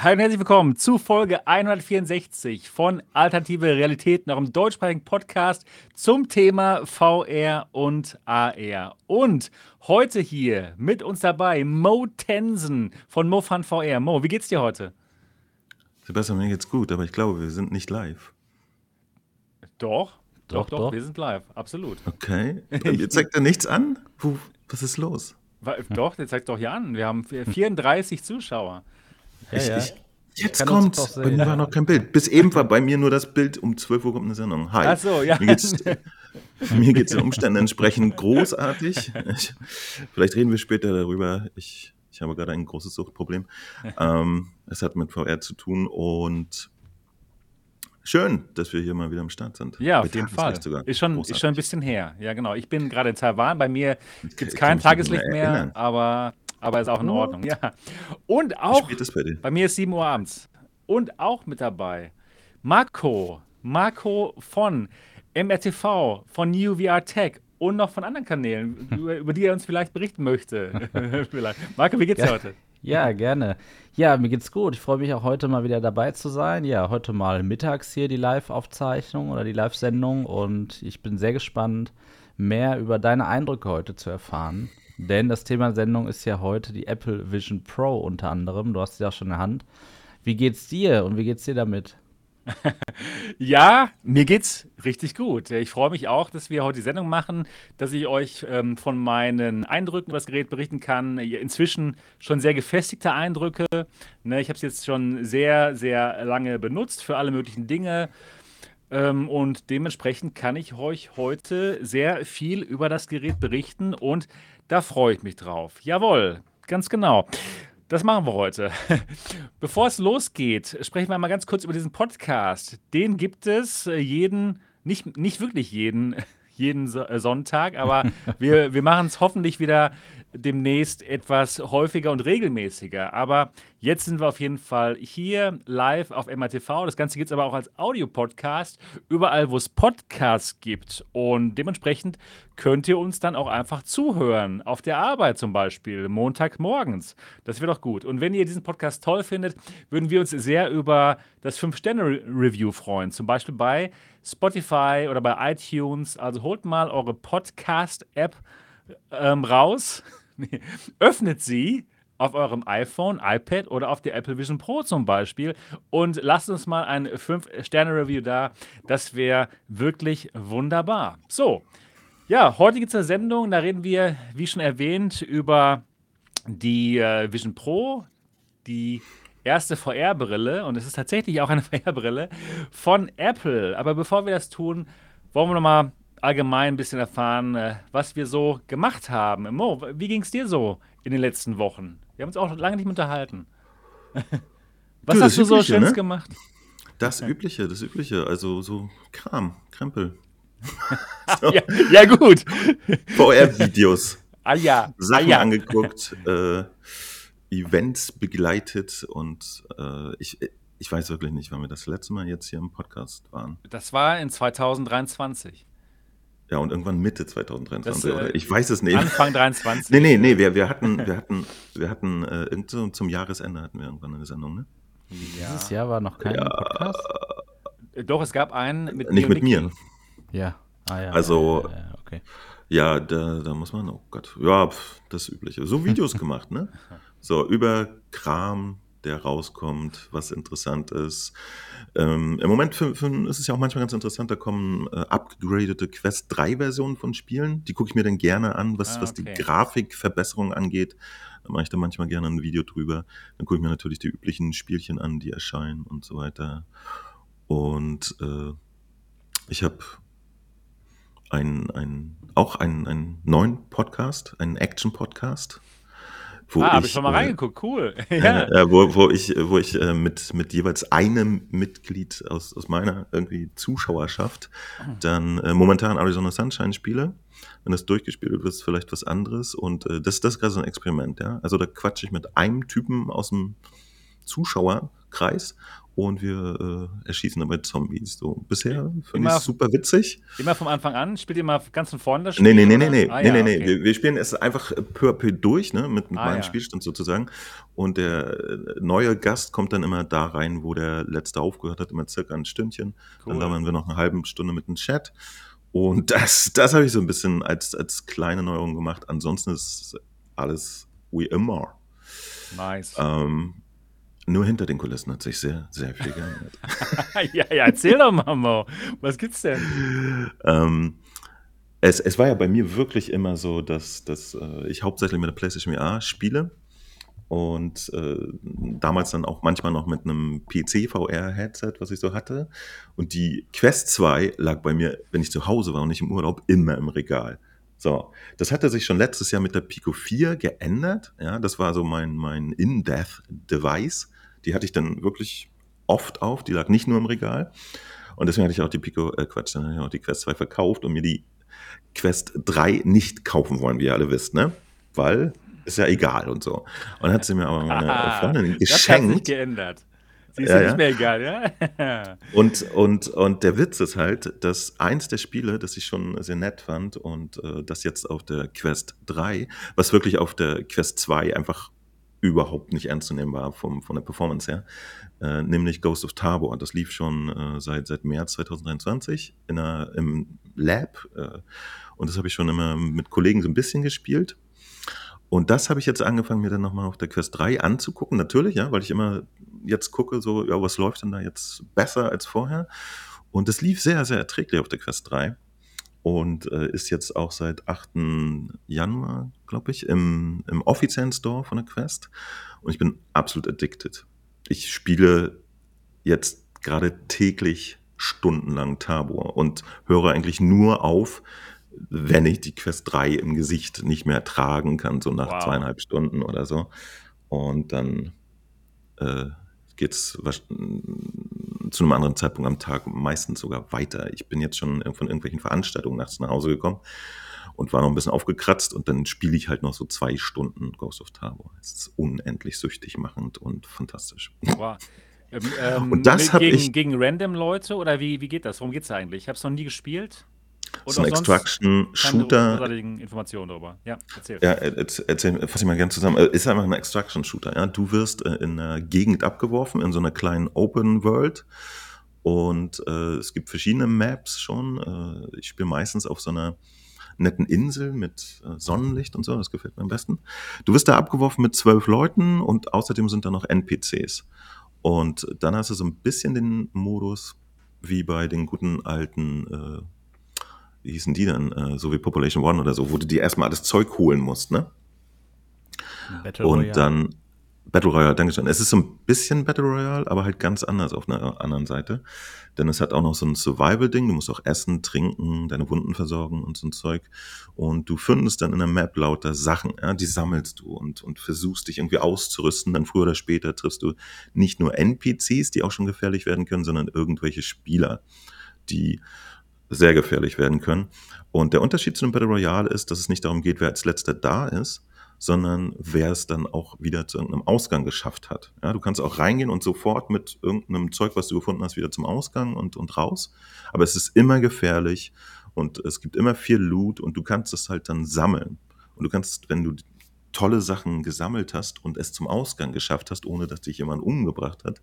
Hallo und herzlich willkommen zu Folge 164 von Alternative Realitäten, eurem deutschsprachigen Podcast zum Thema VR und AR. Und heute hier mit uns dabei Mo Tensen von MoFun VR. Mo, wie geht's dir heute? Sebastian, mir geht's gut, aber ich glaube, wir sind nicht live. Doch, doch, doch, doch wir sind live, absolut. Okay. Ihr zeigt da nichts an? Puh, was ist los? Doch, der zeigt doch hier an. Wir haben 34 Zuschauer. Ja, ich, ja. Ich, jetzt kommt. Bei mir war noch kein Bild. Bis eben war bei mir nur das Bild. Um 12 Uhr kommt eine Sendung. Hi. Ach so, ja. Mir geht's, mir geht's den Umständen entsprechend großartig. Ich, vielleicht reden wir später darüber. Ich, ich habe gerade ein großes Suchtproblem. Ähm, es hat mit VR zu tun und schön, dass wir hier mal wieder am Start sind. Ja, auf jeden Fall. Ist schon, ist schon ein bisschen her. Ja, genau. Ich bin gerade in Taiwan. Bei mir gibt es kein Tageslicht mehr, aber aber ist auch in Ordnung, ja. Und auch, bei, bei, mir ist 7 Uhr abends. Und auch mit dabei Marco, Marco von MRTV, von New VR Tech und noch von anderen Kanälen, über, über die er uns vielleicht berichten möchte. Marco, wie geht's dir heute? Ja, gerne. Ja, mir geht's gut. Ich freue mich auch heute mal wieder dabei zu sein. Ja, heute mal mittags hier die Live-Aufzeichnung oder die Live-Sendung und ich bin sehr gespannt, mehr über deine Eindrücke heute zu erfahren. Denn das Thema Sendung ist ja heute die Apple Vision Pro unter anderem. Du hast sie ja schon in der Hand. Wie geht's dir und wie geht's dir damit? ja, mir geht's richtig gut. Ich freue mich auch, dass wir heute die Sendung machen, dass ich euch ähm, von meinen Eindrücken über das Gerät berichten kann. Inzwischen schon sehr gefestigte Eindrücke. Ne, ich habe es jetzt schon sehr, sehr lange benutzt für alle möglichen Dinge. Ähm, und dementsprechend kann ich euch heute sehr viel über das Gerät berichten und da freue ich mich drauf. Jawohl, ganz genau. Das machen wir heute. Bevor es losgeht, sprechen wir mal ganz kurz über diesen Podcast. Den gibt es äh, jeden, nicht, nicht wirklich jeden, jeden äh, Sonntag, aber wir, wir machen es hoffentlich wieder demnächst etwas häufiger und regelmäßiger. Aber jetzt sind wir auf jeden Fall hier live auf MATV. Das Ganze gibt es aber auch als Audiopodcast, überall, wo es Podcasts gibt. Und dementsprechend könnt ihr uns dann auch einfach zuhören. Auf der Arbeit zum Beispiel, Montagmorgens. Das wäre doch gut. Und wenn ihr diesen Podcast toll findet, würden wir uns sehr über das 5-Sterne-Review freuen. Zum Beispiel bei Spotify oder bei iTunes. Also holt mal eure Podcast-App ähm, raus, öffnet sie auf eurem iPhone, iPad oder auf der Apple Vision Pro zum Beispiel und lasst uns mal ein 5-Sterne-Review da. Das wäre wirklich wunderbar. So, ja, heute gibt es eine Sendung, da reden wir, wie schon erwähnt, über die äh, Vision Pro, die erste VR-Brille und es ist tatsächlich auch eine VR-Brille von Apple. Aber bevor wir das tun, wollen wir noch mal allgemein ein bisschen erfahren, äh, was wir so gemacht haben. Mo, wie ging es dir so in den letzten Wochen? Wir haben uns auch lange nicht mehr unterhalten. was du, hast du so Schönes ne? gemacht? Das Übliche, das Übliche. Also so Kram, Krempel. so. ja, ja, gut. VR-Videos. Ah ja. Sachen ah, ja. angeguckt, äh, Events begleitet und äh, ich, ich weiß wirklich nicht, wann wir das letzte Mal jetzt hier im Podcast waren. Das war in 2023. Ja, und irgendwann Mitte 2023, das, oder? Äh, ich weiß es nicht. Anfang 23. nee, nee, nee, wir, wir hatten, wir hatten, wir hatten, äh, so zum Jahresende hatten wir irgendwann eine Sendung, ne? Ja. Dieses Jahr war noch kein ja, Podcast? Doch, es gab einen mit Nicht mit mir. Ja. Ah, ja. Also, ja, ja, okay. ja da, da muss man, oh Gott, ja, das Übliche. So Videos gemacht, ne? So, über Kram, der rauskommt, was interessant ist. Ähm, Im Moment für, für, ist es ja auch manchmal ganz interessant, da kommen äh, upgradete Quest 3 Versionen von Spielen. Die gucke ich mir dann gerne an, was, ah, okay. was die Grafikverbesserung angeht. Da mache ich dann manchmal gerne ein Video drüber. Dann gucke ich mir natürlich die üblichen Spielchen an, die erscheinen und so weiter. Und äh, ich habe ein, ein, auch einen, einen neuen Podcast, einen Action-Podcast wo ah, habe ich schon mal äh, reingeguckt, cool. ja. Äh, wo, wo ich, wo ich äh, mit, mit jeweils einem Mitglied aus, aus meiner irgendwie Zuschauerschaft dann äh, momentan Arizona Sunshine spiele. Wenn das durchgespielt wird, ist es vielleicht was anderes. Und äh, das, das ist gerade so ein Experiment, ja. Also da quatsche ich mit einem Typen aus dem Zuschauerkreis und wir äh, erschießen dabei Zombies. So, bisher finde ich es super witzig. Immer vom Anfang an? Spielt ihr mal ganz von vorne das Spiel? Nee, nee, nee, nee, nee, ah, nee, ja, nee, okay. wir, wir, spielen es einfach peu à peu durch, ne, mit, mit ah, meinem ja. Spielstand sozusagen. Und der äh, neue Gast kommt dann immer da rein, wo der letzte aufgehört hat, immer circa ein Stündchen. Cool. Dann labern wir noch eine halbe Stunde mit dem Chat. Und das, das habe ich so ein bisschen als, als kleine Neuerung gemacht. Ansonsten ist alles wie immer. Nice. Ähm, nur hinter den Kulissen hat sich sehr, sehr viel geändert. ja, ja, erzähl doch mal, Mo. Was gibt's denn? Ähm, es, es war ja bei mir wirklich immer so, dass, dass äh, ich hauptsächlich mit der PlayStation VR spiele und äh, damals dann auch manchmal noch mit einem PC-VR-Headset, was ich so hatte. Und die Quest 2 lag bei mir, wenn ich zu Hause war und nicht im Urlaub, immer im Regal. So, das hatte sich schon letztes Jahr mit der Pico 4 geändert. Ja, das war so mein, mein In-Death-Device. Die hatte ich dann wirklich oft auf, die lag nicht nur im Regal. Und deswegen hatte ich auch die Pico, äh Quatsch, dann habe ich auch die Quest 2 verkauft und mir die Quest 3 nicht kaufen wollen, wie ihr alle wisst, ne? Weil ist ja egal und so. Und dann hat sie mir aber meine Freundin geschenkt. Das hat sich geändert. Sie ist ja, ja nicht mehr egal, ja? und, und, und der Witz ist halt, dass eins der Spiele, das ich schon sehr nett fand und äh, das jetzt auf der Quest 3, was wirklich auf der Quest 2 einfach überhaupt nicht ernst zu nehmen war vom, von der Performance her, äh, nämlich Ghost of Tabor. Das lief schon äh, seit, seit März 2023 in einer, im Lab äh, und das habe ich schon immer mit Kollegen so ein bisschen gespielt. Und das habe ich jetzt angefangen, mir dann nochmal auf der Quest 3 anzugucken. Natürlich, ja, weil ich immer jetzt gucke, so, ja, was läuft denn da jetzt besser als vorher? Und es lief sehr, sehr erträglich auf der Quest 3 und äh, ist jetzt auch seit 8. Januar, glaube ich, im, im offiziellen Store von der Quest. Und ich bin absolut addicted. Ich spiele jetzt gerade täglich stundenlang Tabor und höre eigentlich nur auf, wenn ich die Quest 3 im Gesicht nicht mehr tragen kann, so nach wow. zweieinhalb Stunden oder so. Und dann äh, geht es zu einem anderen Zeitpunkt am Tag meistens sogar weiter. Ich bin jetzt schon von irgendwelchen Veranstaltungen nachts nach Hause gekommen und war noch ein bisschen aufgekratzt und dann spiele ich halt noch so zwei Stunden Ghost of Tabor. Es ist unendlich süchtig machend und fantastisch. Wow. Ähm, ähm, und das habe ich gegen random Leute oder wie, wie geht das? Worum geht es eigentlich? Ich habe es noch nie gespielt. Und so ein Extraction-Shooter. Informationen darüber. Ja, erzähl. Ja, erzähl, fass ich mal gerne zusammen. Ist einfach ein Extraction-Shooter. Ja? Du wirst äh, in einer Gegend abgeworfen, in so einer kleinen Open World. Und äh, es gibt verschiedene Maps schon. Äh, ich spiele meistens auf so einer netten Insel mit äh, Sonnenlicht und so. Das gefällt mir am besten. Du wirst da abgeworfen mit zwölf Leuten und außerdem sind da noch NPCs. Und dann hast du so ein bisschen den Modus wie bei den guten alten äh, wie hießen die dann, äh, so wie Population One oder so, wo du dir erstmal alles Zeug holen musst, ne? Battle und Royale. dann Battle Royale, danke schön. Es ist so ein bisschen Battle Royale, aber halt ganz anders auf einer anderen Seite. Denn es hat auch noch so ein Survival-Ding. Du musst auch essen, trinken, deine Wunden versorgen und so ein Zeug. Und du findest dann in der Map lauter Sachen, ja, die sammelst du und, und versuchst dich irgendwie auszurüsten. Dann früher oder später triffst du nicht nur NPCs, die auch schon gefährlich werden können, sondern irgendwelche Spieler, die sehr gefährlich werden können. Und der Unterschied zu einem Battle Royale ist, dass es nicht darum geht, wer als letzter da ist, sondern wer es dann auch wieder zu irgendeinem Ausgang geschafft hat. Ja, du kannst auch reingehen und sofort mit irgendeinem Zeug, was du gefunden hast, wieder zum Ausgang und, und raus. Aber es ist immer gefährlich und es gibt immer viel Loot und du kannst es halt dann sammeln. Und du kannst, wenn du tolle Sachen gesammelt hast und es zum Ausgang geschafft hast, ohne dass dich jemand umgebracht hat,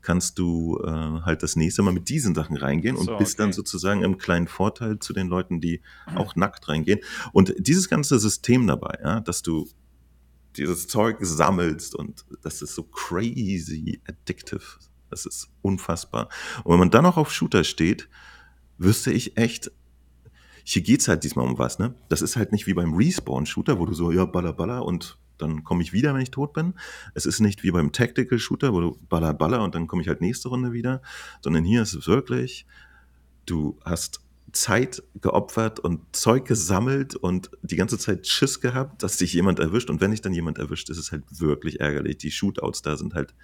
kannst du äh, halt das nächste Mal mit diesen Sachen reingehen und so, bist okay. dann sozusagen im kleinen Vorteil zu den Leuten, die auch nackt reingehen. Und dieses ganze System dabei, ja, dass du dieses Zeug sammelst und das ist so crazy addictive. Das ist unfassbar. Und wenn man dann auch auf Shooter steht, wüsste ich echt, hier geht's halt diesmal um was, ne? Das ist halt nicht wie beim Respawn-Shooter, wo du so, ja, baller, baller und dann komme ich wieder, wenn ich tot bin. Es ist nicht wie beim Tactical-Shooter, wo du baller, baller und dann komme ich halt nächste Runde wieder, sondern hier ist es wirklich, du hast Zeit geopfert und Zeug gesammelt und die ganze Zeit Schiss gehabt, dass dich jemand erwischt. Und wenn dich dann jemand erwischt, ist es halt wirklich ärgerlich. Die Shootouts da sind halt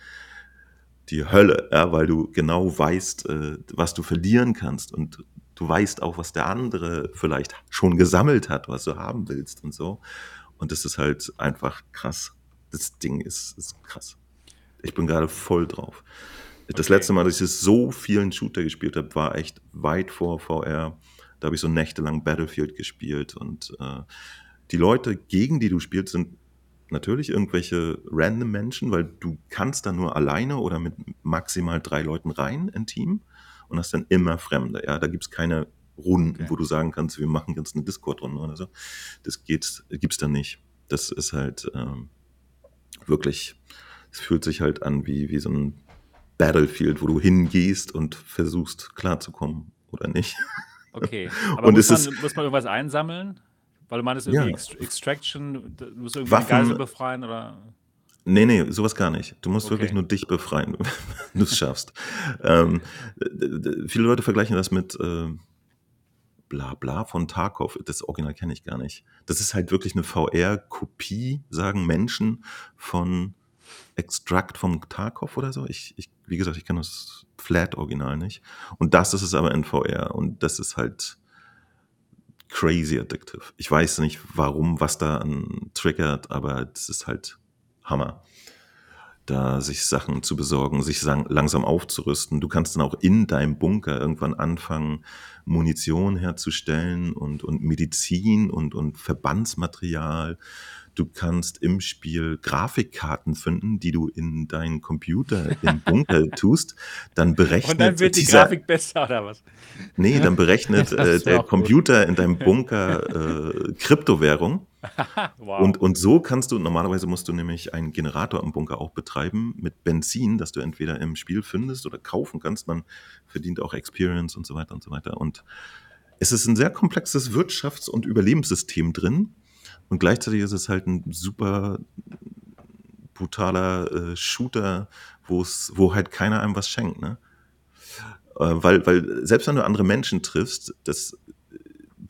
die Hölle, ja, weil du genau weißt, äh, was du verlieren kannst. Und du weißt auch, was der andere vielleicht schon gesammelt hat, was du haben willst und so. Und das ist halt einfach krass. Das Ding ist, ist krass. Ich bin gerade voll drauf. Das letzte Mal, dass ich so vielen Shooter gespielt habe, war echt weit vor VR. Da habe ich so nächtelang Battlefield gespielt und äh, die Leute, gegen die du spielst, sind natürlich irgendwelche random Menschen, weil du kannst da nur alleine oder mit maximal drei Leuten rein in Team und hast dann immer Fremde. Ja, da gibt es keine Runden, okay. wo du sagen kannst, wir machen jetzt eine Discord-Runde oder so. Das geht, gibt's da nicht. Das ist halt ähm, wirklich, es fühlt sich halt an wie, wie so ein Battlefield, wo du hingehst und versuchst klarzukommen oder nicht. Okay, aber und muss, man, ist, muss man irgendwas einsammeln? Weil du meinst irgendwie ja. Extraction, du musst irgendwie Waffen, Geisel befreien oder? Nee, nee, sowas gar nicht. Du musst okay. wirklich nur dich befreien, wenn du es schaffst. ähm, viele Leute vergleichen das mit äh, bla bla von Tarkov. Das Original kenne ich gar nicht. Das ist halt wirklich eine VR-Kopie, sagen Menschen, von Extract vom Tarkov oder so. Ich, ich wie gesagt, ich kenne das Flat-Original nicht. Und das ist es aber in VR. Und das ist halt crazy addictive. Ich weiß nicht warum, was da an triggert, aber das ist halt Hammer. Da sich Sachen zu besorgen, sich langsam aufzurüsten. Du kannst dann auch in deinem Bunker irgendwann anfangen, Munition herzustellen und, und Medizin und, und Verbandsmaterial. Du kannst im Spiel Grafikkarten finden, die du in deinen Computer im Bunker tust. Dann berechnet. Und dann wird die dieser, Grafik besser oder was? Nee, dann berechnet äh, der Computer gut. in deinem Bunker äh, Kryptowährung. wow. und, und so kannst du, normalerweise musst du nämlich einen Generator im Bunker auch betreiben mit Benzin, das du entweder im Spiel findest oder kaufen kannst. Man verdient auch Experience und so weiter und so weiter. Und es ist ein sehr komplexes Wirtschafts- und Überlebenssystem drin und gleichzeitig ist es halt ein super brutaler äh, Shooter, wo halt keiner einem was schenkt, ne? Äh, weil, weil selbst wenn du andere Menschen triffst, das,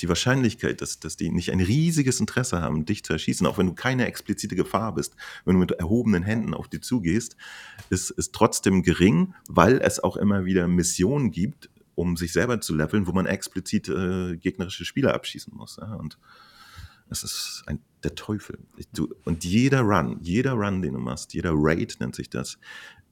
die Wahrscheinlichkeit, dass, dass die nicht ein riesiges Interesse haben, dich zu erschießen, auch wenn du keine explizite Gefahr bist, wenn du mit erhobenen Händen auf die zugehst, ist, ist trotzdem gering, weil es auch immer wieder Missionen gibt, um sich selber zu leveln, wo man explizit äh, gegnerische Spieler abschießen muss. Ja? Und es ist ein, der Teufel. Du, und jeder Run, jeder Run, den du machst, jeder Raid nennt sich das,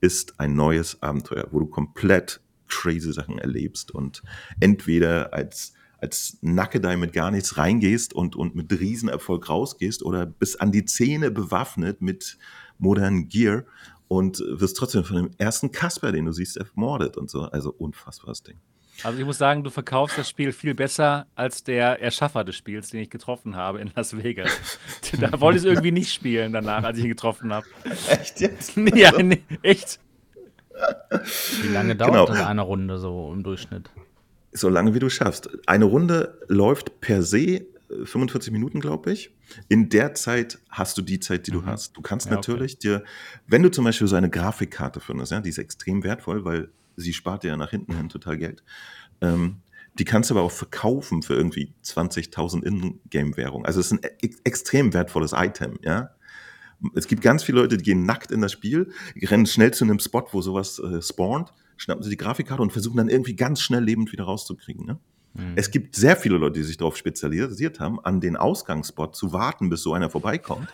ist ein neues Abenteuer, wo du komplett crazy Sachen erlebst und entweder als als Nackedei mit gar nichts reingehst und, und mit Riesenerfolg rausgehst oder bis an die Zähne bewaffnet mit modernen Gear und wirst trotzdem von dem ersten Kasper, den du siehst, ermordet und so. Also unfassbares Ding. Also ich muss sagen, du verkaufst das Spiel viel besser als der Erschaffer des Spiels, den ich getroffen habe in Las Vegas. da wollte ich es irgendwie nicht spielen danach, als ich ihn getroffen habe. Echt jetzt? ja, nee, echt. Wie lange dauert genau. eine Runde so im Durchschnitt? So lange wie du schaffst. Eine Runde läuft per se 45 äh, Minuten, glaube ich. In der Zeit hast du die Zeit, die du mhm. hast. Du kannst ja, natürlich okay. dir, wenn du zum Beispiel so eine Grafikkarte findest, ja, die ist extrem wertvoll, weil sie spart dir ja nach hinten hin total Geld. Ähm, die kannst du aber auch verkaufen für irgendwie 20.000 Ingame-Währung. Also es ist ein e extrem wertvolles Item, ja. Es gibt ganz viele Leute, die gehen nackt in das Spiel, rennen schnell zu einem Spot, wo sowas äh, spawnt, schnappen sie die Grafikkarte und versuchen dann irgendwie ganz schnell lebend wieder rauszukriegen. Ne? Mhm. Es gibt sehr viele Leute, die sich darauf spezialisiert haben, an den Ausgangsspot zu warten, bis so einer vorbeikommt.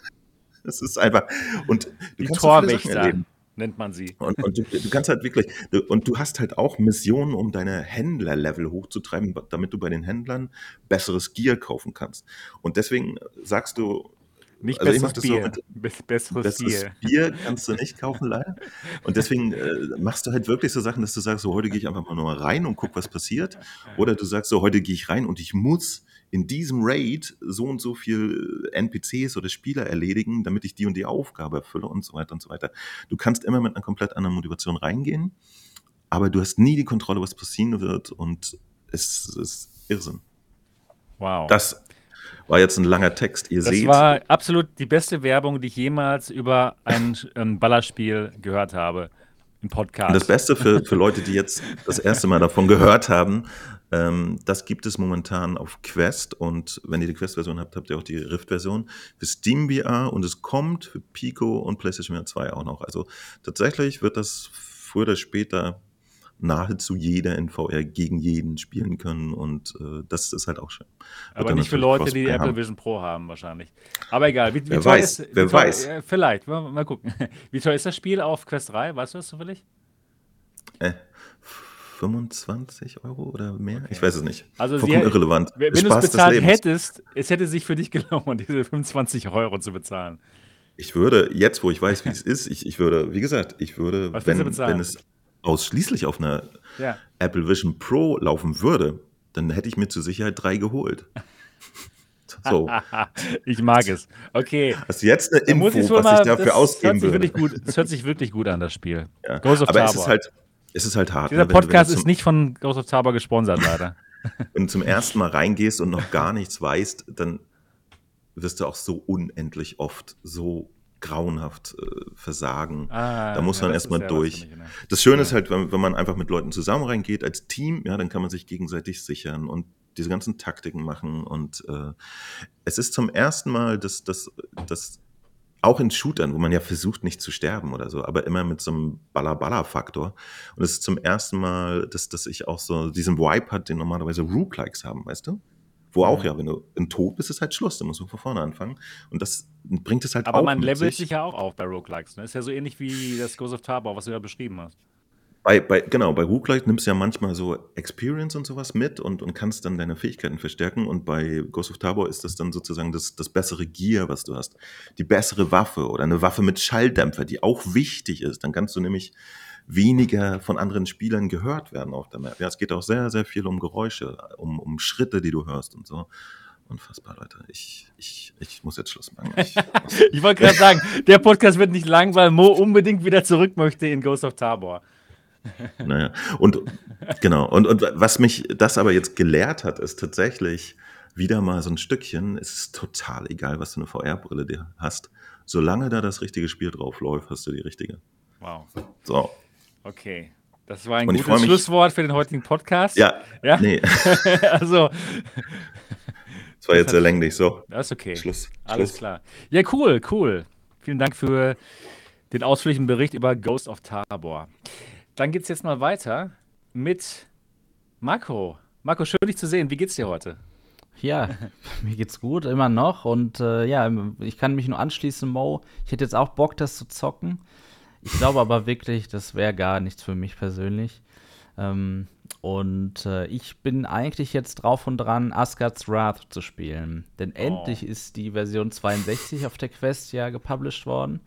das ist einfach und du die Torwächter. So nennt man sie. Und, und du, du, kannst halt wirklich, und du hast halt auch Missionen, um deine Händlerlevel hochzutreiben, damit du bei den Händlern besseres Gear kaufen kannst. Und deswegen sagst du, nicht also besseres Bier. So mit, besseres, besseres Bier. Bier. kannst du nicht kaufen, leider. Und deswegen äh, machst du halt wirklich so Sachen, dass du sagst, so heute gehe ich einfach mal nur rein und guck, was passiert. Oder du sagst, so heute gehe ich rein und ich muss in diesem Raid so und so viel NPCs oder Spieler erledigen, damit ich die und die Aufgabe erfülle und so weiter und so weiter. Du kannst immer mit einer komplett anderen Motivation reingehen, aber du hast nie die Kontrolle, was passieren wird und es ist Irrsinn. Wow. Das war jetzt ein langer Text. Ihr das seht. Das war absolut die beste Werbung, die ich jemals über ein Ballerspiel gehört habe. Im Podcast. Und das Beste für, für Leute, die jetzt das erste Mal davon gehört haben, ähm, das gibt es momentan auf Quest und wenn ihr die Quest-Version habt, habt ihr auch die Rift-Version für Steam VR und es kommt für Pico und PlayStation VR 2 auch noch. Also tatsächlich wird das früher oder später nahezu jeder in VR gegen jeden spielen können und äh, das ist halt auch schön. Aber nicht für Leute, die die Apple Vision Pro haben wahrscheinlich. Aber egal. Wie, wie wer weiß, ist, wer teuer, weiß. Äh, vielleicht, mal, mal, gucken. Wie teuer ist das Spiel auf Quest 3? Weißt du das zufällig? Äh, 25 Euro oder mehr? Ich weiß es nicht. Also Vollkommen sie, irrelevant. Wenn du es bezahlt hättest, es hätte sich für dich gelohnt, diese 25 Euro zu bezahlen. Ich würde, jetzt wo ich weiß, wie es ist, ich, ich würde, wie gesagt, ich würde, wenn, wenn es ausschließlich auf einer ja. Apple Vision Pro laufen würde, dann hätte ich mir zur Sicherheit drei geholt. So. ich mag es. Okay. Hast du jetzt eine Info, ich was mal, ich dafür ausgeben würde? Das hört sich wirklich gut an, das Spiel. Ja. Ghost of Aber Tabor. es ist halt, es ist halt hart. Dieser ne? Podcast wenn, wenn ist nicht von Ghost of Tabor gesponsert, leider. wenn du zum ersten Mal reingehst und noch gar nichts weißt, dann wirst du auch so unendlich oft so grauenhaft äh, versagen. Ah, da muss ja, man erstmal durch. Mich, ne? Das Schöne ja. ist halt, wenn, wenn, man einfach mit Leuten zusammen reingeht als Team, ja, dann kann man sich gegenseitig sichern und diese ganzen Taktiken machen. Und äh, es ist zum ersten Mal, dass das auch in Shootern, wo man ja versucht, nicht zu sterben oder so, aber immer mit so einem Baller-Baller-Faktor. Und es ist zum ersten Mal, dass, dass ich auch so diesen Vibe hat, den normalerweise Rook-Likes haben, weißt du? Wo auch ja, wenn du in Tod bist, ist halt Schluss, da musst du von vorne anfangen. Und das bringt es halt Aber auch man levelt sich ja auch auf bei Roguelikes, ne? Ist ja so ähnlich wie das Ghost of Tabor, was du ja beschrieben hast. Bei, bei, genau, bei Roguelike nimmst du ja manchmal so Experience und sowas mit und, und kannst dann deine Fähigkeiten verstärken. Und bei Ghost of Tabor ist das dann sozusagen das, das bessere Gear, was du hast. Die bessere Waffe oder eine Waffe mit Schalldämpfer, die auch wichtig ist. Dann kannst du nämlich weniger von anderen Spielern gehört werden auf der Map. Ja, es geht auch sehr, sehr viel um Geräusche, um, um Schritte, die du hörst und so. Unfassbar, Leute. Ich, ich, ich muss jetzt Schluss machen. Ich, ich wollte gerade sagen, der Podcast wird nicht lang, weil Mo unbedingt wieder zurück möchte in Ghost of Tabor. Naja, und genau, und, und was mich das aber jetzt gelehrt hat, ist tatsächlich wieder mal so ein Stückchen, es ist total egal, was du eine VR-Brille hast. Solange da das richtige Spiel drauf läuft, hast du die richtige. Wow. So. Okay. Das war ein und gutes Schlusswort für den heutigen Podcast. Ja. Ja. Nee. also. Das war jetzt sehr länglich, so. Das ist okay. Schluss. Alles Schluss. klar. Ja, cool, cool. Vielen Dank für den ausführlichen Bericht über Ghost of Tabor. Dann geht es jetzt mal weiter mit Marco. Marco, schön dich zu sehen. Wie geht's dir heute? Ja, mir geht's gut, immer noch. Und äh, ja, ich kann mich nur anschließen, Mo. Ich hätte jetzt auch Bock, das zu zocken. Ich glaube aber wirklich, das wäre gar nichts für mich persönlich. Ähm, und äh, ich bin eigentlich jetzt drauf und dran, Asgard's Wrath zu spielen. Denn oh. endlich ist die Version 62 auf der Quest ja gepublished worden.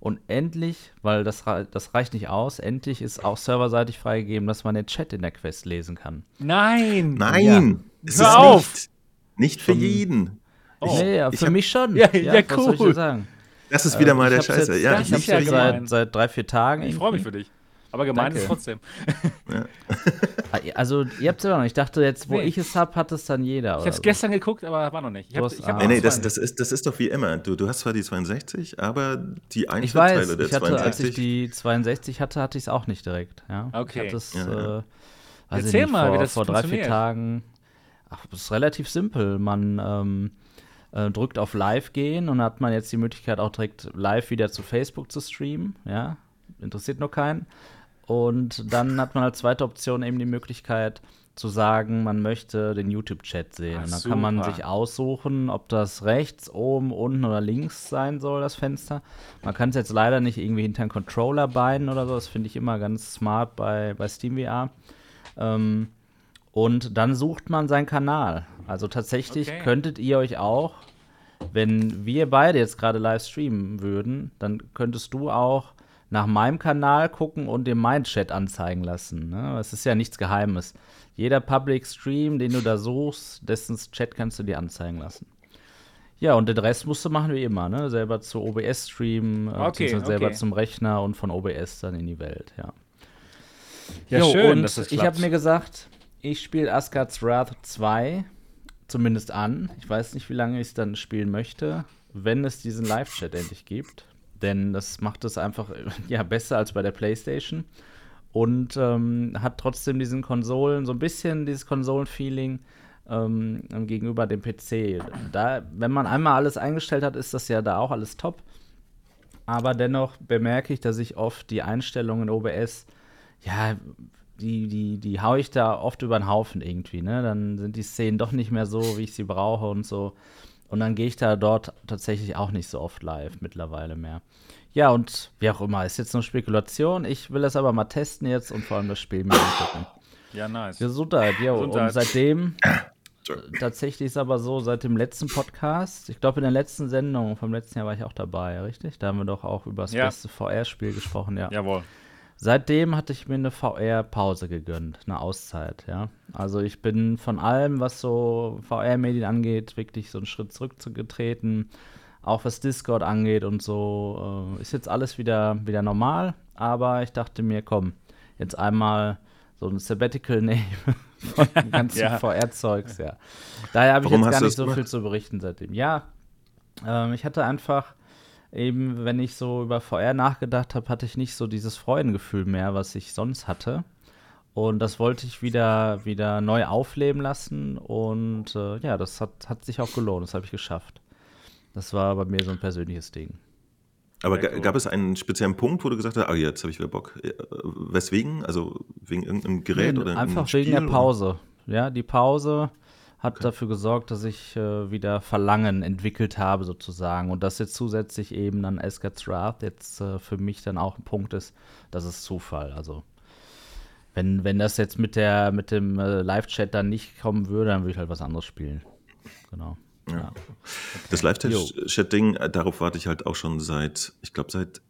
Und endlich, weil das, das reicht nicht aus, endlich ist auch serverseitig freigegeben, dass man den Chat in der Quest lesen kann. Nein! Nein! Ja. Es Hör ist auf! Nicht, nicht für jeden. Oh. Nee, ja, für hab, mich schon. Ja, ja, ja cool. Was soll ich dir sagen? Das ist wieder äh, mal der Scheiße. Jetzt, ja, ich hab's ja seit, seit drei, vier Tagen. Ich freue mich für dich. Aber gemeint Danke. ist trotzdem. Ja. Ah, also, ihr habt es ja noch nicht. Ich dachte jetzt, wo nee. ich es habe, hat es dann jeder. Ich habe es so. gestern geguckt, aber war noch nicht. Ich hab, ich hab ah. nee, nee, das, das, ist, das ist doch wie immer. Du, du hast zwar die 62, aber die Einzelteile ich weiß, der ich hatte, 62. Als ich die 62 hatte, hatte ich es auch nicht direkt. Ja? Okay. Ich das, ja. Äh, Erzähl nicht, mal, vor, wie das vor drei, vier Tagen. Ach, das ist relativ simpel. Man ähm, äh, drückt auf Live gehen und hat man jetzt die Möglichkeit auch direkt live wieder zu Facebook zu streamen. Ja, interessiert nur keinen. Und dann hat man als zweite Option eben die Möglichkeit zu sagen, man möchte den YouTube-Chat sehen. Ach, und dann super. kann man sich aussuchen, ob das rechts, oben, unten oder links sein soll, das Fenster. Man kann es jetzt leider nicht irgendwie hinter einen Controller beiden oder so. Das finde ich immer ganz smart bei, bei SteamVR. Ähm, und dann sucht man seinen Kanal. Also tatsächlich okay. könntet ihr euch auch, wenn wir beide jetzt gerade live streamen würden, dann könntest du auch nach meinem Kanal gucken und dem meinen Chat anzeigen lassen. Ne? Es ist ja nichts Geheimes. Jeder Public Stream, den du da suchst, dessen Chat kannst du dir anzeigen lassen. Ja, und den Rest musst du machen wie immer, ne? Selber zu OBS streamen, äh, okay, okay. selber zum Rechner und von OBS dann in die Welt, ja. Ja, jo, schön, und dass das ich habe mir gesagt, ich spiele Asgard's Wrath 2 zumindest an. Ich weiß nicht, wie lange ich es dann spielen möchte, wenn es diesen Live-Chat endlich gibt. Denn das macht es einfach ja, besser als bei der PlayStation. Und ähm, hat trotzdem diesen Konsolen, so ein bisschen dieses Konsolen-Feeling ähm, gegenüber dem PC. Da, wenn man einmal alles eingestellt hat, ist das ja da auch alles top. Aber dennoch bemerke ich, dass ich oft die Einstellungen in OBS, ja, die, die, die haue ich da oft über den Haufen irgendwie, ne? Dann sind die Szenen doch nicht mehr so, wie ich sie brauche und so. Und dann gehe ich da dort tatsächlich auch nicht so oft live mittlerweile mehr. Ja, und wie auch immer, ist jetzt nur Spekulation. Ich will das aber mal testen jetzt und vor allem das Spiel mir angucken. Ja, nice. Gesundheit, ja. Und seitdem, tatsächlich ist aber so, seit dem letzten Podcast, ich glaube in der letzten Sendung vom letzten Jahr war ich auch dabei, richtig? Da haben wir doch auch über das ja. beste VR-Spiel gesprochen, ja. Jawohl. Seitdem hatte ich mir eine VR-Pause gegönnt, eine Auszeit, ja. Also ich bin von allem, was so VR-Medien angeht, wirklich so einen Schritt zurückgetreten auch was Discord angeht und so, äh, ist jetzt alles wieder, wieder normal. Aber ich dachte mir, komm, jetzt einmal so ein Sabbatical nehmen von dem ganzen ja. VR-Zeugs, ja. Daher habe ich jetzt gar nicht so viel zu berichten seitdem. Ja, ähm, ich hatte einfach eben, wenn ich so über VR nachgedacht habe, hatte ich nicht so dieses Freudengefühl mehr, was ich sonst hatte. Und das wollte ich wieder, wieder neu aufleben lassen. Und äh, ja, das hat, hat sich auch gelohnt. Das habe ich geschafft. Das war bei mir so ein persönliches Ding. Aber gab es einen speziellen Punkt, wo du gesagt hast, ah, jetzt habe ich wieder Bock? Äh, weswegen? Also wegen irgendeinem Gerät nee, oder Einfach wegen der Pause. Ja, die Pause hat okay. dafür gesorgt, dass ich äh, wieder Verlangen entwickelt habe, sozusagen. Und dass jetzt zusätzlich eben dann Escat's Wrath jetzt äh, für mich dann auch ein Punkt ist, das ist Zufall. Also, wenn, wenn das jetzt mit, der, mit dem äh, Live-Chat dann nicht kommen würde, dann würde ich halt was anderes spielen. Genau. Ja. Das Live-Chat-Ding, äh, darauf warte ich halt auch schon seit, ich glaube, seit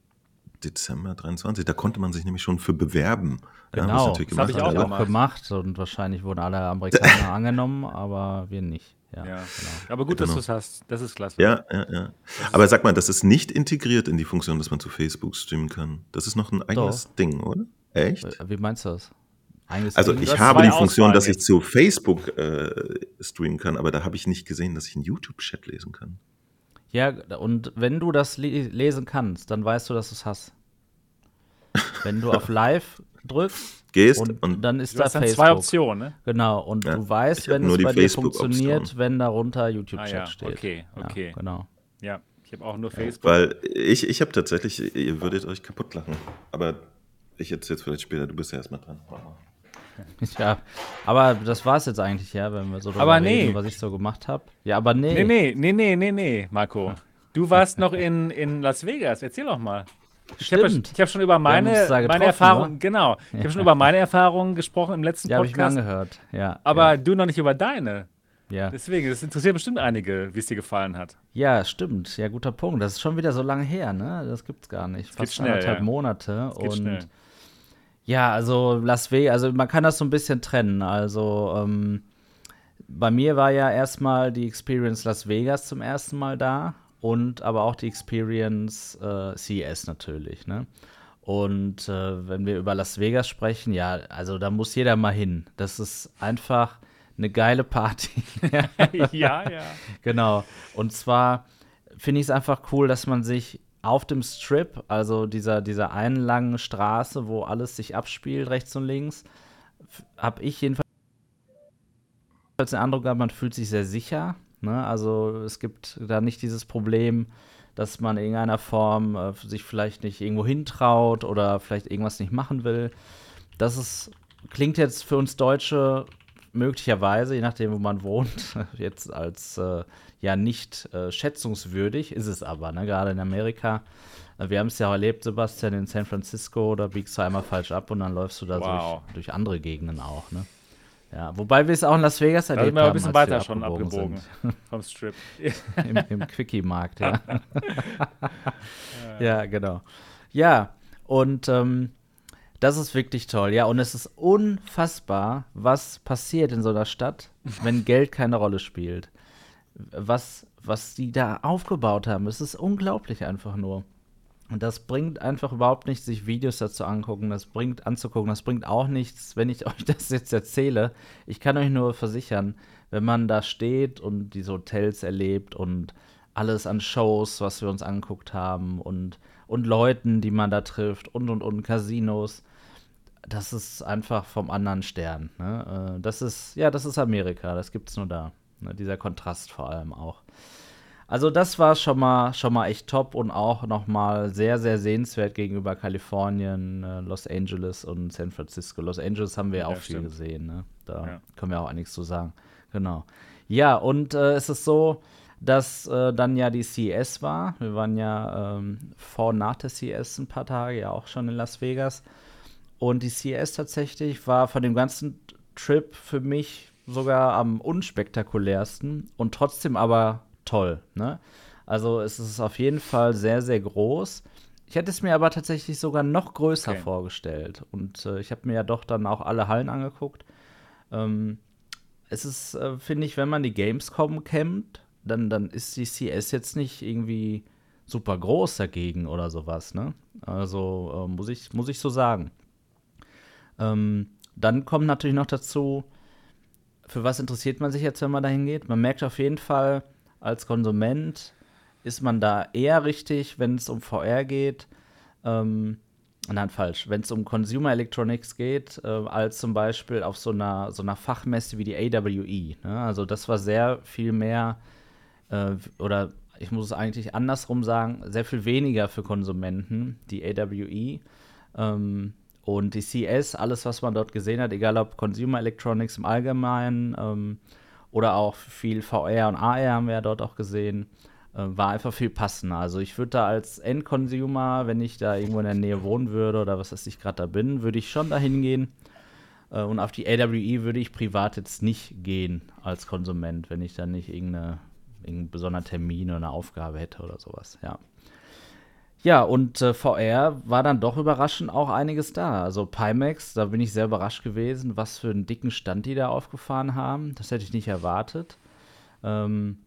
Dezember 23. Da konnte man sich nämlich schon für bewerben. Genau, das, das habe ich auch gemacht. gemacht. Und wahrscheinlich wurden alle Amerikaner angenommen, aber wir nicht. Ja, ja. Genau. Aber gut, dass genau. du es hast. Das ist klasse. Ja, ja, ja. Aber sag mal, das ist nicht integriert in die Funktion, dass man zu Facebook streamen kann. Das ist noch ein eigenes Doch. Ding, oder? Echt? Wie meinst du das? also ich habe die Funktion, dass ich zu Facebook äh, streamen kann, aber da habe ich nicht gesehen, dass ich einen YouTube-Chat lesen kann. Ja, und wenn du das lesen kannst, dann weißt du, dass du es hast. Wenn du auf Live drückst, gehst und, und dann ist du da hast Facebook. zwei Optionen, ne? Genau, und ja, du weißt, wenn es bei dir funktioniert, wenn darunter YouTube-Chat ah, ja. steht. Okay, okay. Ja, genau. Ja, ich habe auch nur Facebook. Weil ich, ich habe tatsächlich, ihr würdet euch kaputt lachen, aber ich jetzt jetzt vielleicht später, du bist ja erstmal dran. Mach mal. Ja, aber das war es jetzt eigentlich, ja, wenn wir so darüber aber nee. reden, was ich so gemacht habe. Ja, aber nee. Nee, nee, nee, nee, nee, nee, Marco. Du warst noch in, in Las Vegas. Erzähl doch mal. Ich habe hab schon über meine, meine Erfahrungen, genau. Ich habe schon über meine Erfahrungen gesprochen im letzten ja, Podcast. Ja, habe ich mir angehört. Ja. Aber ja. du noch nicht über deine. Ja. Deswegen, das interessiert bestimmt einige, wie es dir gefallen hat. Ja, stimmt. Ja, guter Punkt. Das ist schon wieder so lange her, ne? Das gibt's gar nicht. Das Fast schnell, anderthalb ja. Monate. Das und schnell. Ja, also Las Vegas, also man kann das so ein bisschen trennen. Also ähm, bei mir war ja erstmal die Experience Las Vegas zum ersten Mal da und aber auch die Experience äh, CES natürlich, ne? Und äh, wenn wir über Las Vegas sprechen, ja, also da muss jeder mal hin. Das ist einfach eine geile Party. ja, ja. Genau. Und zwar finde ich es einfach cool, dass man sich auf dem Strip, also dieser, dieser einen langen Straße, wo alles sich abspielt, rechts und links, habe ich jedenfalls den Eindruck gehabt, man fühlt sich sehr sicher. Ne? Also es gibt da nicht dieses Problem, dass man in irgendeiner Form äh, sich vielleicht nicht irgendwo hintraut oder vielleicht irgendwas nicht machen will. Das ist, klingt jetzt für uns Deutsche möglicherweise, je nachdem, wo man wohnt, jetzt als äh, ja nicht äh, schätzungswürdig, ist es aber, ne? gerade in Amerika. Äh, wir haben es ja auch erlebt, Sebastian, in San Francisco, da biegst du einmal falsch ab und dann läufst du da wow. durch, durch, andere Gegenden auch. Ne? Ja, wobei wir es auch in Las Vegas erlebt haben. ein bisschen weiter schon abgebogen vom Strip. Im, im Quickie-Markt, ja. ja, genau. Ja, und ähm, das ist wirklich toll, ja. Und es ist unfassbar, was passiert in so einer Stadt, wenn Geld keine Rolle spielt. Was, was die da aufgebaut haben, es ist unglaublich einfach nur. Und das bringt einfach überhaupt nichts, sich Videos dazu angucken, das bringt anzugucken, das bringt auch nichts, wenn ich euch das jetzt erzähle. Ich kann euch nur versichern, wenn man da steht und diese Hotels erlebt und alles an Shows, was wir uns angeguckt haben und, und Leuten, die man da trifft und und und Casinos, das ist einfach vom anderen Stern. Ne? Äh, das ist, ja, das ist Amerika, das gibt es nur da. Ne? Dieser Kontrast vor allem auch. Also das war schon mal, schon mal echt top und auch nochmal sehr, sehr sehenswert gegenüber Kalifornien, äh, Los Angeles und San Francisco. Los Angeles haben wir ja, auch viel stimmt. gesehen, ne? Da ja. können wir auch einiges zu sagen. Genau. Ja, und äh, es ist so, dass äh, dann ja die CES war. Wir waren ja ähm, vor und nach der CES ein paar Tage, ja auch schon in Las Vegas. Und die CES tatsächlich war von dem ganzen Trip für mich sogar am unspektakulärsten und trotzdem aber toll. Ne? Also es ist auf jeden Fall sehr, sehr groß. Ich hätte es mir aber tatsächlich sogar noch größer okay. vorgestellt. Und äh, ich habe mir ja doch dann auch alle Hallen angeguckt. Ähm, es ist, äh, finde ich, wenn man die Gamescom kennt, dann, dann ist die CS jetzt nicht irgendwie super groß dagegen oder sowas. Ne? Also äh, muss, ich, muss ich so sagen. Ähm, dann kommt natürlich noch dazu, für was interessiert man sich jetzt, wenn man da hingeht? Man merkt auf jeden Fall, als Konsument ist man da eher richtig, wenn es um VR geht. Ähm, nein, falsch. Wenn es um Consumer Electronics geht, äh, als zum Beispiel auf so einer, so einer Fachmesse wie die AWE. Ne? Also, das war sehr viel mehr, äh, oder ich muss es eigentlich andersrum sagen, sehr viel weniger für Konsumenten, die AWE. Ähm, und die CS, alles, was man dort gesehen hat, egal ob Consumer Electronics im Allgemeinen ähm, oder auch viel VR und AR haben wir ja dort auch gesehen, äh, war einfach viel passender. Also ich würde da als Endconsumer, wenn ich da irgendwo in der Nähe wohnen würde oder was weiß ich gerade da bin, würde ich schon dahin gehen. Äh, und auf die AWE würde ich privat jetzt nicht gehen als Konsument, wenn ich dann nicht irgendeine, irgendeinen besonderen Termin oder eine Aufgabe hätte oder sowas, ja. Ja, und äh, VR war dann doch überraschend auch einiges da. Also Pimax, da bin ich sehr überrascht gewesen, was für einen dicken Stand die da aufgefahren haben. Das hätte ich nicht erwartet. Ähm,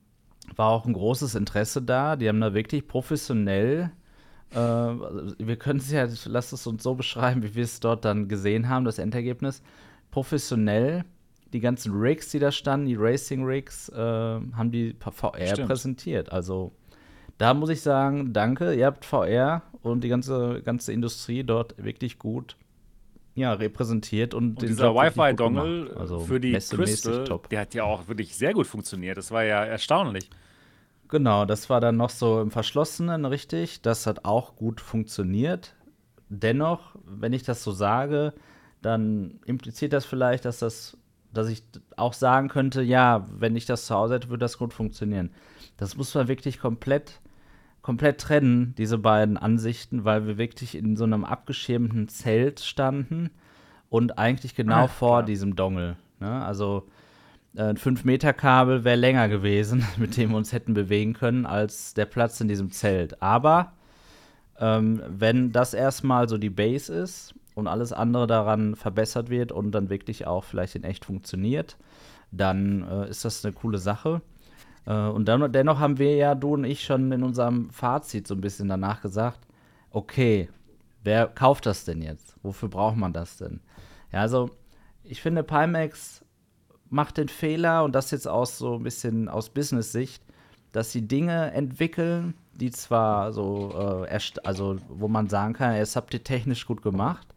war auch ein großes Interesse da. Die haben da wirklich professionell, äh, wir können es ja, lasst es uns so beschreiben, wie wir es dort dann gesehen haben, das Endergebnis. Professionell die ganzen Rigs, die da standen, die Racing Rigs, äh, haben die VR Stimmt. präsentiert. Also da muss ich sagen, danke. Ihr habt VR und die ganze, ganze Industrie dort wirklich gut ja, repräsentiert. Und, und dieser Wi-Fi-Dongle also für die Crystal, top. der hat ja auch wirklich sehr gut funktioniert. Das war ja erstaunlich. Genau, das war dann noch so im Verschlossenen, richtig. Das hat auch gut funktioniert. Dennoch, wenn ich das so sage, dann impliziert das vielleicht, dass das, dass ich auch sagen könnte, ja, wenn ich das zu Hause hätte, würde das gut funktionieren. Das muss man wirklich komplett komplett trennen, diese beiden Ansichten, weil wir wirklich in so einem abgeschirmten Zelt standen und eigentlich genau Ach, vor klar. diesem Dongle. Ne? Also äh, ein 5-Meter-Kabel wäre länger gewesen, mit dem wir uns hätten bewegen können, als der Platz in diesem Zelt. Aber ähm, wenn das erstmal so die Base ist und alles andere daran verbessert wird und dann wirklich auch vielleicht in echt funktioniert, dann äh, ist das eine coole Sache. Äh, und dann, dennoch haben wir ja, du und ich, schon in unserem Fazit so ein bisschen danach gesagt, okay, wer kauft das denn jetzt? Wofür braucht man das denn? Ja, also ich finde, Pimax macht den Fehler und das jetzt aus so ein bisschen aus Business-Sicht, dass sie Dinge entwickeln, die zwar so, äh, also wo man sagen kann, es habt ihr technisch gut gemacht,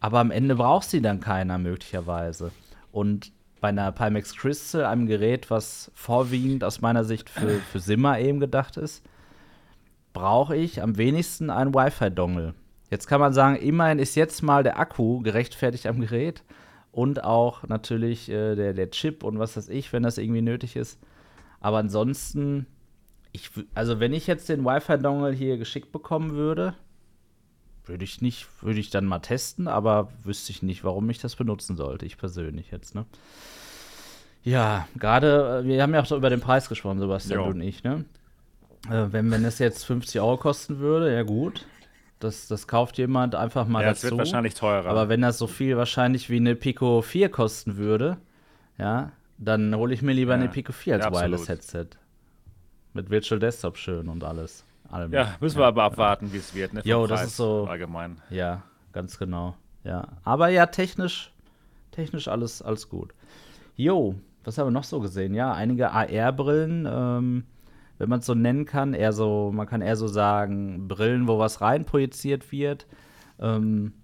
aber am Ende braucht sie dann keiner möglicherweise. Und bei einer Pimax Crystal, einem Gerät, was vorwiegend aus meiner Sicht für, für Simmer eben gedacht ist, brauche ich am wenigsten einen Wi-Fi-Dongle. Jetzt kann man sagen, immerhin ist jetzt mal der Akku gerechtfertigt am Gerät und auch natürlich äh, der, der Chip und was weiß ich, wenn das irgendwie nötig ist. Aber ansonsten, ich, also wenn ich jetzt den Wi-Fi-Dongle hier geschickt bekommen würde, würde ich nicht, würde ich dann mal testen, aber wüsste ich nicht, warum ich das benutzen sollte, ich persönlich jetzt, ne? Ja, gerade, äh, wir haben ja auch so über den Preis gesprochen, Sebastian jo. und ich, ne? Äh, wenn, wenn es jetzt 50 Euro kosten würde, ja gut. Das, das kauft jemand einfach mal ja, dazu. Das wird wahrscheinlich teurer. Aber wenn das so viel wahrscheinlich wie eine Pico 4 kosten würde, ja, dann hole ich mir lieber ja. eine Pico 4 als ja, Wireless-Headset. Mit Virtual Desktop schön und alles. Allem. Ja, müssen wir aber abwarten, wie es wird, ne? Jo, das ist so. Allgemein. Ja, ganz genau. Ja. Aber ja, technisch, technisch alles, alles gut. Jo, was haben wir noch so gesehen? Ja, einige AR-Brillen, ähm, wenn man es so nennen kann. Eher so, man kann eher so sagen, Brillen, wo was reinprojiziert wird. Ähm,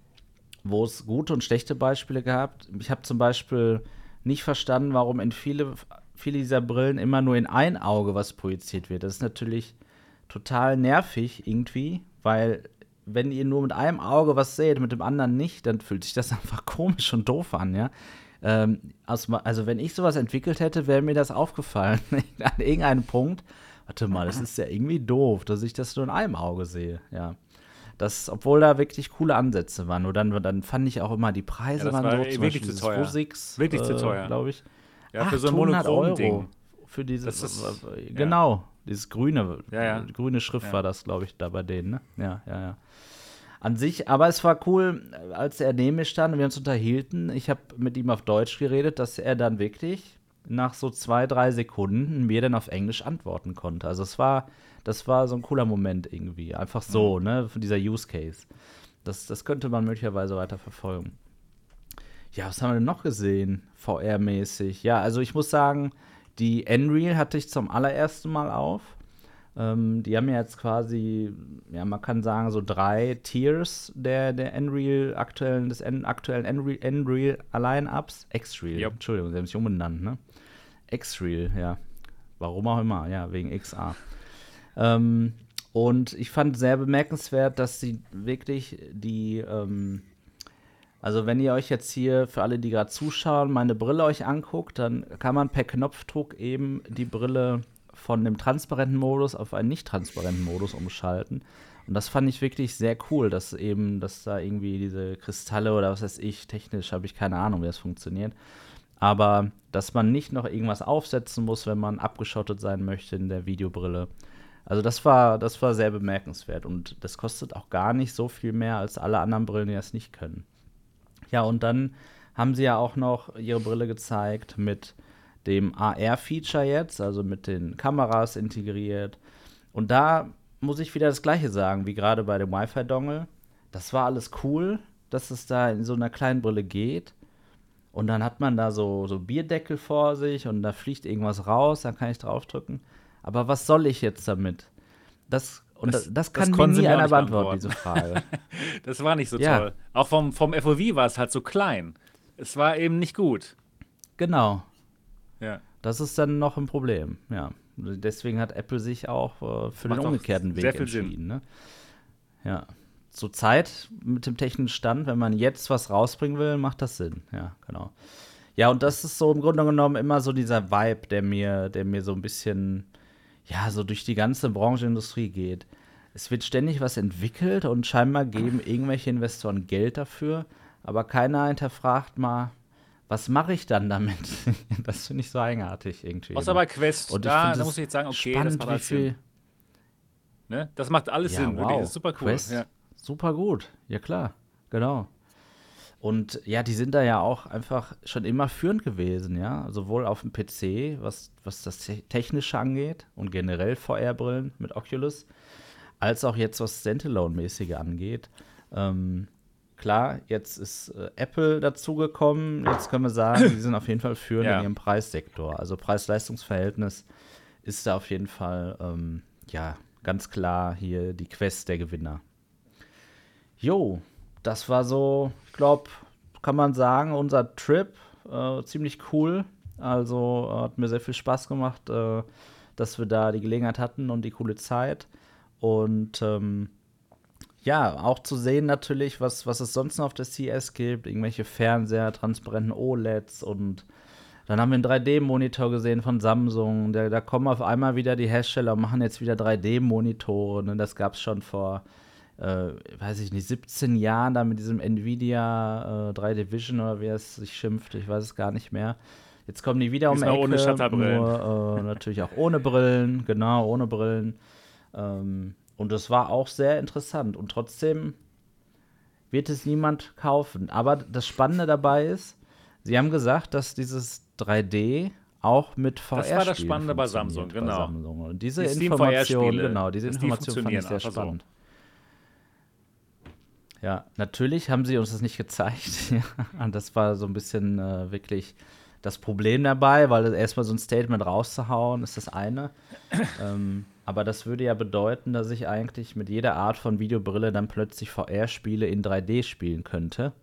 wo es gute und schlechte Beispiele gab. Ich habe zum Beispiel nicht verstanden, warum in viele, viele dieser Brillen immer nur in ein Auge was projiziert wird. Das ist natürlich total nervig irgendwie, weil wenn ihr nur mit einem Auge was seht, mit dem anderen nicht, dann fühlt sich das einfach komisch und doof an, ja. Ähm, also, wenn ich sowas entwickelt hätte, wäre mir das aufgefallen. an irgendeinem Punkt. Warte mal, das ist ja irgendwie doof, dass ich das nur in einem Auge sehe, ja. Das, obwohl da wirklich coole Ansätze waren. Nur dann, dann fand ich auch immer, die Preise ja, waren war so zum wirklich zu teuer. Physix, wirklich äh, zu teuer, glaube ich. Ja, für so ein Monochrom-Ding. Für dieses, ist, genau, ja. Dieses grüne, ja, ja. grüne Schrift war das, glaube ich, da bei denen, ne? Ja, ja, ja. An sich, aber es war cool, als er neben mir stand und wir uns unterhielten. Ich habe mit ihm auf Deutsch geredet, dass er dann wirklich nach so zwei, drei Sekunden mir dann auf Englisch antworten konnte. Also es war, das war so ein cooler Moment irgendwie. Einfach so, mhm. ne, von dieser Use Case. Das, das könnte man möglicherweise weiter verfolgen. Ja, was haben wir denn noch gesehen, VR-mäßig? Ja, also ich muss sagen, die Unreal hatte ich zum allerersten Mal auf. Ähm, die haben ja jetzt quasi, ja, man kann sagen, so drei Tiers der, der Unreal aktuellen, des en, aktuellen Unreal, Unreal Allein-Ups. X-Real, yep. Entschuldigung, sie haben sich umbenannt, ne? X-Real, ja. Warum auch immer, ja, wegen XA. Ähm, und ich fand sehr bemerkenswert, dass sie wirklich die, ähm, also wenn ihr euch jetzt hier für alle, die gerade zuschauen, meine Brille euch anguckt, dann kann man per Knopfdruck eben die Brille von dem transparenten Modus auf einen nicht transparenten Modus umschalten. Und das fand ich wirklich sehr cool, dass eben, dass da irgendwie diese Kristalle oder was weiß ich, technisch habe ich keine Ahnung, wie das funktioniert. Aber dass man nicht noch irgendwas aufsetzen muss, wenn man abgeschottet sein möchte in der Videobrille. Also das war, das war sehr bemerkenswert und das kostet auch gar nicht so viel mehr als alle anderen Brillen, die das nicht können. Ja, und dann haben sie ja auch noch ihre Brille gezeigt mit dem AR-Feature jetzt, also mit den Kameras integriert. Und da muss ich wieder das Gleiche sagen, wie gerade bei dem Wi-Fi-Dongle. Das war alles cool, dass es da in so einer kleinen Brille geht. Und dann hat man da so, so Bierdeckel vor sich und da fliegt irgendwas raus, dann kann ich draufdrücken. Aber was soll ich jetzt damit? Das, und das, das kann das mir nie einer beantworten, diese Frage. das war nicht so ja. toll. Auch vom, vom FOV war es halt so klein. Es war eben nicht gut. Genau. Ja. Das ist dann noch ein Problem, ja. Deswegen hat Apple sich auch äh, für Macht den umgekehrten Weg entschieden. Ne? Ja. Zur Zeit mit dem technischen Stand, wenn man jetzt was rausbringen will, macht das Sinn. Ja, genau. Ja, und das ist so im Grunde genommen immer so dieser Vibe, der mir, der mir so ein bisschen, ja, so durch die ganze Branchenindustrie geht. Es wird ständig was entwickelt und scheinbar geben irgendwelche Investoren Geld dafür, aber keiner hinterfragt mal, was mache ich dann damit? das finde ich so eigenartig irgendwie. Außer bei Quest, und da, da muss ich jetzt sagen, okay, spannend, das macht alles Sinn. Ne? Das macht alles ja, Sinn, wow. wirklich. super cool. Quest, ja. Super gut, ja klar, genau. Und ja, die sind da ja auch einfach schon immer führend gewesen, ja. Sowohl auf dem PC, was, was das Technische angeht und generell VR-Brillen mit Oculus, als auch jetzt was Standalone-mäßige angeht. Ähm, Klar, jetzt ist äh, Apple dazugekommen. Jetzt können wir sagen, die sind auf jeden Fall führend ja. in ihrem Preissektor. Also Preis-Leistungs-Verhältnis ist da auf jeden Fall, ähm, ja, ganz klar hier die Quest der Gewinner. Jo, das war so, ich glaube, kann man sagen, unser Trip. Äh, ziemlich cool. Also äh, hat mir sehr viel Spaß gemacht, äh, dass wir da die Gelegenheit hatten und die coole Zeit. Und ähm, ja, auch zu sehen natürlich, was, was es sonst noch auf der CS gibt. Irgendwelche Fernseher, transparenten OLEDs und dann haben wir einen 3D-Monitor gesehen von Samsung. Da, da, kommen auf einmal wieder die Hersteller und machen jetzt wieder 3D-Monitore. Ne? Das gab es schon vor, äh, weiß ich nicht, 17 Jahren da mit diesem Nvidia äh, 3D Vision oder wie es sich schimpft. Ich weiß es gar nicht mehr. Jetzt kommen die wieder um Ecke. ohne Shutterbrillen. Nur, äh, natürlich auch ohne Brillen, genau, ohne Brillen. Ähm, und das war auch sehr interessant. Und trotzdem wird es niemand kaufen. Aber das Spannende dabei ist, sie haben gesagt, dass dieses 3D auch mit VR Das war das Spannende bei Samsung, genau. Bei Samsung. Und diese die Information, genau, diese Information die fand ich sehr spannend. So. Ja, natürlich haben sie uns das nicht gezeigt. Und das war so ein bisschen äh, wirklich das Problem dabei, weil erstmal so ein Statement rauszuhauen, ist das eine. ähm, aber das würde ja bedeuten, dass ich eigentlich mit jeder Art von Videobrille dann plötzlich VR-Spiele in 3D spielen könnte.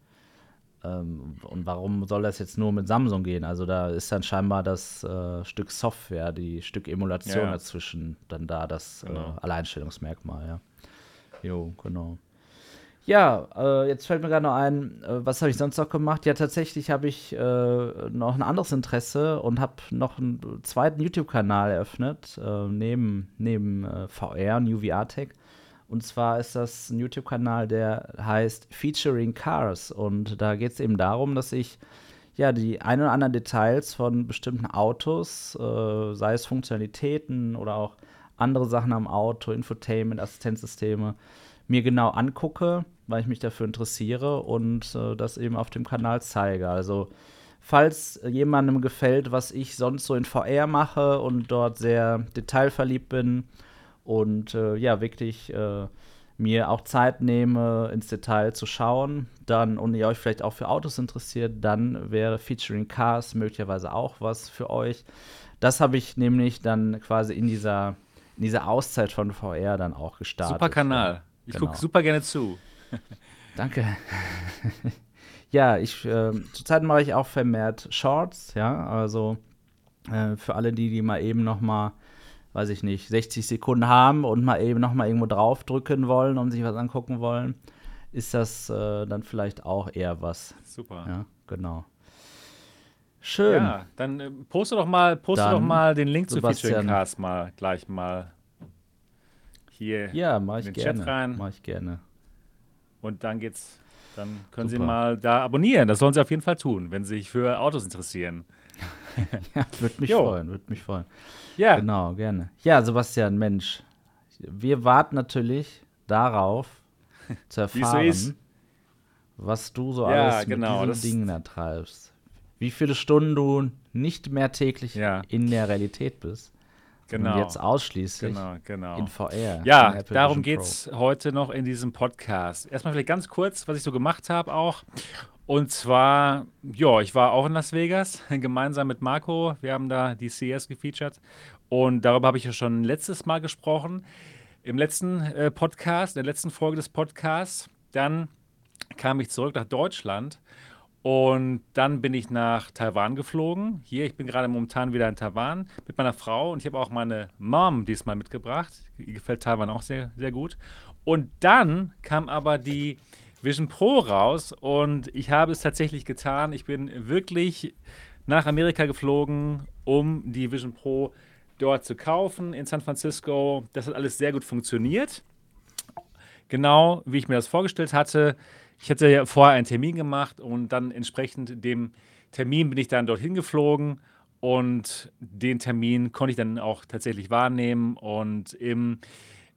Ähm, und warum soll das jetzt nur mit Samsung gehen? Also da ist dann scheinbar das äh, Stück Software, die Stück Emulation ja, ja. dazwischen dann da das äh, genau. äh, Alleinstellungsmerkmal, ja. Jo, genau. Ja, äh, jetzt fällt mir gerade noch ein, äh, was habe ich sonst noch gemacht? Ja, tatsächlich habe ich äh, noch ein anderes Interesse und habe noch einen zweiten YouTube-Kanal eröffnet, äh, neben, neben äh, VR, New VR Tech. Und zwar ist das ein YouTube-Kanal, der heißt Featuring Cars. Und da geht es eben darum, dass ich ja die ein oder anderen Details von bestimmten Autos, äh, sei es Funktionalitäten oder auch andere Sachen am Auto, Infotainment, Assistenzsysteme, mir genau angucke, weil ich mich dafür interessiere und äh, das eben auf dem Kanal zeige. Also falls jemandem gefällt, was ich sonst so in VR mache und dort sehr detailverliebt bin und äh, ja, wirklich äh, mir auch Zeit nehme, ins Detail zu schauen, dann und ihr euch vielleicht auch für Autos interessiert, dann wäre Featuring Cars möglicherweise auch was für euch. Das habe ich nämlich dann quasi in dieser, in dieser Auszeit von VR dann auch gestartet. Super Kanal. Ich genau. gucke super gerne zu. Danke. ja, ich äh, zurzeit mache ich auch vermehrt Shorts, ja, also äh, für alle die, die mal eben noch mal, weiß ich nicht, 60 Sekunden haben und mal eben noch mal irgendwo draufdrücken wollen und sich was angucken wollen, ist das äh, dann vielleicht auch eher was. Super. Ja, genau. Schön. Ja, dann äh, poste doch mal, poste dann, doch mal den Link zu Featuring Cast mal gleich mal hier ja, mach ich in den gerne. Chat rein. Mach ich gerne. Und dann geht's, dann können Super. Sie mal da abonnieren. Das sollen Sie auf jeden Fall tun, wenn Sie sich für Autos interessieren. ja, würde mich jo. freuen, würde mich freuen. Ja. Genau, gerne. Ja, Sebastian, Mensch, wir warten natürlich darauf zu erfahren, was du so ja, alles genau, mit diesen Dingen da treibst. Wie viele Stunden du nicht mehr täglich ja. in der Realität bist. Genau. Und jetzt ausschließlich genau, genau. in VR. Ja, in darum geht es heute noch in diesem Podcast. Erstmal vielleicht ganz kurz, was ich so gemacht habe auch. Und zwar, ja, ich war auch in Las Vegas, gemeinsam mit Marco. Wir haben da die CS gefeatured. Und darüber habe ich ja schon letztes Mal gesprochen. Im letzten äh, Podcast, in der letzten Folge des Podcasts. Dann kam ich zurück nach Deutschland und dann bin ich nach Taiwan geflogen. Hier, ich bin gerade momentan wieder in Taiwan mit meiner Frau und ich habe auch meine Mom diesmal mitgebracht. Ihr gefällt Taiwan auch sehr, sehr gut. Und dann kam aber die Vision Pro raus und ich habe es tatsächlich getan. Ich bin wirklich nach Amerika geflogen, um die Vision Pro dort zu kaufen in San Francisco. Das hat alles sehr gut funktioniert. Genau wie ich mir das vorgestellt hatte. Ich hatte ja vorher einen Termin gemacht und dann entsprechend dem Termin bin ich dann dorthin geflogen und den Termin konnte ich dann auch tatsächlich wahrnehmen und im,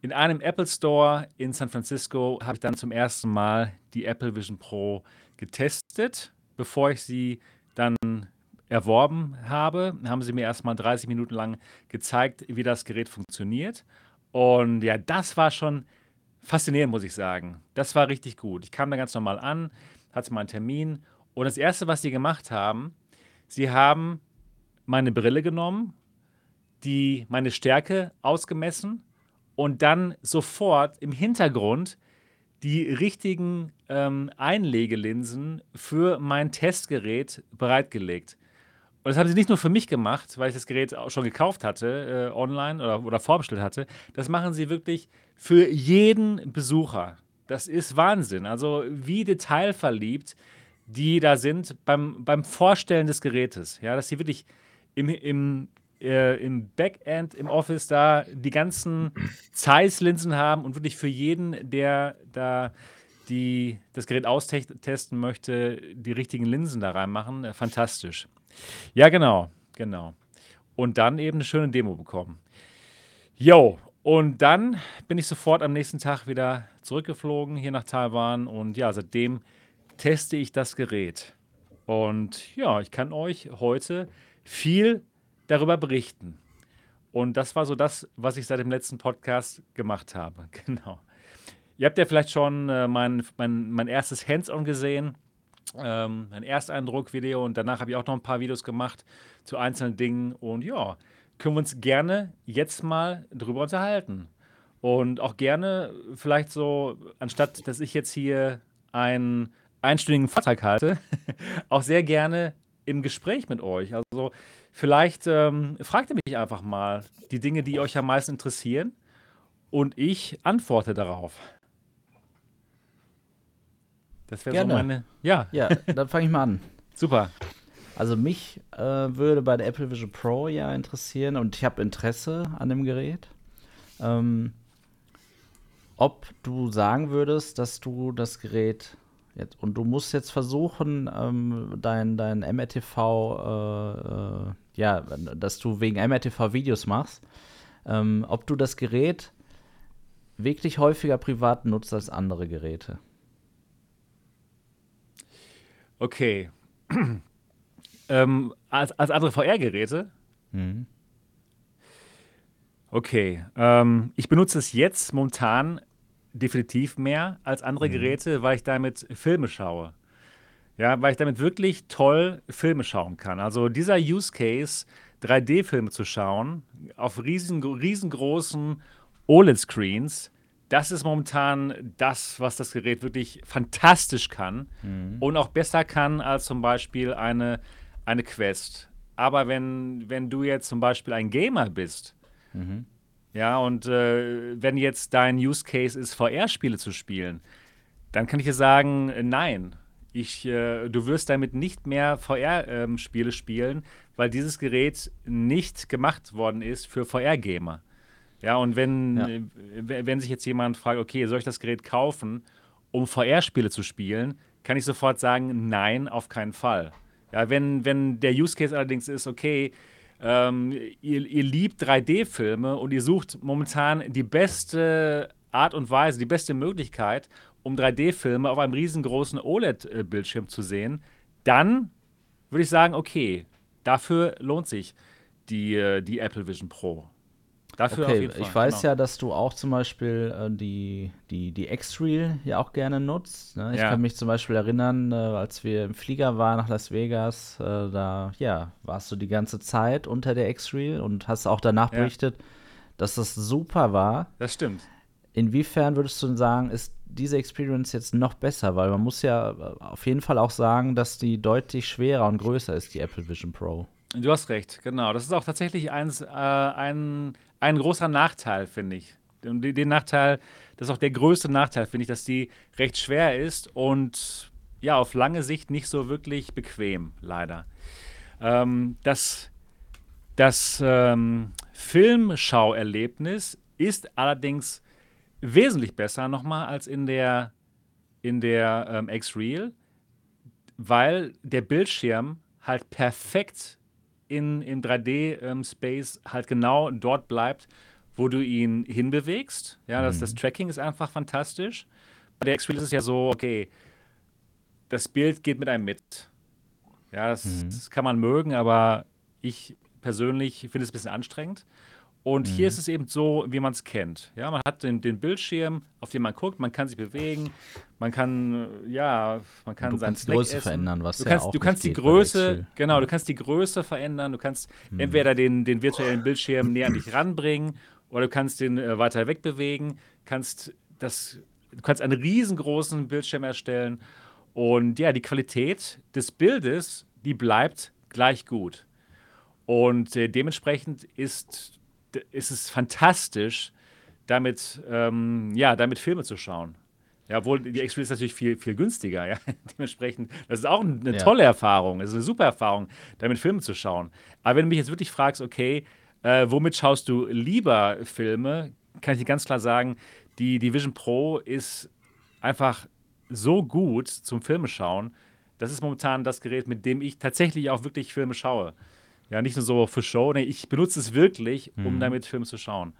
in einem Apple Store in San Francisco habe ich dann zum ersten Mal die Apple Vision Pro getestet, bevor ich sie dann erworben habe, haben sie mir erstmal 30 Minuten lang gezeigt, wie das Gerät funktioniert. Und ja, das war schon faszinierend, muss ich sagen. Das war richtig gut. Ich kam da ganz normal an, hatte mal einen Termin und das Erste, was sie gemacht haben, sie haben meine Brille genommen, die meine Stärke ausgemessen und dann sofort im Hintergrund die richtigen ähm, Einlegelinsen für mein Testgerät bereitgelegt. Und das haben sie nicht nur für mich gemacht, weil ich das Gerät auch schon gekauft hatte, äh, online oder, oder vorbestellt hatte. Das machen sie wirklich für jeden Besucher. Das ist Wahnsinn. Also wie detailverliebt die da sind beim, beim Vorstellen des Gerätes. Ja, dass sie wirklich im, im, äh, im Backend, im Office da die ganzen Zeiss-Linsen haben und wirklich für jeden, der da die, das Gerät austesten möchte, die richtigen Linsen da reinmachen. Äh, fantastisch. Ja, genau, genau. Und dann eben eine schöne Demo bekommen. Jo, und dann bin ich sofort am nächsten Tag wieder zurückgeflogen hier nach Taiwan und ja, seitdem teste ich das Gerät. Und ja, ich kann euch heute viel darüber berichten. Und das war so das, was ich seit dem letzten Podcast gemacht habe. Genau. Ihr habt ja vielleicht schon äh, mein, mein, mein erstes Hands-on gesehen ähm, ein Ersteindruck-Video und danach habe ich auch noch ein paar Videos gemacht zu einzelnen Dingen und ja, können wir uns gerne jetzt mal drüber unterhalten. Und auch gerne vielleicht so, anstatt dass ich jetzt hier einen einstündigen Vortrag halte, auch sehr gerne im Gespräch mit euch. Also vielleicht ähm, fragt ihr mich einfach mal die Dinge, die euch am meisten interessieren und ich antworte darauf. Das wäre so meine. Ja. Ja, dann fange ich mal an. Super. Also mich äh, würde bei der Apple Vision Pro ja interessieren und ich habe Interesse an dem Gerät. Ähm, ob du sagen würdest, dass du das Gerät jetzt und du musst jetzt versuchen, ähm, dein, dein MRTV, äh, äh, ja, dass du wegen MRTV Videos machst, ähm, ob du das Gerät wirklich häufiger privat nutzt als andere Geräte. Okay. ähm, als, als andere VR-Geräte? Mhm. Okay. Ähm, ich benutze es jetzt momentan definitiv mehr als andere mhm. Geräte, weil ich damit Filme schaue. Ja, weil ich damit wirklich toll Filme schauen kann. Also dieser Use Case, 3D-Filme zu schauen, auf riesen, riesengroßen OLED-Screens, das ist momentan das, was das Gerät wirklich fantastisch kann mhm. und auch besser kann als zum Beispiel eine, eine Quest. Aber wenn, wenn du jetzt zum Beispiel ein Gamer bist, mhm. ja, und äh, wenn jetzt dein Use Case ist, VR-Spiele zu spielen, dann kann ich dir sagen, nein. Ich, äh, du wirst damit nicht mehr VR-Spiele ähm, spielen, weil dieses Gerät nicht gemacht worden ist für VR-Gamer. Ja, und wenn, ja. Äh, wenn sich jetzt jemand fragt, okay, soll ich das Gerät kaufen, um VR-Spiele zu spielen, kann ich sofort sagen, nein, auf keinen Fall. Ja, wenn, wenn der Use Case allerdings ist, okay, ähm, ihr, ihr liebt 3D-Filme und ihr sucht momentan die beste Art und Weise, die beste Möglichkeit, um 3D-Filme auf einem riesengroßen OLED-Bildschirm zu sehen, dann würde ich sagen, okay, dafür lohnt sich die, äh, die Apple Vision Pro. Dafür okay, ich weiß genau. ja, dass du auch zum Beispiel äh, die, die, die X-Reel ja auch gerne nutzt. Ne? Ich ja. kann mich zum Beispiel erinnern, äh, als wir im Flieger waren nach Las Vegas, äh, da ja, warst du die ganze Zeit unter der X-Reel und hast auch danach ja. berichtet, dass das super war. Das stimmt. Inwiefern würdest du sagen, ist diese Experience jetzt noch besser? Weil man muss ja äh, auf jeden Fall auch sagen, dass die deutlich schwerer und größer ist, die Apple Vision Pro. Du hast recht, genau. Das ist auch tatsächlich eins, äh, ein, ein großer Nachteil, finde ich. Und den Nachteil, das ist auch der größte Nachteil, finde ich, dass die recht schwer ist und ja, auf lange Sicht nicht so wirklich bequem, leider. Ähm, das das ähm, Filmschauerlebnis ist allerdings wesentlich besser nochmal als in der, in der ähm, X-Reel, weil der Bildschirm halt perfekt in, im 3D-Space ähm, halt genau dort bleibt, wo du ihn hinbewegst. Ja, das, mhm. das Tracking ist einfach fantastisch. Bei der X-Reel ist es ja so, okay, das Bild geht mit einem mit. Ja, das, mhm. das kann man mögen, aber ich persönlich finde es ein bisschen anstrengend. Und mhm. hier ist es eben so, wie man es kennt. Ja, man hat den, den, Bildschirm, auf den man guckt, man kann sich bewegen, man kann, ja, man kann sein Größe essen. verändern, was du kannst, ja du kannst die Größe, genau, du kannst die Größe verändern, du kannst mhm. entweder den, den virtuellen Bildschirm näher an dich ranbringen oder du kannst den äh, weiter wegbewegen, kannst das, du kannst einen riesengroßen Bildschirm erstellen und ja, die Qualität des Bildes, die bleibt gleich gut. Und äh, dementsprechend ist ist es fantastisch, damit, ähm, ja, damit Filme zu schauen. Ja, obwohl die X-Ray ist natürlich viel, viel günstiger. Ja? Dementsprechend, das ist auch eine ja. tolle Erfahrung. Es ist eine super Erfahrung, damit Filme zu schauen. Aber wenn du mich jetzt wirklich fragst, okay, äh, womit schaust du lieber Filme, kann ich dir ganz klar sagen, die, die Vision Pro ist einfach so gut zum Filme schauen. Das ist momentan das Gerät, mit dem ich tatsächlich auch wirklich Filme schaue. Ja, nicht nur so für Show. Nee, ich benutze es wirklich, um mhm. damit Filme zu schauen.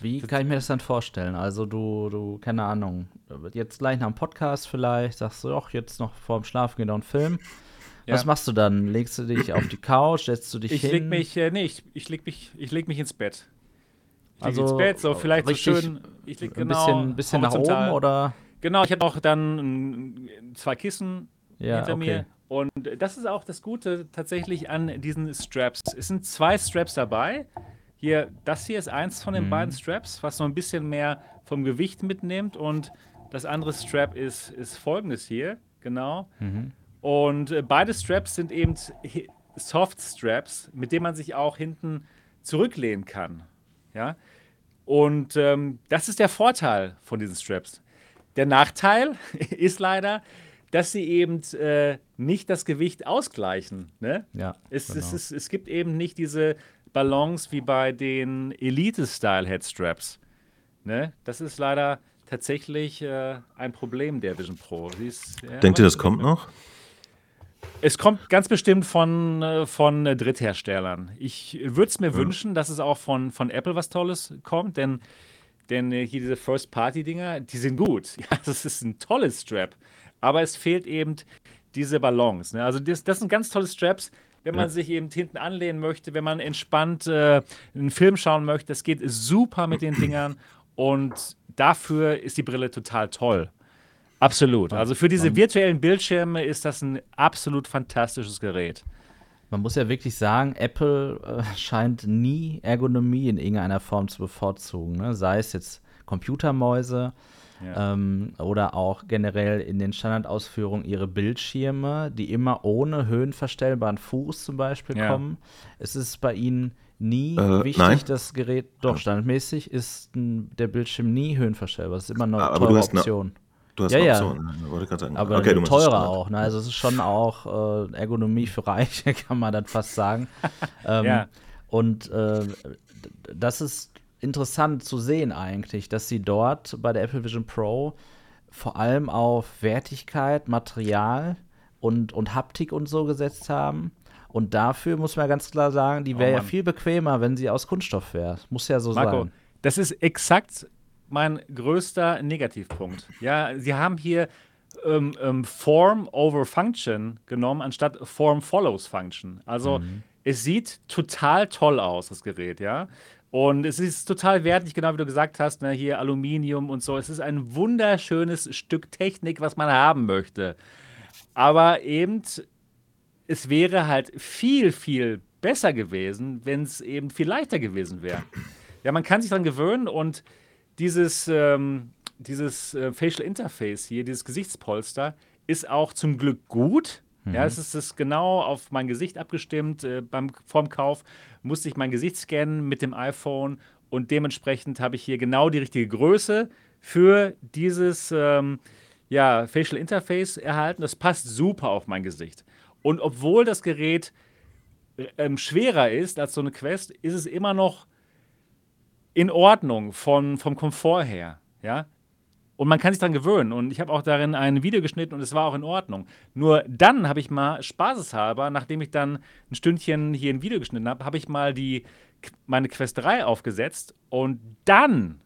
Wie kann ich mir das dann vorstellen? Also du, du, keine Ahnung, jetzt gleich nach dem Podcast vielleicht, sagst du, doch, jetzt noch vorm Schlafen gehen noch einen Film. Ja. Was machst du dann? Legst du dich auf die Couch, setzt du dich ich hin? Leg mich, äh, nee, ich, ich leg mich, ich leg mich ins Bett. Ich also, ins Bett, so vielleicht so schön, ich leg genau ein bisschen, bisschen nach oben oder? Genau, ich habe auch dann zwei Kissen ja, hinter okay. mir und das ist auch das Gute tatsächlich an diesen Straps. Es sind zwei Straps dabei. Hier, das hier ist eins von den mhm. beiden Straps, was so ein bisschen mehr vom Gewicht mitnimmt. Und das andere Strap ist, ist folgendes hier, genau. Mhm. Und äh, beide Straps sind eben Soft Straps, mit denen man sich auch hinten zurücklehnen kann. Ja. Und ähm, das ist der Vorteil von diesen Straps. Der Nachteil ist leider, dass sie eben äh, nicht das Gewicht ausgleichen. Ne? Ja, es, genau. es, es, es gibt eben nicht diese Balance wie bei den Elite-Style-Headstraps. Ne? Das ist leider tatsächlich äh, ein Problem der Vision Pro. Ist, ja, Denkt ihr, das kommt noch? Es kommt ganz bestimmt von, äh, von Drittherstellern. Ich würde es mir ja. wünschen, dass es auch von, von Apple was Tolles kommt, denn, denn äh, hier diese First-Party-Dinger, die sind gut. Ja, das ist ein tolles Strap. Aber es fehlt eben diese Balance. Ne? Also das, das sind ganz tolle Straps, wenn man ja. sich eben hinten anlehnen möchte, wenn man entspannt äh, einen Film schauen möchte. Das geht super mit den Dingern und dafür ist die Brille total toll. Absolut. Also für diese virtuellen Bildschirme ist das ein absolut fantastisches Gerät. Man muss ja wirklich sagen, Apple äh, scheint nie Ergonomie in irgendeiner Form zu bevorzugen. Ne? Sei es jetzt Computermäuse ja. ähm, oder auch generell in den Standardausführungen ihre Bildschirme, die immer ohne höhenverstellbaren Fuß zum Beispiel ja. kommen. Es ist bei ihnen nie äh, wichtig, nein. das Gerät, doch standardmäßig ist ein, der Bildschirm nie höhenverstellbar. Das ist immer noch eine teure Option. Eine, du hast ja, eine Option, ja. wollte gerade sagen. Aber okay, teurer auch. Ne? Also es ist schon auch äh, Ergonomie für Reiche, kann man dann fast sagen. ähm, ja. Und äh, das ist interessant zu sehen eigentlich, dass sie dort bei der Apple Vision Pro vor allem auf Wertigkeit, Material und, und Haptik und so gesetzt haben. Und dafür muss man ganz klar sagen, die wäre oh ja viel bequemer, wenn sie aus Kunststoff wäre. Muss ja so Marco, sein. Das ist exakt mein größter Negativpunkt. Ja, sie haben hier ähm, ähm, Form over Function genommen, anstatt Form follows Function. Also mhm. es sieht total toll aus, das Gerät, ja. Und es ist total wertig, genau wie du gesagt hast, ne, hier Aluminium und so. Es ist ein wunderschönes Stück Technik, was man haben möchte. Aber eben es wäre halt viel, viel besser gewesen, wenn es eben viel leichter gewesen wäre. Ja, man kann sich daran gewöhnen und dieses, ähm, dieses äh, Facial Interface hier, dieses Gesichtspolster, ist auch zum Glück gut. Mhm. Ja, es ist, ist genau auf mein Gesicht abgestimmt. Äh, beim, vorm Kauf musste ich mein Gesicht scannen mit dem iPhone und dementsprechend habe ich hier genau die richtige Größe für dieses ähm, ja, Facial Interface erhalten. Das passt super auf mein Gesicht. Und obwohl das Gerät ähm, schwerer ist als so eine Quest, ist es immer noch in Ordnung von, vom Komfort her. Ja? Und man kann sich daran gewöhnen. Und ich habe auch darin ein Video geschnitten und es war auch in Ordnung. Nur dann habe ich mal spaßeshalber, nachdem ich dann ein Stündchen hier ein Video geschnitten habe, habe ich mal die, meine Quest 3 aufgesetzt. Und dann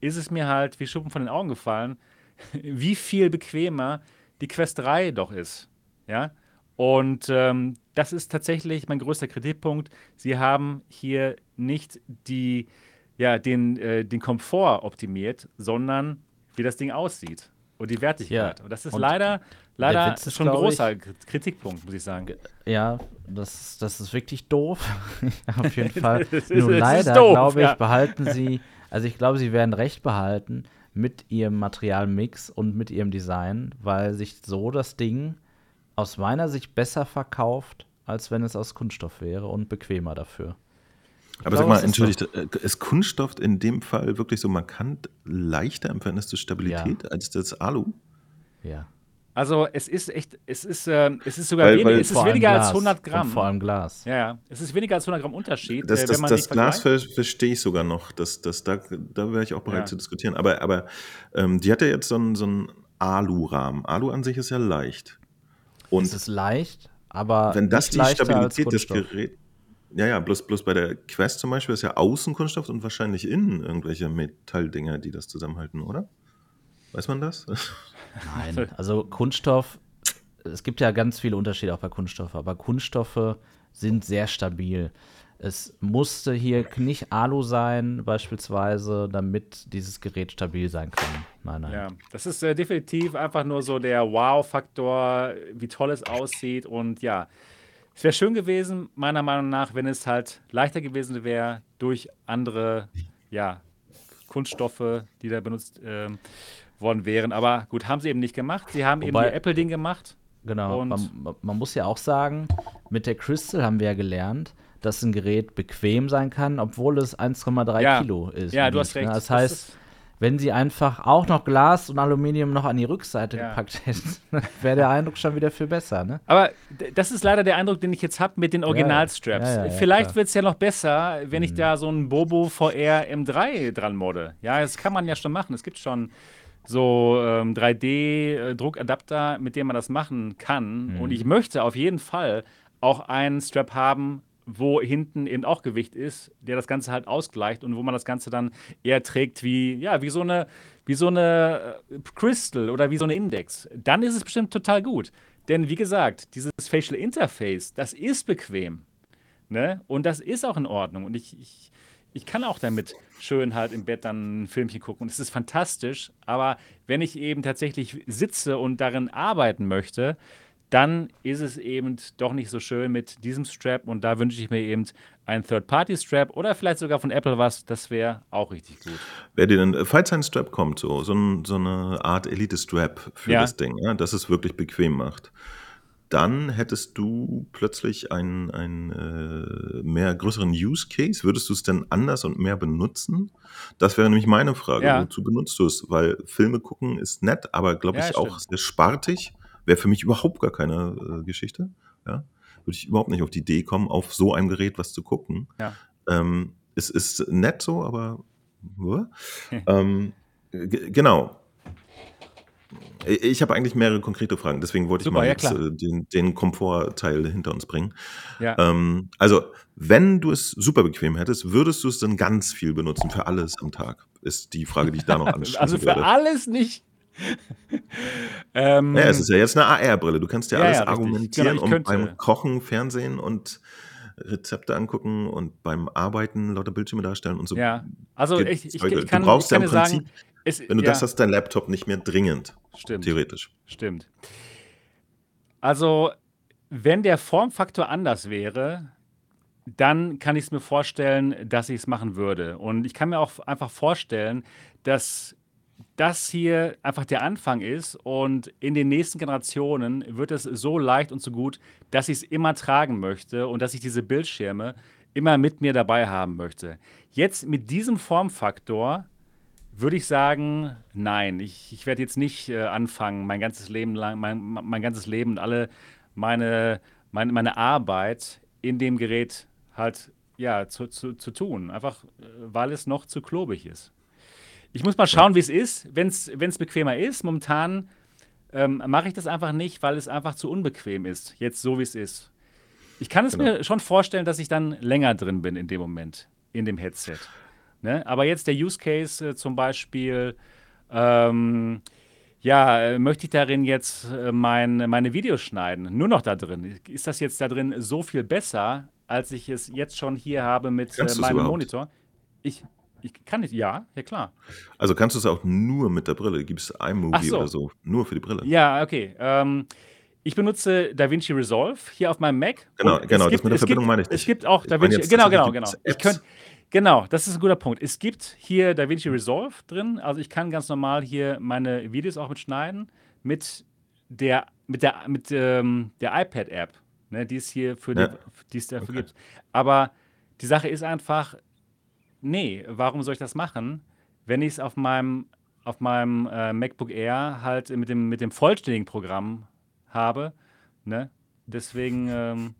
ist es mir halt wie Schuppen von den Augen gefallen, wie viel bequemer die Quest 3 doch ist. Ja? Und ähm, das ist tatsächlich mein größter Kritikpunkt. Sie haben hier nicht die, ja, den, äh, den Komfort optimiert, sondern wie das Ding aussieht und die Wertigkeit. Ja. Und das ist und leider, leider ist, schon ein großer ich, Kritikpunkt, muss ich sagen. Ja, das, das ist wirklich doof. Auf jeden Fall. ist, Nur leider, glaube ich, ja. behalten sie, also ich glaube, sie werden recht behalten mit ihrem Materialmix und mit ihrem Design, weil sich so das Ding aus meiner Sicht besser verkauft, als wenn es aus Kunststoff wäre und bequemer dafür. Aber sag mal, entschuldigt, ist, äh, ist Kunststoff in dem Fall wirklich so markant leichter im Verhältnis zur Stabilität ja. als das Alu? Ja. Also es ist echt, es ist, äh, es ist sogar weil, wenig, weil es ist weniger Glas, als 100 Gramm. vor allem Glas. Ja, ja, es ist weniger als 100 Gramm Unterschied. Das, äh, das, das Glas ver verstehe ich sogar noch. Das, das, da da wäre ich auch bereit ja. zu diskutieren. Aber, aber ähm, die hat ja jetzt so einen, so einen Alu-Rahmen. Alu an sich ist ja leicht. Und es ist leicht, aber wenn das die Stabilität des Geräts ja, ja, bloß, bloß bei der Quest zum Beispiel ist ja außen Kunststoff und wahrscheinlich innen irgendwelche Metalldinger, die das zusammenhalten, oder? Weiß man das? Nein, also Kunststoff, es gibt ja ganz viele Unterschiede auch bei Kunststoff, aber Kunststoffe sind sehr stabil. Es musste hier nicht Alu sein, beispielsweise, damit dieses Gerät stabil sein kann. Nein, nein. Ja, das ist äh, definitiv einfach nur so der Wow-Faktor, wie toll es aussieht. Und ja, es wäre schön gewesen, meiner Meinung nach, wenn es halt leichter gewesen wäre durch andere ja, Kunststoffe, die da benutzt äh, worden wären. Aber gut, haben sie eben nicht gemacht. Sie haben Wobei, eben ihr Apple-Ding gemacht. Genau. Man, man muss ja auch sagen, mit der Crystal haben wir ja gelernt, dass ein Gerät bequem sein kann, obwohl es 1,3 ja. Kilo ist. Ja, du hast recht. Das heißt, wenn sie einfach auch noch Glas und Aluminium noch an die Rückseite ja. gepackt hätten, wäre der Eindruck schon wieder viel besser, ne? Aber das ist leider der Eindruck, den ich jetzt habe mit den Originalstraps. Ja, ja, Vielleicht wird es ja noch besser, wenn ich mhm. da so einen Bobo VR M3 dran modde. Ja, das kann man ja schon machen. Es gibt schon so ähm, 3D-Druckadapter, mit denen man das machen kann. Mhm. Und ich möchte auf jeden Fall auch einen Strap haben, wo hinten eben auch Gewicht ist, der das Ganze halt ausgleicht und wo man das Ganze dann eher trägt wie, ja, wie so eine, wie so eine äh, Crystal oder wie so eine Index. Dann ist es bestimmt total gut. Denn wie gesagt, dieses Facial Interface, das ist bequem. Ne? Und das ist auch in Ordnung. Und ich, ich, ich kann auch damit schön halt im Bett dann ein Filmchen gucken. Und es ist fantastisch. Aber wenn ich eben tatsächlich sitze und darin arbeiten möchte, dann ist es eben doch nicht so schön mit diesem Strap und da wünsche ich mir eben einen Third-Party-Strap oder vielleicht sogar von Apple was, das wäre auch richtig gut. Wer dir denn, falls ein Strap kommt, so, so, ein, so eine Art Elite-Strap für ja. das Ding, ja, dass es wirklich bequem macht, dann hättest du plötzlich einen, einen äh, mehr größeren Use Case. Würdest du es denn anders und mehr benutzen? Das wäre nämlich meine Frage. Ja. Wozu benutzt du es? Weil Filme gucken ist nett, aber glaube ich auch sehr spartig. Wäre für mich überhaupt gar keine äh, Geschichte. Ja? Würde ich überhaupt nicht auf die Idee kommen, auf so einem Gerät was zu gucken. Ja. Ähm, es ist nett so, aber ähm, genau. Ich habe eigentlich mehrere konkrete Fragen, deswegen wollte Super, ich mal ja, jetzt, äh, den, den Komfortteil hinter uns bringen. Ja. Ähm, also, wenn du es super bequem hättest, würdest du es dann ganz viel benutzen für alles am Tag? Ist die Frage, die ich da noch anschließen Also für würde. alles nicht ähm, ja, es ist ja jetzt eine AR-Brille. Du kannst ja, ja alles ja, argumentieren genau, und beim Kochen, Fernsehen und Rezepte angucken und beim Arbeiten lauter Bildschirme darstellen und so. Ja, also ich, ich, ich kann, Du brauchst ja im Prinzip, sagen, es, wenn du das hast, dein Laptop nicht mehr dringend. Stimmt. Theoretisch. Stimmt. Also, wenn der Formfaktor anders wäre, dann kann ich es mir vorstellen, dass ich es machen würde. Und ich kann mir auch einfach vorstellen, dass das hier einfach der Anfang ist und in den nächsten Generationen wird es so leicht und so gut, dass ich es immer tragen möchte und dass ich diese Bildschirme immer mit mir dabei haben möchte. Jetzt mit diesem Formfaktor würde ich sagen, nein, ich, ich werde jetzt nicht äh, anfangen, mein ganzes Leben lang, mein, mein ganzes Leben und alle meine, meine, meine Arbeit in dem Gerät halt ja, zu, zu, zu tun. Einfach äh, weil es noch zu klobig ist. Ich muss mal schauen, wie es ist, wenn es bequemer ist. Momentan ähm, mache ich das einfach nicht, weil es einfach zu unbequem ist, jetzt so wie es ist. Ich kann es genau. mir schon vorstellen, dass ich dann länger drin bin in dem Moment, in dem Headset. Ne? Aber jetzt der Use Case äh, zum Beispiel, ähm, ja, äh, möchte ich darin jetzt äh, mein, meine Videos schneiden? Nur noch da drin. Ist das jetzt da drin so viel besser, als ich es jetzt schon hier habe mit äh, meinem Monitor? Ich, ich kann nicht, ja, ja klar. Also kannst du es auch nur mit der Brille? Gibt es iMovie so. oder so? Nur für die Brille? Ja, okay. Ähm, ich benutze DaVinci Resolve hier auf meinem Mac. Genau, genau, gibt, das mit der Verbindung gibt, meine ich nicht. Es gibt auch DaVinci, genau, genau, genau. Ich könnt, genau, das ist ein guter Punkt. Es gibt hier DaVinci Resolve drin, also ich kann ganz normal hier meine Videos auch mitschneiden mit der, mit der, mit ähm, der iPad-App, ne, die es hier für ja. die, die es dafür okay. gibt. Aber die Sache ist einfach, nee, warum soll ich das machen, wenn ich es auf meinem, auf meinem äh, MacBook Air halt mit dem, mit dem vollständigen Programm habe. Ne? Deswegen. Ähm,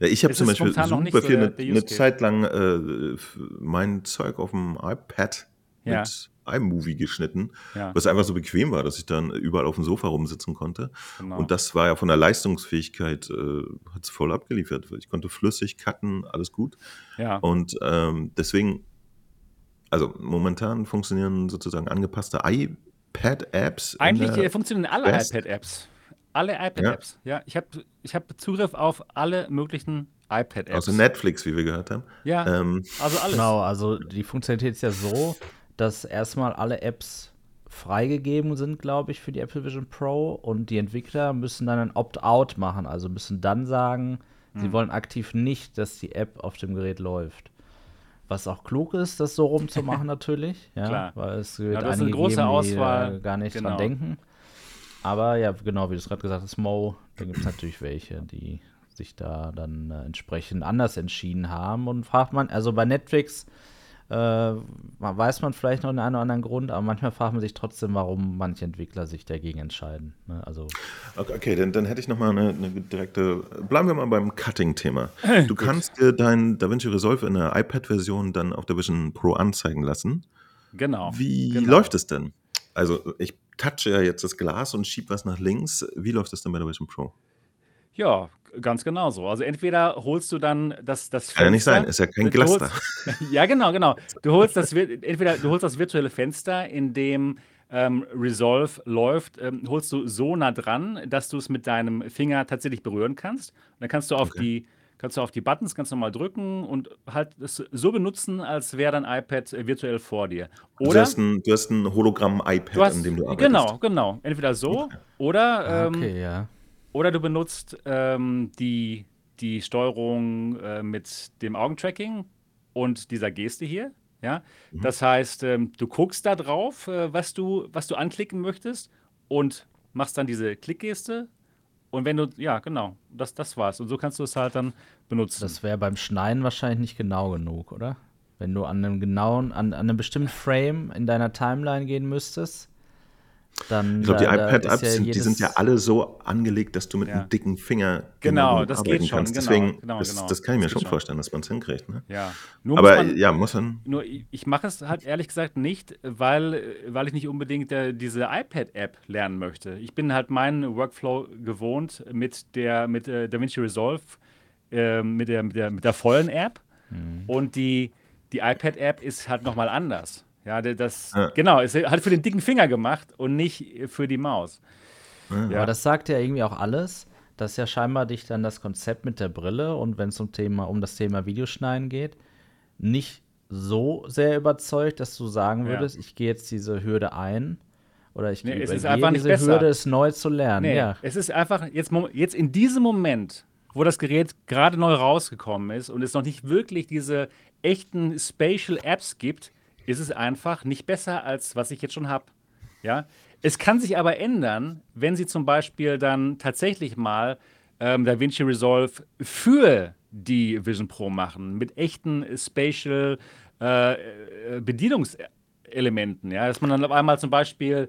ja, ich habe zum Beispiel super viel eine, eine Zeit lang äh, mein Zeug auf dem iPad ja. mit iMovie geschnitten, ja. was einfach so bequem war, dass ich dann überall auf dem Sofa rumsitzen konnte. Genau. Und das war ja von der Leistungsfähigkeit, äh, hat es voll abgeliefert. Ich konnte flüssig cutten, alles gut. Ja. Und ähm, deswegen, also momentan funktionieren sozusagen angepasste iPad-Apps. Eigentlich funktionieren alle iPad-Apps. Alle iPad-Apps, ja. ja. Ich habe ich hab Zugriff auf alle möglichen iPad-Apps. Also Netflix, wie wir gehört haben. Ja, ähm. also alles. Genau, also die Funktionalität ist ja so, dass erstmal alle Apps freigegeben sind, glaube ich, für die Apple Vision Pro und die Entwickler müssen dann ein Opt-out machen, also müssen dann sagen, hm. sie wollen aktiv nicht, dass die App auf dem Gerät läuft. Was auch klug ist, das so rumzumachen natürlich, ja, Klar. weil es wird ja, das einige eine große geben, Auswahl. gar nicht genau. dran denken. Aber ja, genau, wie du es gerade gesagt hast, Mo, da gibt es natürlich welche, die sich da dann äh, entsprechend anders entschieden haben und fragt man, also bei Netflix äh, weiß man vielleicht noch den einen oder anderen Grund, aber manchmal fragt man sich trotzdem, warum manche Entwickler sich dagegen entscheiden. Ne? Also okay, okay, dann, dann hätte ich noch mal eine, eine direkte. Bleiben wir mal beim Cutting-Thema. Du kannst dir dein DaVinci Resolve in der iPad-Version dann auf der Vision Pro anzeigen lassen. Genau. Wie genau. läuft es denn? Also ich touche ja jetzt das Glas und schiebe was nach links. Wie läuft das denn bei der Vision Pro? Ja, ganz genau so. Also entweder holst du dann das, das Fenster. Kann ja nicht sein, ist ja kein Glas da. ja, genau, genau. Du holst das, entweder du holst das virtuelle Fenster, in dem ähm, Resolve läuft, ähm, holst du so nah dran, dass du es mit deinem Finger tatsächlich berühren kannst. Und dann kannst du auf okay. die kannst du auf die Buttons ganz normal drücken und halt es so benutzen, als wäre dein iPad äh, virtuell vor dir. Oder du hast ein, du hast ein Hologramm-iPad, an dem du arbeitest. Genau, genau. Entweder so okay. oder ah, ähm, okay, ja. Oder du benutzt ähm, die, die Steuerung äh, mit dem Augentracking und dieser Geste hier. Ja? Mhm. Das heißt, ähm, du guckst da drauf, äh, was, du, was du anklicken möchtest und machst dann diese Klickgeste. Und wenn du, ja, genau, das, das war's. Und so kannst du es halt dann benutzen. Das wäre beim Schneiden wahrscheinlich nicht genau genug, oder? Wenn du an einem genauen, an, an einem bestimmten Frame in deiner Timeline gehen müsstest dann, ich glaube, die iPad-Apps, ja die sind ja alle so angelegt, dass du mit ja. einem dicken Finger genau, das geht schon. Kannst. Genau, Deswegen, genau, das, genau. das kann ich mir schon vorstellen, dass man es hinkriegt. Ne? Ja. Nur Aber man, ja, muss man. Nur ich mache es halt ehrlich gesagt nicht, weil, weil ich nicht unbedingt äh, diese iPad-App lernen möchte. Ich bin halt meinen Workflow gewohnt mit der mit äh, DaVinci Resolve, äh, mit, der, mit, der, mit der vollen App. Mhm. Und die, die iPad-App ist halt nochmal anders. Ja, das, ja. genau, es hat für den dicken Finger gemacht und nicht für die Maus. Ja. Aber das sagt ja irgendwie auch alles. Das ist ja scheinbar dich dann das Konzept mit der Brille und wenn es um, Thema, um das Thema Videoschneiden geht, nicht so sehr überzeugt, dass du sagen würdest, ja. ich gehe jetzt diese Hürde ein oder ich nee, es ist einfach diese besser. Hürde, es neu zu lernen. Nee, ja. Es ist einfach jetzt, jetzt in diesem Moment, wo das Gerät gerade neu rausgekommen ist und es noch nicht wirklich diese echten Spatial Apps gibt, ist es einfach nicht besser, als was ich jetzt schon habe. Ja? Es kann sich aber ändern, wenn Sie zum Beispiel dann tatsächlich mal ähm, DaVinci Resolve für die Vision Pro machen, mit echten Spatial äh, äh, Bedienungselementen. Ja? Dass man dann auf einmal zum Beispiel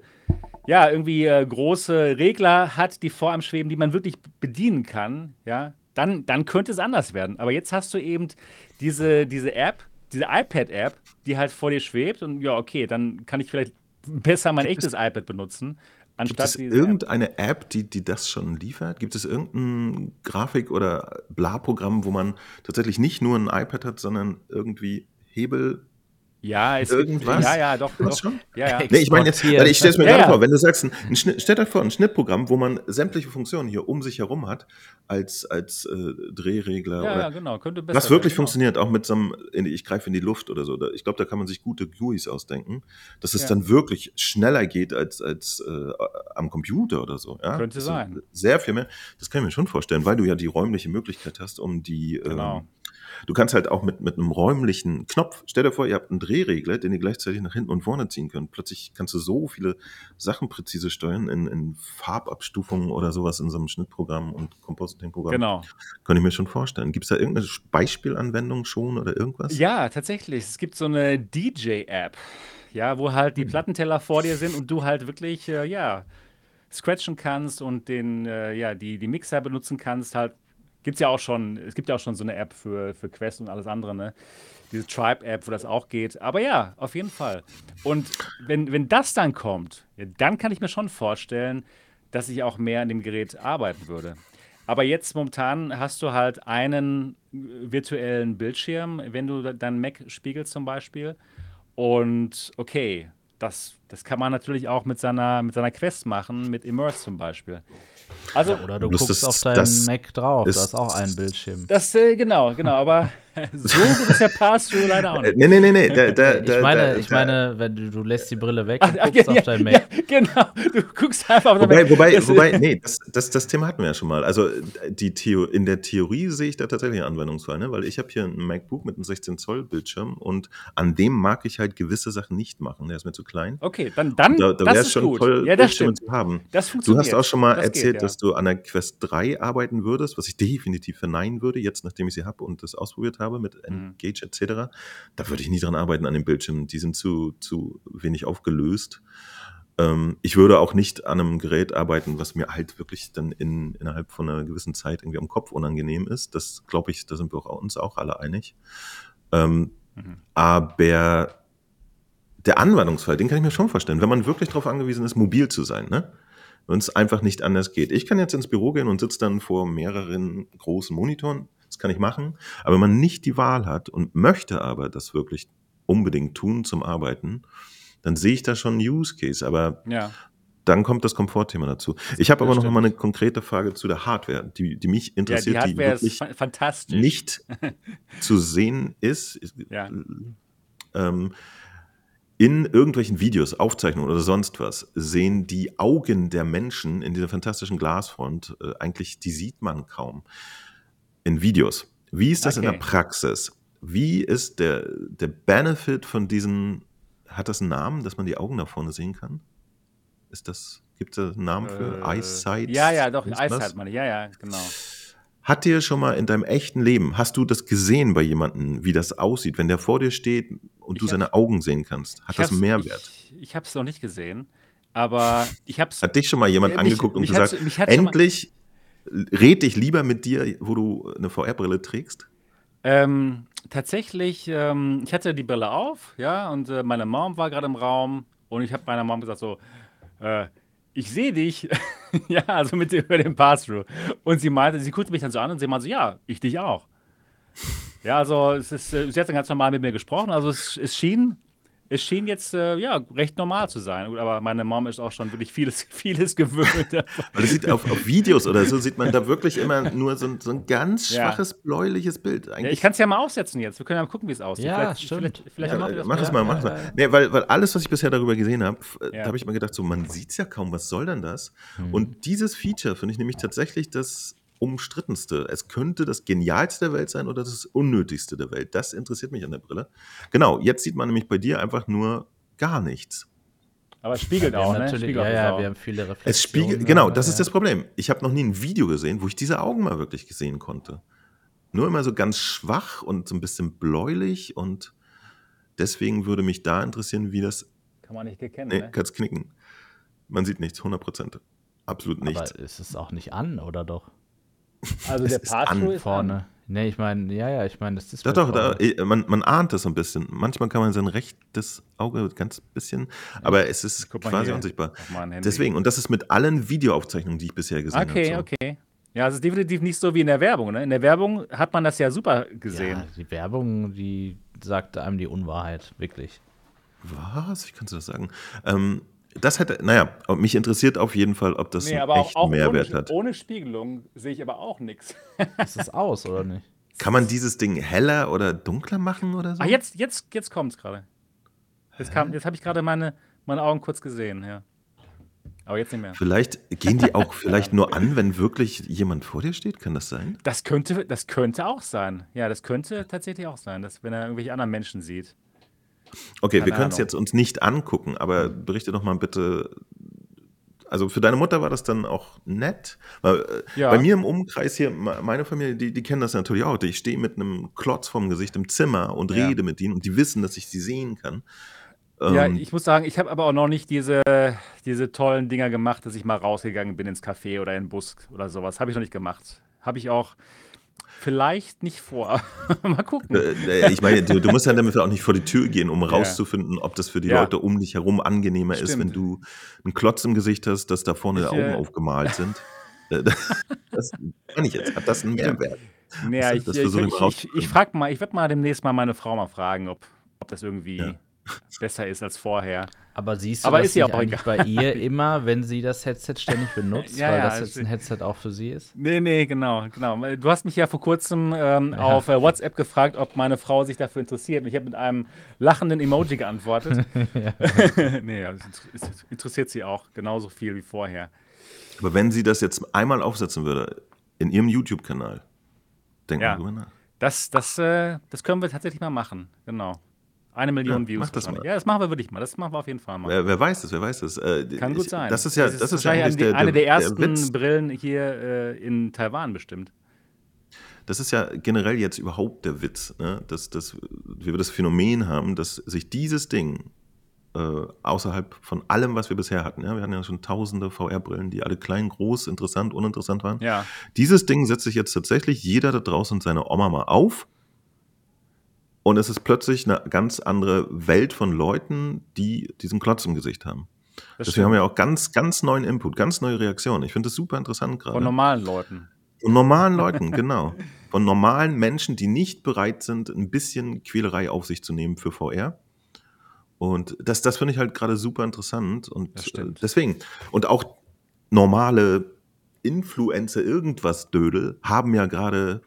ja, irgendwie äh, große Regler hat, die vor einem schweben, die man wirklich bedienen kann, ja, dann, dann könnte es anders werden. Aber jetzt hast du eben diese, diese App, diese iPad-App, die halt vor dir schwebt und ja, okay, dann kann ich vielleicht besser mein Gibt echtes iPad benutzen. Anstatt Gibt es irgendeine App, App, die, die das schon liefert? Gibt es irgendein Grafik- oder Bla-Programm, wo man tatsächlich nicht nur ein iPad hat, sondern irgendwie Hebel ja, es Irgendwas? Gibt, ja, ja, doch. doch. Schon? Ja, ja. Nee, ich meine jetzt, ich stelle es mir ja, gerade ja. vor, wenn du sagst, ein, ein Schnitt, stell dir vor, ein Schnittprogramm, wo man sämtliche Funktionen hier um sich herum hat, als, als äh, Drehregler. Ja, oder, ja, genau. Könnte besser was wirklich genau. funktioniert, auch mit so einem, ich greife in die Luft oder so. Ich glaube, da kann man sich gute GUIs ausdenken, dass es dann wirklich schneller geht als, als äh, am Computer oder so. Ja? Könnte sein. Sehr viel mehr. Das kann ich mir schon vorstellen, weil du ja die räumliche Möglichkeit hast, um die. Genau. Ähm, Du kannst halt auch mit, mit einem räumlichen Knopf, stell dir vor, ihr habt einen Drehregler, den ihr gleichzeitig nach hinten und vorne ziehen könnt. Plötzlich kannst du so viele Sachen präzise steuern in, in Farbabstufungen oder sowas in so einem Schnittprogramm und Compositing-Programm. Genau. Kann ich mir schon vorstellen. Gibt es da irgendeine Beispielanwendung schon oder irgendwas? Ja, tatsächlich. Es gibt so eine DJ-App, ja, wo halt die hm. Plattenteller vor dir sind und du halt wirklich, äh, ja, scratchen kannst und den, äh, ja, die, die Mixer benutzen kannst, halt Gibt's ja auch schon, es gibt ja auch schon so eine App für, für Quest und alles andere, ne? Diese Tribe-App, wo das auch geht. Aber ja, auf jeden Fall. Und wenn, wenn das dann kommt, dann kann ich mir schon vorstellen, dass ich auch mehr an dem Gerät arbeiten würde. Aber jetzt momentan hast du halt einen virtuellen Bildschirm, wenn du deinen Mac spiegelst zum Beispiel. Und okay, das, das kann man natürlich auch mit seiner, mit seiner Quest machen, mit Immerse zum Beispiel. Also, Oder du guckst das, auf deinen Mac drauf, ist, da ist auch ein Bildschirm. Das, äh, genau, genau, aber so gut ist der Pass-Through leider auch nicht. Nee, nee, nee, nee. Da, da, ich meine, ich meine wenn du, du lässt die Brille weg und ach, guckst ja, auf dein Mac. Ja, genau, du guckst einfach auf dein Mac. Wobei, wobei, nee, das, das, das Thema hatten wir ja schon mal. Also die Theo in der Theorie sehe ich da tatsächlich einen Anwendungsfall, ne? weil ich habe hier ein MacBook mit einem 16 Zoll Bildschirm und an dem mag ich halt gewisse Sachen nicht machen. Der ist mir zu klein. Okay, dann, dann da, da wäre es schon gut. toll, ja, das stimmt. zu haben. Das funktioniert. Du hast auch schon mal das erzählt, geht, ja. dass du an der Quest 3 arbeiten würdest, was ich definitiv verneinen würde, jetzt nachdem ich sie habe und das ausprobiert habe habe mit mhm. Engage etc., da würde ich nie dran arbeiten an den Bildschirmen. Die sind zu, zu wenig aufgelöst. Ähm, ich würde auch nicht an einem Gerät arbeiten, was mir halt wirklich dann in, innerhalb von einer gewissen Zeit irgendwie am Kopf unangenehm ist. Das glaube ich, da sind wir auch, uns auch alle einig. Ähm, mhm. Aber der Anwendungsfall, den kann ich mir schon vorstellen, wenn man wirklich darauf angewiesen ist, mobil zu sein, ne? wenn es einfach nicht anders geht. Ich kann jetzt ins Büro gehen und sitze dann vor mehreren großen Monitoren, das kann ich machen, aber wenn man nicht die Wahl hat und möchte aber das wirklich unbedingt tun zum Arbeiten, dann sehe ich da schon einen Use Case, aber ja. dann kommt das Komfortthema dazu. Ich habe aber noch mal eine konkrete Frage zu der Hardware, die, die mich interessiert, ja, die, die wirklich nicht zu sehen ist. Ja. Ähm, in irgendwelchen Videos, Aufzeichnungen oder sonst was sehen die Augen der Menschen in dieser fantastischen Glasfront äh, eigentlich, die sieht man kaum in Videos. Wie ist das okay. in der Praxis? Wie ist der, der Benefit von diesen, hat das einen Namen, dass man die Augen da vorne sehen kann? Ist das, gibt es einen Namen für äh, Eyesight? Ja, ja, doch, Eyesight meine ich, ja, ja, genau. Hat dir schon mal in deinem echten Leben, hast du das gesehen bei jemandem, wie das aussieht, wenn der vor dir steht und ich du seine Augen sehen kannst? Hat das einen Mehrwert? Ich, ich habe es noch nicht gesehen, aber ich habe es. Hat dich schon mal jemand äh, angeguckt mich, und mich gesagt, endlich red ich lieber mit dir, wo du eine VR-Brille trägst? Ähm, tatsächlich, ähm, ich hatte die Brille auf, ja, und äh, meine Mom war gerade im Raum und ich habe meiner Mom gesagt so, äh, ich sehe dich. ja, also mit über den Pass-Through. Und sie meinte, sie guckte mich dann so an und sie meinte so, ja, ich dich auch. Ja, also es ist, äh, sie hat dann ganz normal mit mir gesprochen. Also es, es schien es schien jetzt äh, ja recht normal zu sein. aber meine Mom ist auch schon wirklich vieles, vieles gewöhnt. Weil sieht auf, auf, Videos oder so sieht man da wirklich immer nur so ein, so ein ganz schwaches ja. bläuliches Bild. Ja, ich kann es ja mal aufsetzen jetzt. Wir können ja mal gucken, wie es aussieht. Ja, vielleicht, stimmt. Vielleicht, vielleicht ja, mach, mach es mal, mach es mal. Nee, weil, weil alles, was ich bisher darüber gesehen habe, da habe ich immer gedacht, so man sieht es ja kaum. Was soll denn das? Hm. Und dieses Feature finde ich nämlich tatsächlich das umstrittenste. Es könnte das genialste der Welt sein oder das unnötigste der Welt. Das interessiert mich an der Brille. Genau, jetzt sieht man nämlich bei dir einfach nur gar nichts. Aber es spiegelt ja, auch, ne? Spiegelt ja, ja, wir haben viele Reflexionen. Es spiegelt, genau, das ja. ist das Problem. Ich habe noch nie ein Video gesehen, wo ich diese Augen mal wirklich gesehen konnte. Nur immer so ganz schwach und so ein bisschen bläulich und deswegen würde mich da interessieren, wie das. Kann man nicht erkennen. Nee, ne? kannst knicken. Man sieht nichts, 100 Prozent. Absolut nichts. Aber ist es auch nicht an, oder doch? Also der Pass-Through ist vorne. An. Nee, ich meine, ja, ja, ich meine, das ist. Doch, doch, da, man, man ahnt es so ein bisschen. Manchmal kann man sein rechtes Auge ganz bisschen, aber es ist quasi unsichtbar. Deswegen, und das ist mit allen Videoaufzeichnungen, die ich bisher gesehen habe. Okay, so. okay. Ja, es ist definitiv nicht so wie in der Werbung. Ne? In der Werbung hat man das ja super gesehen. Ja, die Werbung, die sagt einem die Unwahrheit, wirklich. Was? Wie kannst du das sagen? Ähm, das hätte, naja, mich interessiert auf jeden Fall, ob das nee, einen echten auch Mehrwert ohne, hat. Ohne Spiegelung sehe ich aber auch nichts. Ist das aus, oder nicht? Kann man dieses Ding heller oder dunkler machen oder so? Ah, jetzt, jetzt, jetzt kommt es gerade. Jetzt, jetzt habe ich gerade meine, meine Augen kurz gesehen, ja. Aber jetzt nicht mehr. Vielleicht gehen die auch vielleicht nur an, wenn wirklich jemand vor dir steht? Kann das sein? Das könnte, das könnte auch sein. Ja, das könnte tatsächlich auch sein, dass wenn er irgendwelche anderen Menschen sieht. Okay, Keine wir können es jetzt uns nicht angucken, aber berichte doch mal bitte. Also für deine Mutter war das dann auch nett. Weil, äh, ja. Bei mir im Umkreis hier, meine Familie, die, die kennen das natürlich auch. Ich stehe mit einem Klotz vorm Gesicht im Zimmer und ja. rede mit ihnen und die wissen, dass ich sie sehen kann. Ja, ähm, ich muss sagen, ich habe aber auch noch nicht diese, diese tollen Dinger gemacht, dass ich mal rausgegangen bin ins Café oder in den Bus oder sowas. Habe ich noch nicht gemacht. Habe ich auch vielleicht nicht vor. Mal gucken. Äh, äh, ich meine, du, du, musst ja damit auch nicht vor die Tür gehen, um rauszufinden, ob das für die ja. Leute um dich herum angenehmer Stimmt. ist, wenn du einen Klotz im Gesicht hast, dass da vorne ich, Augen äh, aufgemalt sind. das kann ich jetzt. Hat das einen Mehrwert? Naja, ich, ich, ich, ich, frage mal, ich werde mal demnächst mal meine Frau mal fragen, ob, ob das irgendwie ja. besser ist als vorher. Aber siehst du Aber das ist ja auch eigentlich bei ihr immer, wenn sie das Headset ständig benutzt, ja, weil ja, das jetzt ein Headset auch für sie ist? Nee, nee, genau, genau. Du hast mich ja vor kurzem ähm, ja. auf äh, WhatsApp gefragt, ob meine Frau sich dafür interessiert. Und ich habe mit einem lachenden Emoji geantwortet. nee, das interessiert sie auch genauso viel wie vorher. Aber wenn sie das jetzt einmal aufsetzen würde, in ihrem YouTube-Kanal, denken wir drüber nach. Das, das, äh, das können wir tatsächlich mal machen, genau. Eine Million ja, Views. Mach das mal. Ja, das machen wir wirklich mal. Das machen wir auf jeden Fall mal. Wer, wer weiß das, wer weiß das. Äh, Kann gut sein. Das ist ja, das, das ist, ja eigentlich der, eine der ersten der Brillen hier äh, in Taiwan bestimmt. das ist ja generell jetzt überhaupt der Witz, ne? dass, dass wir das Phänomen haben, dass sich dieses Ding äh, außerhalb von allem, was wir bisher hatten, ja, wir hatten ja schon tausende VR-Brillen, die alle klein, groß, interessant, uninteressant waren. Ja. Dieses Ding setzt sich jetzt tatsächlich jeder da draußen seine Oma mal auf und es ist plötzlich eine ganz andere Welt von Leuten, die diesen Klotz im Gesicht haben. Das Deswegen stimmt. haben wir auch ganz, ganz neuen Input, ganz neue Reaktionen. Ich finde das super interessant gerade. Von normalen Leuten. Von normalen Leuten, genau. Von normalen Menschen, die nicht bereit sind, ein bisschen Quälerei auf sich zu nehmen für VR. Und das, das finde ich halt gerade super interessant. Und deswegen. Und auch normale Influencer, irgendwas Dödel, haben ja gerade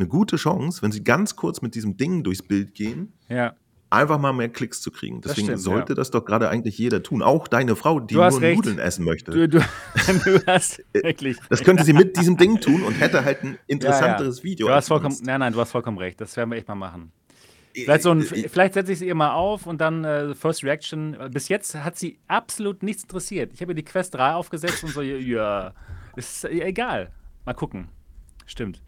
eine gute Chance, wenn sie ganz kurz mit diesem Ding durchs Bild gehen, Ja. einfach mal mehr Klicks zu kriegen. Das Deswegen stimmt, sollte ja. das doch gerade eigentlich jeder tun. Auch deine Frau, die nur recht. Nudeln essen möchte. Du, du, du hast wirklich. Das könnte sie mit diesem Ding tun und hätte halt ein interessanteres Video. Du hast vollkommen, nein, nein, du hast vollkommen recht. Das werden wir echt mal machen. Vielleicht, so ein, Äh, äh, vielleicht setze ich sie ihr mal auf und dann äh, First Reaction. Bis jetzt hat sie absolut nichts interessiert. Ich habe ihr die Quest 3 aufgesetzt und so, ja, ist äh, egal. Mal gucken. Stimmt.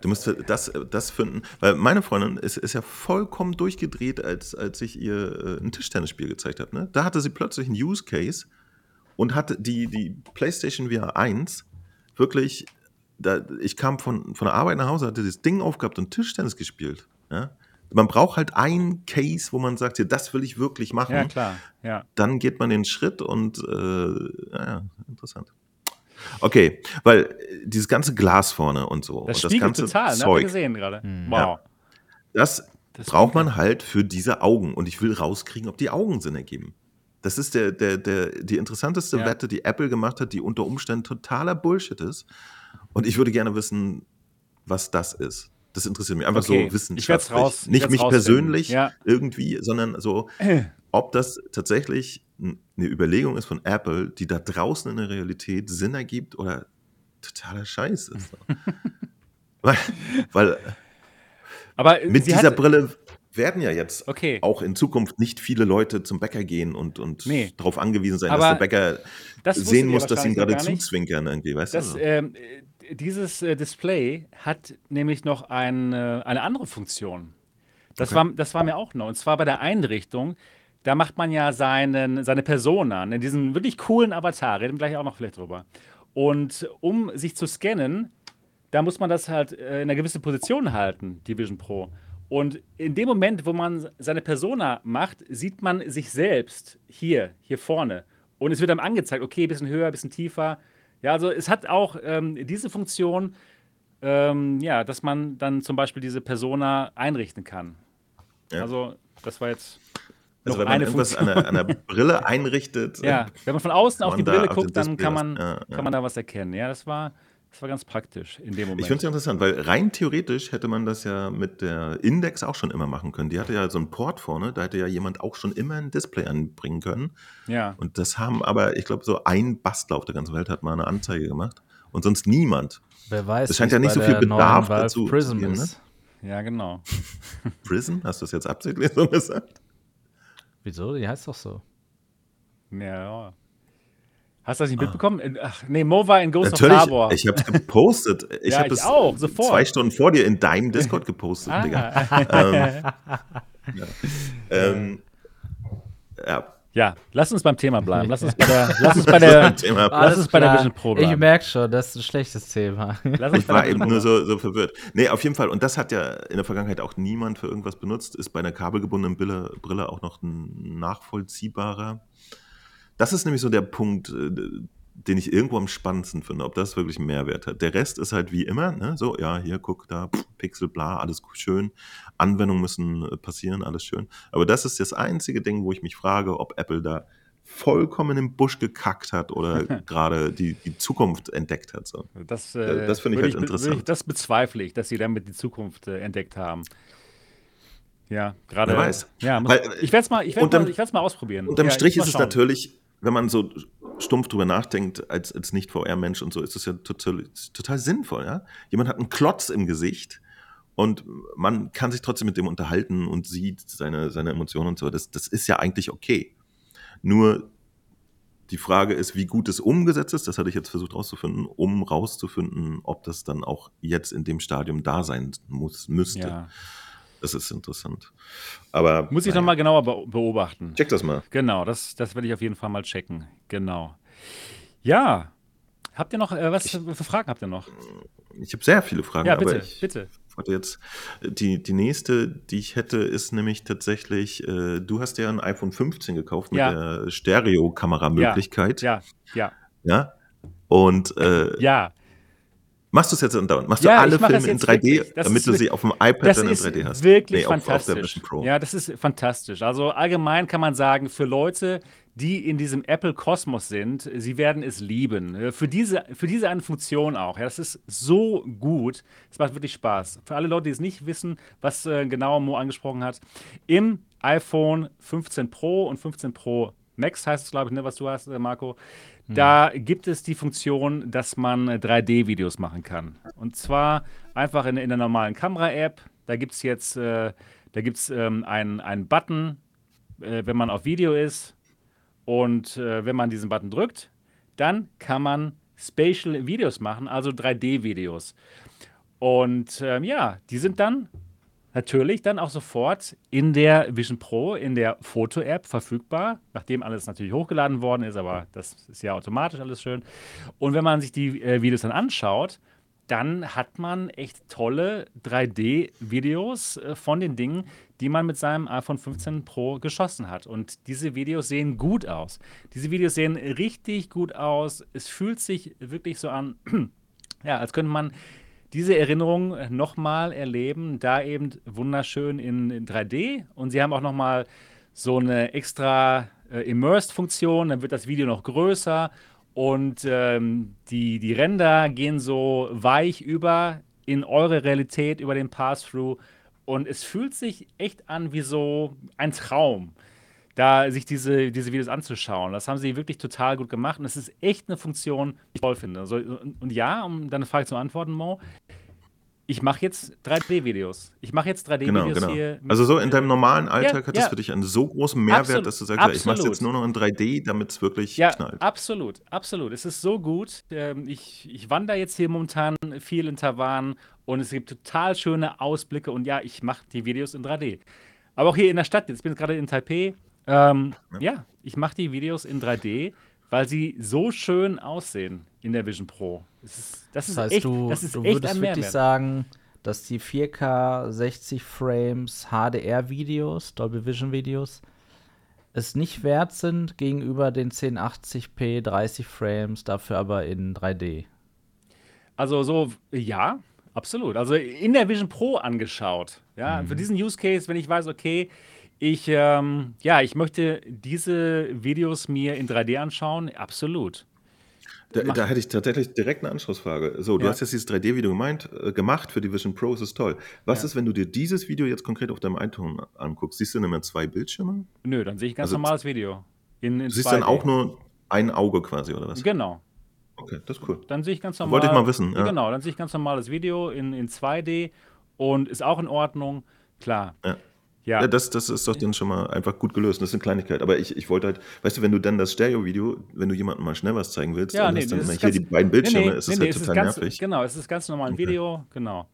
Du musst das, das finden, weil meine Freundin ist, ist ja vollkommen durchgedreht, als, als ich ihr äh, ein Tischtennisspiel gezeigt habe. Ne? Da hatte sie plötzlich einen Use Case und hatte die, die PlayStation VR 1 wirklich, da, ich kam von, von der Arbeit nach Hause, hatte das Ding aufgehabt und Tischtennis gespielt. Ja? Man braucht halt einen Case, wo man sagt, hier, das will ich wirklich machen. Ja, klar. Ja. dann geht man den Schritt und äh, ja, interessant. Okay, weil äh, dieses ganze Glas vorne und so Das und das ganze total, ne? Zeug, gesehen gerade. Hm. Wow. das, Das braucht man halt für diese Augen und ich will rauskriegen, ob die Augen Sinn ergeben. Das ist der, der, der, die interessanteste Ja. Wette, die Apple gemacht hat, die unter Umständen totaler Bullshit ist. Und ich würde gerne wissen, was das ist. Das interessiert mich einfach Okay, so ich wissenschaftlich. raus- ich Nicht mich rausfinden. persönlich Ja. irgendwie, sondern so, ob das tatsächlich eine Überlegung ist von Apple, die da draußen in der Realität Sinn ergibt oder totaler Scheiß ist. weil, weil Aber äh, mit dieser hat, Brille werden ja jetzt Okay. auch in Zukunft nicht viele Leute zum Bäcker gehen und, und Nee. darauf angewiesen sein, Aber dass der Bäcker das sehen muss, dass sie ihm wahrscheinlich gerade zuzwinkern irgendwie, weißt Das, du? ähm, äh, dieses äh, Display hat nämlich noch ein, äh, eine andere Funktion. Das, Okay. war, das war mir auch neu. Und zwar bei der Einrichtung. Da macht man ja seinen, seine Persona, ne, diesen wirklich coolen Avatar. Reden wir gleich auch noch vielleicht drüber. Und um sich zu scannen, da muss man das halt äh, in einer gewissen Position halten, die Vision Pro. Und in dem Moment, wo man seine Persona macht, sieht man sich selbst hier, hier vorne. Und es wird einem angezeigt, okay, ein bisschen höher, ein bisschen tiefer. Ja, also es hat auch ähm, diese Funktion, ähm, ja, dass man dann zum Beispiel diese Persona einrichten kann. Ja. Also, das war jetzt Also noch wenn man eine irgendwas an der, an der Brille einrichtet, Ja, wenn man von außen auf die Brille guckt, dann kann was- man, ja, ja. kann man da was erkennen. Ja, das war, das war ganz praktisch in dem Moment. Ich finde es interessant, weil rein theoretisch hätte man das ja mit der Index auch schon immer machen können. Die hatte ja so einen Port vorne, da hätte ja jemand auch schon immer ein Display anbringen können. ja. Und das haben aber, ich glaube, so ein Bastler auf der ganzen Welt hat mal eine Anzeige gemacht und sonst niemand. Wer weiß, Es scheint ja nicht so viel Bedarf dazu zu Prism geben, ne? ist. ja, genau. Prism, hast du es jetzt absichtlich so gesagt? Wieso? Die heißt doch so. Ja, ja. Hast du das nicht mitbekommen? In- Ach, nee, Mo war in Ghost of Natürlich, Tabor. ich habe es gepostet. Ich Ja, habe es auch, sofort. zwei Stunden vor dir in deinem Discord gepostet, Digga. ah. Ähm, ja, Ja, lass uns beim Thema bleiben. Lass uns bei der, lass uns bei der, Thema. lass uns bei der Vision Pro Ich bleiben. merke schon, das ist ein schlechtes Thema. Lass uns Ich war eben nur so, so verwirrt. Nee, auf jeden Fall. Und das hat ja in der Vergangenheit auch niemand für irgendwas benutzt. Ist bei einer kabelgebundenen Brille, Brille auch noch ein nachvollziehbarer. Das ist nämlich so der Punkt, äh, den ich irgendwo am spannendsten finde, ob das wirklich einen Mehrwert hat. Der Rest ist halt wie immer, ne? so, ja, hier, guck, da, pff, Pixel, bla, alles schön. Anwendungen müssen äh, passieren, alles schön. Aber das ist das einzige Ding, wo ich mich frage, ob Apple da vollkommen im Busch gekackt hat oder gerade die, die Zukunft entdeckt hat. So. Das, äh, das finde ich halt würde interessant. das bezweifle ich, dass sie damit die Zukunft äh, entdeckt haben. Ja, gerade. Wer weiß. Ja, muss, Weil, ich werde es mal, ich werd's unterm- mal, ich werd's mal ausprobieren. Unterm ja, Strich ist es natürlich, wenn man so stumpf drüber nachdenkt, als, als Nicht-VR-Mensch und so, ist es ja total, total sinnvoll. Ja? Jemand hat einen Klotz im Gesicht und man kann sich trotzdem mit dem unterhalten und sieht seine, seine Emotionen und so. Das, das ist ja eigentlich okay. Nur Die Frage ist, wie gut es umgesetzt ist. Das hatte ich jetzt versucht rauszufinden, um rauszufinden, ob das dann auch jetzt in dem Stadium da sein muss, müsste. Ja. Das ist interessant. Aber muss ich naja. nochmal genauer beobachten. Check das mal. Genau, das, das werde ich auf jeden Fall mal checken. Genau. Ja. Habt ihr noch, äh, was ich, für Fragen habt ihr noch? Ich habe sehr viele Fragen. Ja, bitte, bitte. Warte jetzt. Die, die nächste, die ich hätte, ist nämlich tatsächlich, äh, du hast ja ein iPhone 15 gekauft mit ja. der Stereo-Kameramöglichkeit. Ja, ja. Ja. Und äh, ja. Machst du es jetzt andauernd? Machst ja, du alle Filme in 3D, damit du sie auf dem iPad dann in 3D hast? Das ist wirklich nee, fantastisch. Auf, auf ja, das ist fantastisch. Also allgemein kann man sagen, für Leute, die in diesem Apple-Kosmos sind, sie werden es lieben. Für diese, für diese eine Funktion auch. Ja, das ist so gut. Es macht wirklich Spaß. Für alle Leute, die es nicht wissen, was äh, genau Mo angesprochen hat, im iPhone 15 Pro und 15 Pro Max heißt es, glaube ich, ne, was du hast, äh, Marco. Hm. Da gibt es die Funktion, dass man 3D-Videos äh, machen kann. Und zwar einfach in, in der normalen Kamera-App. Da gibt es jetzt äh, da gibt's, ähm, einen, einen Button, äh, wenn man auf Video ist. Und äh, wenn man diesen Button drückt, dann kann man Spatial Videos machen, also 3D-Videos. Und ähm, ja, die sind dann natürlich dann auch sofort in der Vision Pro, in der Foto-App verfügbar, nachdem alles natürlich hochgeladen worden ist, aber das ist ja automatisch alles schön. Und wenn man sich die äh, Videos dann anschaut, dann hat man echt tolle 3D-Videos äh, von den Dingen, die man mit seinem iPhone 15 Pro geschossen hat. Und diese Videos sehen gut aus. Diese Videos sehen richtig gut aus. Es fühlt sich wirklich so an, ja, als könnte man diese Erinnerung nochmal erleben, da eben wunderschön in, in 3D. Und sie haben auch nochmal so eine extra äh, Immersed-Funktion, dann wird das Video noch größer und ähm, die, die Ränder gehen so weich über in eure Realität, über den Pass-Through. Und es fühlt sich echt an wie so ein Traum da sich diese, diese Videos anzuschauen. Das haben sie wirklich total gut gemacht und es ist echt eine Funktion, die ich toll finde. Also, und, und, ja, um deine Frage zu beantworten, Mo, ich mache jetzt 3D-Videos. Ich mache jetzt 3D-Videos genau, genau. hier. Also so in deinem normalen Alltag ja, hat das ja. für dich einen so großen Mehrwert, absolut, dass du sagst, absolut. ich mache es jetzt nur noch in 3D, damit es wirklich ja, knallt. Absolut, absolut. Es ist so gut. Ähm, ich, ich wandere jetzt hier momentan viel in Taiwan und es gibt total schöne Ausblicke und ja, ich mache die Videos in 3D. Aber auch hier in der Stadt, jetzt bin ich gerade in Taipei, ähm, ja. ja, ich mache die Videos in 3D, weil sie so schön aussehen in der Vision Pro. Das, ist, das, das heißt, echt, du, das ist du würdest wirklich sagen, dass die 4K 60 Frames HDR-Videos, Dolby Vision Videos, es nicht wert sind gegenüber den 1080p 30 Frames, dafür aber in 3D. Also so, ja, absolut. Also in der Vision Pro angeschaut. Ja, mhm. für diesen Use Case, wenn ich weiß, okay, ich, ähm, ja, ich möchte diese Videos mir in 3D anschauen, absolut. Da, da, hätte ich tatsächlich direkt eine Anschlussfrage. So, du ja. hast jetzt dieses 3D-Video äh, gemacht für die Vision Pro, das ist toll. Was ja. ist, wenn du dir dieses Video jetzt konkret auf deinem iPhone anguckst? Siehst du dann immer zwei Bildschirme? Nö, dann sehe ich ganz also, normales Video. In, in siehst du dann auch nur ein Auge quasi, oder was? Genau. Okay, das ist cool. Dann sehe ich ganz normal. Wollte ich mal wissen. Ja. Genau, dann sehe ich ganz normales Video in, in 2D und ist auch in Ordnung. Klar. Ja. Ja. ja. das, das ist doch dann schon mal einfach gut gelöst. Das ist eine Kleinigkeit. Aber ich, ich wollte halt, weißt du, wenn du dann das Stereo-Video, wenn du jemandem mal schnell was zeigen willst, ja, nee, dann hier ganz, die beiden Bildschirme, nee, nee, ist das halt total ganz, nervig. Genau, es ist ganz normal ein okay. Video, genau.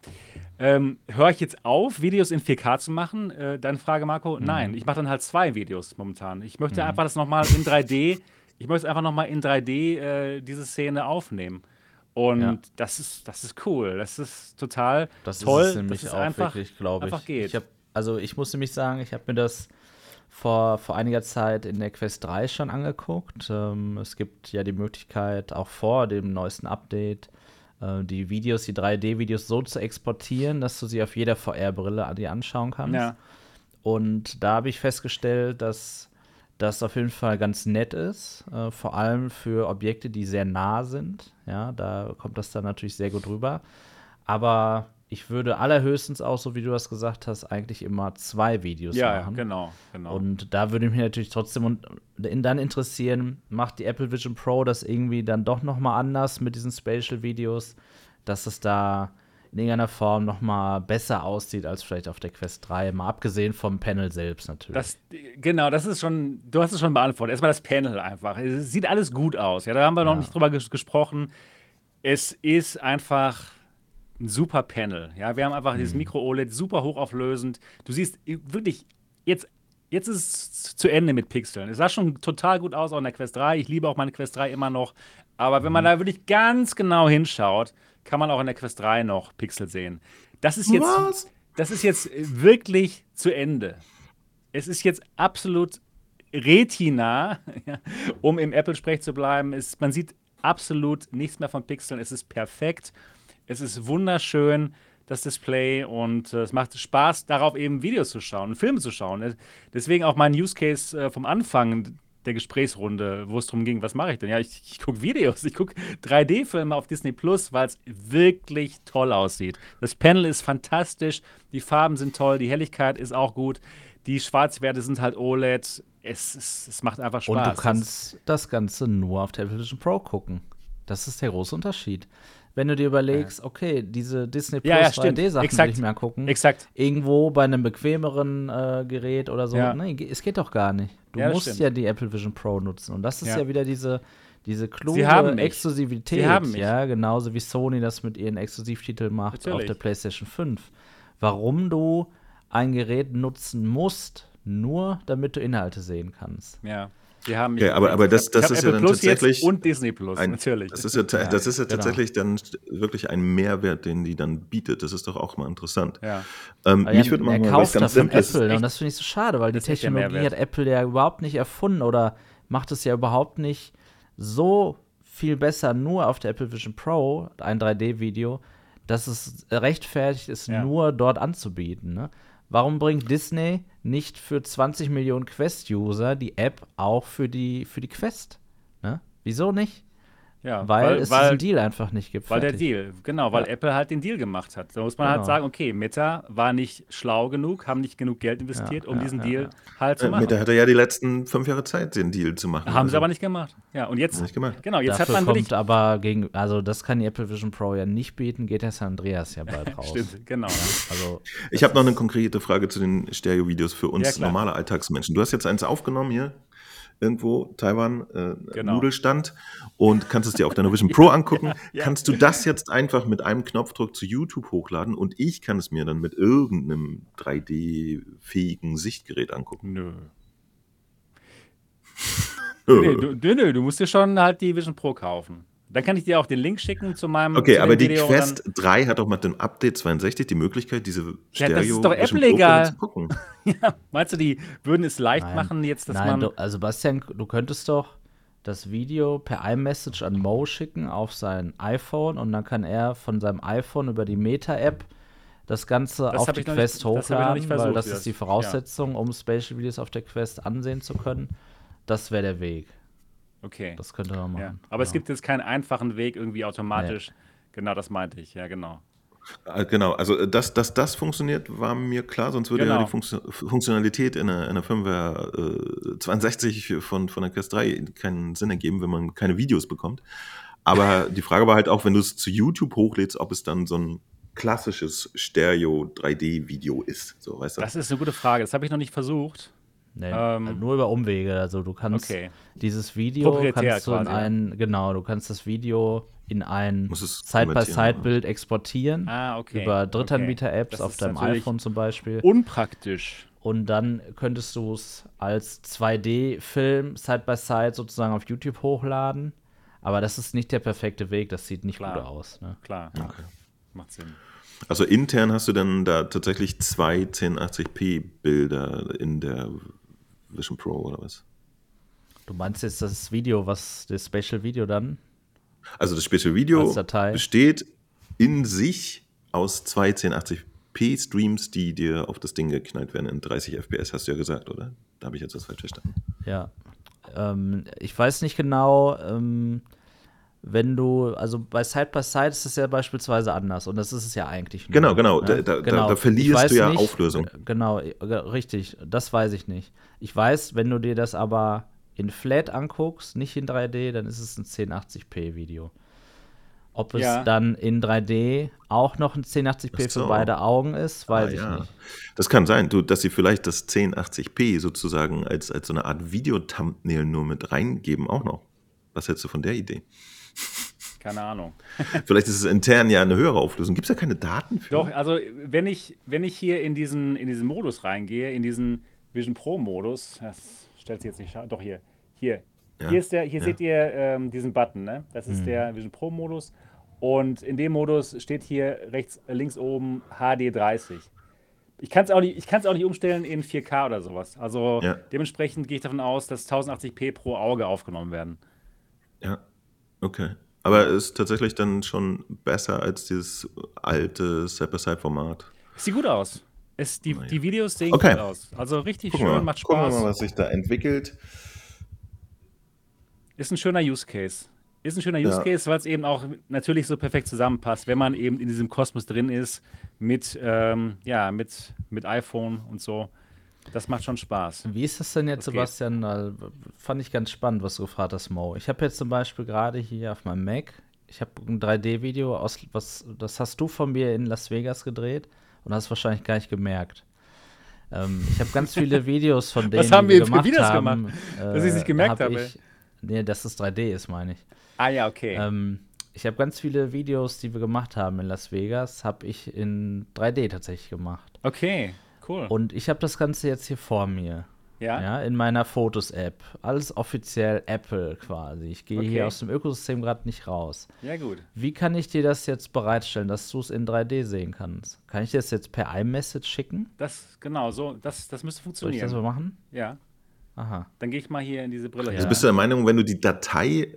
Ähm, Höre ich jetzt auf, Videos in 4K zu machen? Äh, deine Frage, Marco? Mhm. Nein, ich mache dann halt zwei Videos momentan. Ich möchte mhm. einfach das nochmal in 3D, ich möchte einfach nochmal in 3D äh, diese Szene aufnehmen. Und ja. das, ist, das ist cool. Das ist total das toll. Ist es nämlich dass es auch einfach, wirklich, glaube ich. Einfach geht. Ich habe also ich muss nämlich sagen, ich habe mir das vor, vor einiger Zeit in der Quest 3 schon angeguckt. Ähm, es gibt ja die Möglichkeit, auch vor dem neuesten Update, äh, die Videos, die 3D-Videos so zu exportieren, dass du sie auf jeder VR-Brille dir anschauen kannst. Ja. Und da habe ich festgestellt, dass das auf jeden Fall ganz nett ist, äh, vor allem für Objekte, die sehr nah sind. Ja, da kommt das dann natürlich sehr gut rüber. Aber ich würde allerhöchstens auch, so wie du das gesagt hast, eigentlich immer zwei Videos ja, machen. Ja, genau, genau. Und da würde mich natürlich trotzdem und dann interessieren, macht die Apple Vision Pro das irgendwie dann doch noch mal anders mit diesen Spatial Videos, dass es da in irgendeiner Form noch mal besser aussieht als vielleicht auf der Quest 3, mal abgesehen vom Panel selbst natürlich. Das, genau, das ist schon, du hast es schon beantwortet. Erstmal das Panel einfach. Es sieht alles gut aus. Ja, da haben wir noch nicht drüber ges gesprochen. Es ist einfach ein super Panel. Ja, wir haben einfach mhm. dieses Micro-OLED super hochauflösend. Du siehst wirklich jetzt Jetzt ist es zu Ende mit Pixeln. Es sah schon total gut aus auch in der Quest 3. Ich liebe auch meine Quest 3 immer noch. Aber wenn man mhm. da wirklich ganz genau hinschaut, kann man auch in der Quest 3 noch Pixel sehen. Das ist jetzt, Was? das ist jetzt wirklich zu Ende. Es ist jetzt absolut Retina, um im Apple-Sprech zu bleiben. Es, man sieht absolut nichts mehr von Pixeln. Es ist perfekt. Es ist wunderschön, das Display. Und äh, es macht Spaß, darauf eben Videos zu schauen, Filme zu schauen. Deswegen auch mein Use Case äh, vom Anfang der Gesprächsrunde, wo es darum ging, was mache ich denn? Ja, ich, ich gucke Videos, ich gucke 3D-Filme auf Disney Plus, weil es wirklich toll aussieht. Das Panel ist fantastisch, die Farben sind toll, die Helligkeit ist auch gut, die Schwarzwerte sind halt OLED. Es, es, es macht einfach Spaß. Und du kannst das Ganze nur auf Television Pro gucken. Das ist der große Unterschied wenn du dir überlegst, ja. okay, diese Disney Plus ja, ja, 3D-Sachen will ich mir angucken. Exakt. Irgendwo bei einem bequemeren äh, Gerät oder so. Ja. Nee, es geht doch gar nicht. Du musst stimmt. ja die Apple Vision Pro nutzen. Und das ist ja, wieder diese, diese kluge Exklusivität. Sie haben mich. Ja, genauso wie Sony das mit ihren Exklusivtiteln macht Natürlich. auf der PlayStation 5. Warum du ein Gerät nutzen musst, nur damit du Inhalte sehen kannst. Ja. Die haben okay, aber, aber das, das ist ja dann Plus tatsächlich. und Disney Plus, ein, natürlich. Das ist ja, das ist ja genau. tatsächlich dann wirklich ein Mehrwert, den die dann bietet. Das ist doch auch mal interessant. Ja. Ähm, mich würde mal was ganz Simples. Apple, und das finde ich so schade, weil die Technologie hat Apple ja überhaupt nicht erfunden oder macht es ja überhaupt nicht so viel besser nur auf der Apple Vision Pro, ein 3D-Video, dass es rechtfertigt ist, ja. nur dort anzubieten. Ne? Warum bringt Disney nicht für 20 Millionen Quest-User die App auch für die, für die Quest? Ne? Wieso nicht? Ja, weil, weil es weil, diesen Deal einfach nicht gibt. Weil fertig. der Deal, genau, weil ja. Apple halt den Deal gemacht hat. Da muss man halt genau. halt sagen, okay, Meta war nicht schlau genug, haben nicht genug Geld investiert, ja, um ja, diesen Deal halt zu machen. Meta hatte ja die letzten fünf Jahre Zeit, den Deal zu machen. Haben also. sie aber nicht gemacht. Ja, und jetzt, nicht gemacht. genau, jetzt Dafür hat man kommt aber gegen, also das kann die Apple Vision Pro ja nicht bieten, geht der San Andreas ja bald raus. Stimmt, genau. Also, ich habe noch eine konkrete Frage zu den Stereo-Videos für uns normale Alltagsmenschen. Du hast jetzt eins aufgenommen hier, irgendwo, Taiwan, äh, genau. Nudelstand und kannst es dir auf deiner Vision Pro angucken. ja, ja. Kannst du das jetzt einfach mit einem Knopfdruck zu YouTube hochladen und ich kann es mir dann mit irgendeinem 3D-fähigen Sichtgerät angucken? Nö. nee, du, nö, du musst dir schon halt die Vision Pro kaufen. Dann kann ich dir auch den Link schicken zu meinem. Okay, zu aber die Video Quest 3 hat doch mit dem Update 62 die Möglichkeit, diese Stereo ja, das ist doch Apple egal. zu gucken. ja, meinst du, die würden es leicht Nein. machen, jetzt, dass Nein, man. Du, also, Bastian, du könntest doch das Video per iMessage an Mo schicken auf sein iPhone und dann kann er von seinem iPhone über die Meta-App das Ganze das auf die Quest nicht, hochladen, das versucht, weil das ist die Voraussetzung, ja. um Spatial Videos auf der Quest ansehen zu können. Das wäre der Weg. Okay. Das könnte man machen. Ja. Aber genau. es gibt jetzt keinen einfachen Weg irgendwie automatisch. Nee. Genau, das meinte ich. Ja, genau. Ah, genau, also äh, dass, dass das funktioniert, war mir klar, sonst würde genau. ja die Funktio Funktionalität in einer, in einer Firmware äh, 62 von, von der Quest 3 keinen Sinn ergeben, wenn man keine Videos bekommt. Aber die Frage war halt auch, wenn du es zu YouTube hochlädst, ob es dann so ein klassisches Stereo 3D-Video ist. So, weißt du? Das ist eine gute Frage, das habe ich noch nicht versucht. Nee, ähm, halt nur über Umwege. Also du kannst okay. dieses Video kannst du in ein, genau, du kannst das Video in ein Side-by-Side-Bild exportieren. Ah, okay. Über Drittanbieter-Apps auf deinem iPhone zum Beispiel. Unpraktisch. Und dann könntest du es als 2D-Film Side-by-Side sozusagen auf YouTube hochladen. Aber das ist nicht der perfekte Weg, das sieht nicht Klar. gut aus. Ne? Klar, okay. macht Sinn. Also intern hast du dann da tatsächlich zwei 1080p Bilder in der Vision Pro oder was? Du meinst jetzt das Video, was das Special Video dann? Also das Special Video besteht in sich aus zwei 1080p Streams, die dir auf das Ding geknallt werden in 30 FPS, hast du ja gesagt, oder? Da habe ich jetzt was falsch verstanden. Ja. Ähm, ich weiß nicht genau, ähm, wenn du, also bei Side by Side ist es ja beispielsweise anders und das ist es ja eigentlich. Nur, genau, genau. Ne? Da, genau. da, verlierst du ja nicht, Auflösung. Genau, richtig. Das weiß ich nicht. Ich weiß, wenn du dir das aber in Flat anguckst, nicht in 3D, dann ist es ein 1080p Video. Ob es ja. dann in 3D auch noch ein 1080p so. für beide Augen ist, weiß ah, ich ja. nicht. Das kann sein, du, dass sie vielleicht das 1080p sozusagen als, als so eine Art Videothumbnail nur mit reingeben, auch noch. Was hältst du von der Idee? Keine Ahnung. Vielleicht ist es intern ja eine höhere Auflösung. Gibt es da keine Daten für? Doch, also wenn ich, wenn ich hier in diesen, in diesen Modus reingehe, in diesen Vision Pro Modus, das stellt sich jetzt nicht, doch hier, hier, ja. hier ist der, hier ja. seht ihr ähm, diesen Button, ne? Das ist mhm. der Vision Pro Modus und in dem Modus steht hier rechts, links oben HD 30. Ich kann es auch, auch nicht umstellen in 4K oder sowas. Also ja. dementsprechend gehe ich davon aus, dass 1080p pro Auge aufgenommen werden. Ja, okay. Aber ist tatsächlich dann schon besser als dieses alte Side-by-Side-Format. Sieht gut aus. Es, die, die Videos sehen okay. gut aus. Also richtig Gucken schön, mal. macht Spaß. Gucken wir mal, was sich da entwickelt. Ist ein schöner Use Case. Ist ein schöner Use ja. Case, weil es eben auch natürlich so perfekt zusammenpasst, wenn man eben in diesem Kosmos drin ist mit, ähm, ja, mit, mit iPhone und so. Das macht schon Spaß. Wie ist das denn jetzt, das Sebastian? Fand ich ganz spannend, was du gefragt hast, Mo. Ich habe jetzt zum Beispiel gerade hier auf meinem Mac, ich habe ein 3D-Video aus, was, das hast du von mir in Las Vegas gedreht und hast wahrscheinlich gar nicht gemerkt. Ähm, ich habe ganz viele Videos von denen, was haben wir die gemacht Videos haben, gemacht, äh, dass ich es nicht gemerkt hab habe. Ich, nee, dass es 3D ist, meine ich. Ah ja, okay. Ähm, ich habe ganz viele Videos, die wir gemacht haben in Las Vegas, habe ich in 3D tatsächlich gemacht. Okay. Cool. Und ich habe das Ganze jetzt hier vor mir. Ja. ja in meiner Fotos-App. Alles offiziell Apple quasi. Ich gehe okay. hier aus dem Ökosystem gerade nicht raus. Ja, gut. Wie kann ich dir das jetzt bereitstellen, dass du es in 3D sehen kannst? Kann ich dir das jetzt per iMessage schicken? Das, genau, so, das, das müsste funktionieren. Soll ich das so machen? Ja. Aha. Dann gehe ich mal hier in diese Brille. Also bist du der Meinung, wenn du die Datei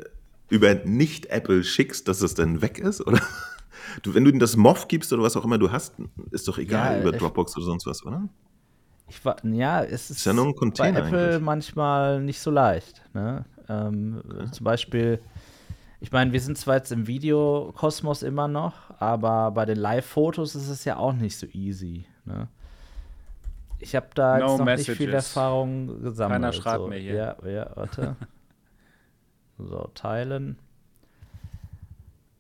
über nicht-Apple schickst, dass es dann weg ist, oder? Du, wenn du ihnen das MOV gibst oder was auch immer du hast, ist doch egal ja, über Dropbox oder sonst was, oder? Ich war, ja, es ist, ist ja nur ein Container bei Apple eigentlich. manchmal nicht so leicht. Ne? Ähm, okay. Zum Beispiel, ich meine, wir sind zwar jetzt im Videokosmos immer noch, aber bei den Live-Fotos ist es ja auch nicht so easy. Ne? Ich habe da no jetzt noch messages. nicht viel Erfahrung gesammelt. Keiner schreibt so. mir hier. Ja, ja, warte. so, teilen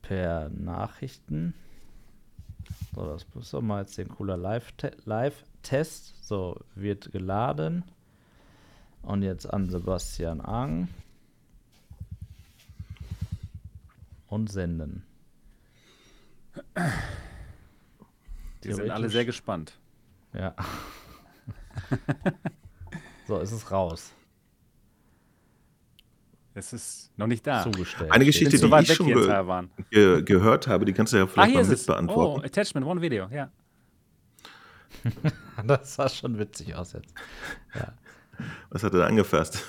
per Nachrichten. So, das ist doch mal jetzt ein cooler Live-Test. so, wird geladen. Und jetzt an Sebastian Ang. Und senden. Die sind alle sehr gespannt. Ja. so, ist es raus. Es ist noch nicht da. Zugestellt. Eine Geschichte, die ich schon ge ge gehört habe, die kannst du ja vielleicht ah, mal mit beantworten. Oh, Attachment, One Video, ja. das sah schon witzig aus jetzt. Ja. Was hat er da angefasst?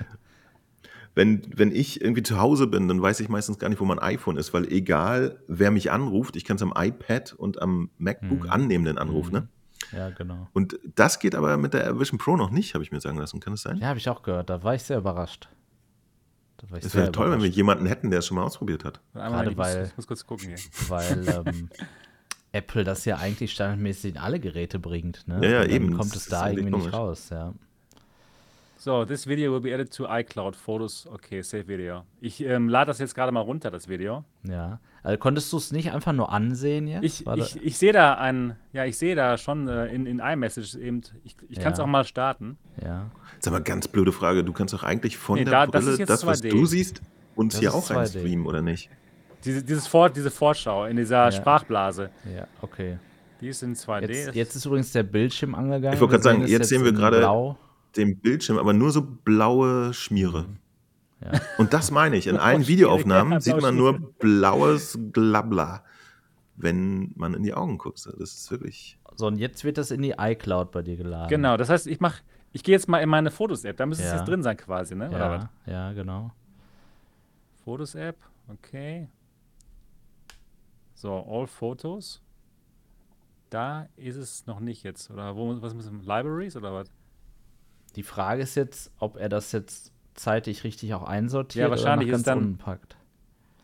wenn, wenn ich irgendwie zu Hause bin, dann weiß ich meistens gar nicht, wo mein iPhone ist, weil egal, wer mich anruft, ich kann es am iPad und am MacBook mhm. annehmen, den Anruf, mhm. ne? Ja, genau. Und das geht aber mit der Vision Pro noch nicht, habe ich mir sagen lassen. Kann das sein? Ja, habe ich auch gehört. Da war ich sehr überrascht. Es wäre toll, wenn wir jemanden hätten, der es schon mal ausprobiert hat. Gerade weil, ich muss kurz gucken hier. Weil ähm, Apple das ja eigentlich standardmäßig in alle Geräte bringt. Ne? Ja, ja, eben. kommt es da irgendwie nicht raus, ja. So, this video will be added to iCloud Photos. Okay, save video. Ich ähm, lade das jetzt gerade mal runter, das Video. Ja. Also konntest du es nicht einfach nur ansehen jetzt? Ich, ich, ich sehe da ein, ja, ich sehe da schon äh, in, in iMessage eben, ich, ich kann es ja. auch mal starten. Ja. Sag mal, ganz blöde Frage. Du kannst doch eigentlich von nee, der da, Brille das, das was du siehst, uns das hier auch reinstreamen, oder nicht? Diese, dieses Vor diese Vorschau in dieser ja. Sprachblase. Ja, okay. Die ist in 2D. Jetzt, jetzt ist übrigens der Bildschirm angegangen. Ich wollte gerade sagen, jetzt, jetzt sehen wir gerade dem Bildschirm, aber nur so blaue Schmiere. Ja. Und das meine ich. In allen Videoaufnahmen sieht man nur blaues Glabla, wenn man in die Augen guckt. Das ist wirklich. So, und jetzt wird das in die iCloud bei dir geladen. Genau, das heißt, ich mache, ich gehe jetzt mal in meine Fotos-App. Da müsste ja. es jetzt drin sein quasi, ne? Ja, ja genau. Fotos-App, okay. So, All Photos. Da ist es noch nicht jetzt. Oder wo, was müssen Libraries oder was? Die Frage ist jetzt, ob er das jetzt zeitig richtig auch einsortiert ja, wahrscheinlich oder ist dann, unpackt.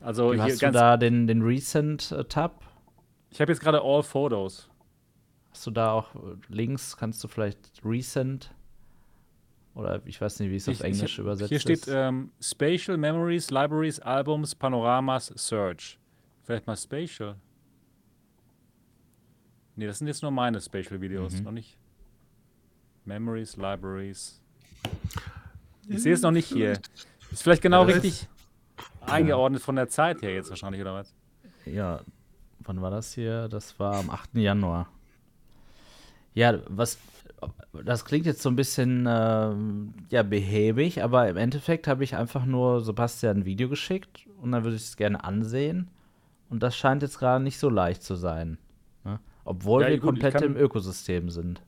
Also Wie, hast du da den, den Recent-Tab? Ich habe jetzt gerade All Photos. Hast du da auch links, kannst du vielleicht Recent Oder ich weiß nicht, wie es auf Englisch ich, übersetzt hier steht ist. ähm, Spatial Memories, Libraries, Albums, Panoramas, Search. Vielleicht mal Spatial. Nee, das sind jetzt nur meine Spatial-Videos, Mhm. noch nicht. Memories, Libraries. Ich sehe es noch nicht hier. Ist vielleicht genau Ja, richtig eingeordnet von der Zeit her jetzt wahrscheinlich, oder was? Ja, wann war das hier? Das war am 8. Januar. Ja, was, das klingt jetzt so ein bisschen ähm, ja, behäbig, aber im Endeffekt habe ich einfach nur Sebastian ein Video geschickt und dann würde ich es gerne ansehen. Und das scheint jetzt gerade nicht so leicht zu sein. Ne? Obwohl Ja, wir gut, komplett kann- im Ökosystem sind.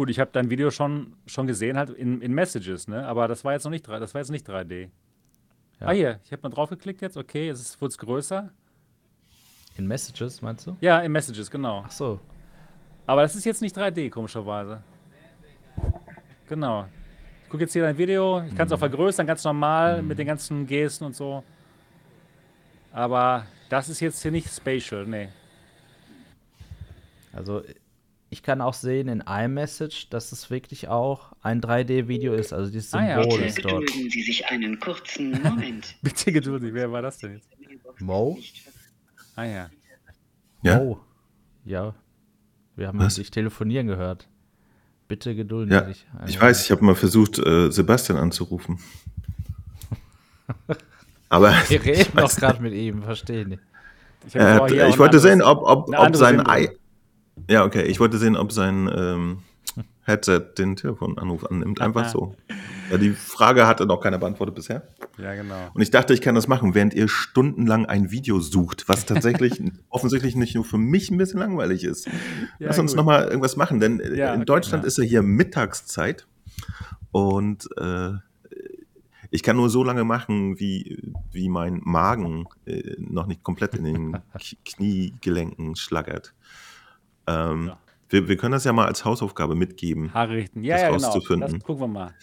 Gut, ich habe dein Video schon, schon gesehen, halt in, in Messages, ne? Aber das war jetzt noch nicht, das war jetzt nicht 3D. Ja. Ah, hier, ich habe mal drauf geklickt jetzt, okay, jetzt wurde es größer. In Messages, meinst du? Ja, in Messages, genau. Ach so. Aber das ist jetzt nicht 3D, komischerweise. Genau. Ich gucke jetzt hier dein Video. Ich kann es auch vergrößern, ganz normal, mit den ganzen Gesten und so. Aber das ist jetzt hier nicht spatial, nee. Also ich kann auch sehen in iMessage, dass es wirklich auch ein 3D-Video ist. Also dieses Ah ja, Symbol okay. ist dort. Gedulden Sie sich einen kurzen Moment. Bitte geduldig, wer war das denn jetzt? Mo? Ah ja. Ja? Oh. Ja. Wir haben Was? dich telefonieren gehört. Bitte gedulden Ja, Sie sich. einen ich Moment. weiß, ich habe mal versucht, äh, Sebastian anzurufen. Aber Wir reden ich, doch gerade mit ihm, verstehe nicht. Ich, auch ich wollte anderes- sehen, ob, ob, ob sein. Ei. Ja, okay. Ich wollte sehen, ob sein ähm, Headset den Telefonanruf annimmt. Einfach so. Ja, die Frage hatte noch keiner beantwortet bisher. Ja, genau. Und ich dachte, ich kann das machen, während ihr stundenlang ein Video sucht, was tatsächlich offensichtlich nicht nur für mich ein bisschen langweilig ist. Ja, Lass uns nochmal irgendwas machen, denn äh, Ja, in okay. Deutschland ist ja hier Mittagszeit und äh, ich kann nur so lange machen, wie, wie mein Magen äh, noch nicht komplett in den Kniegelenken schlagert. Ähm, Ja. wir, wir können das ja mal als Hausaufgabe mitgeben. Haare richten. Ja, das ja, genau. rauszufinden. Das gucken wir mal.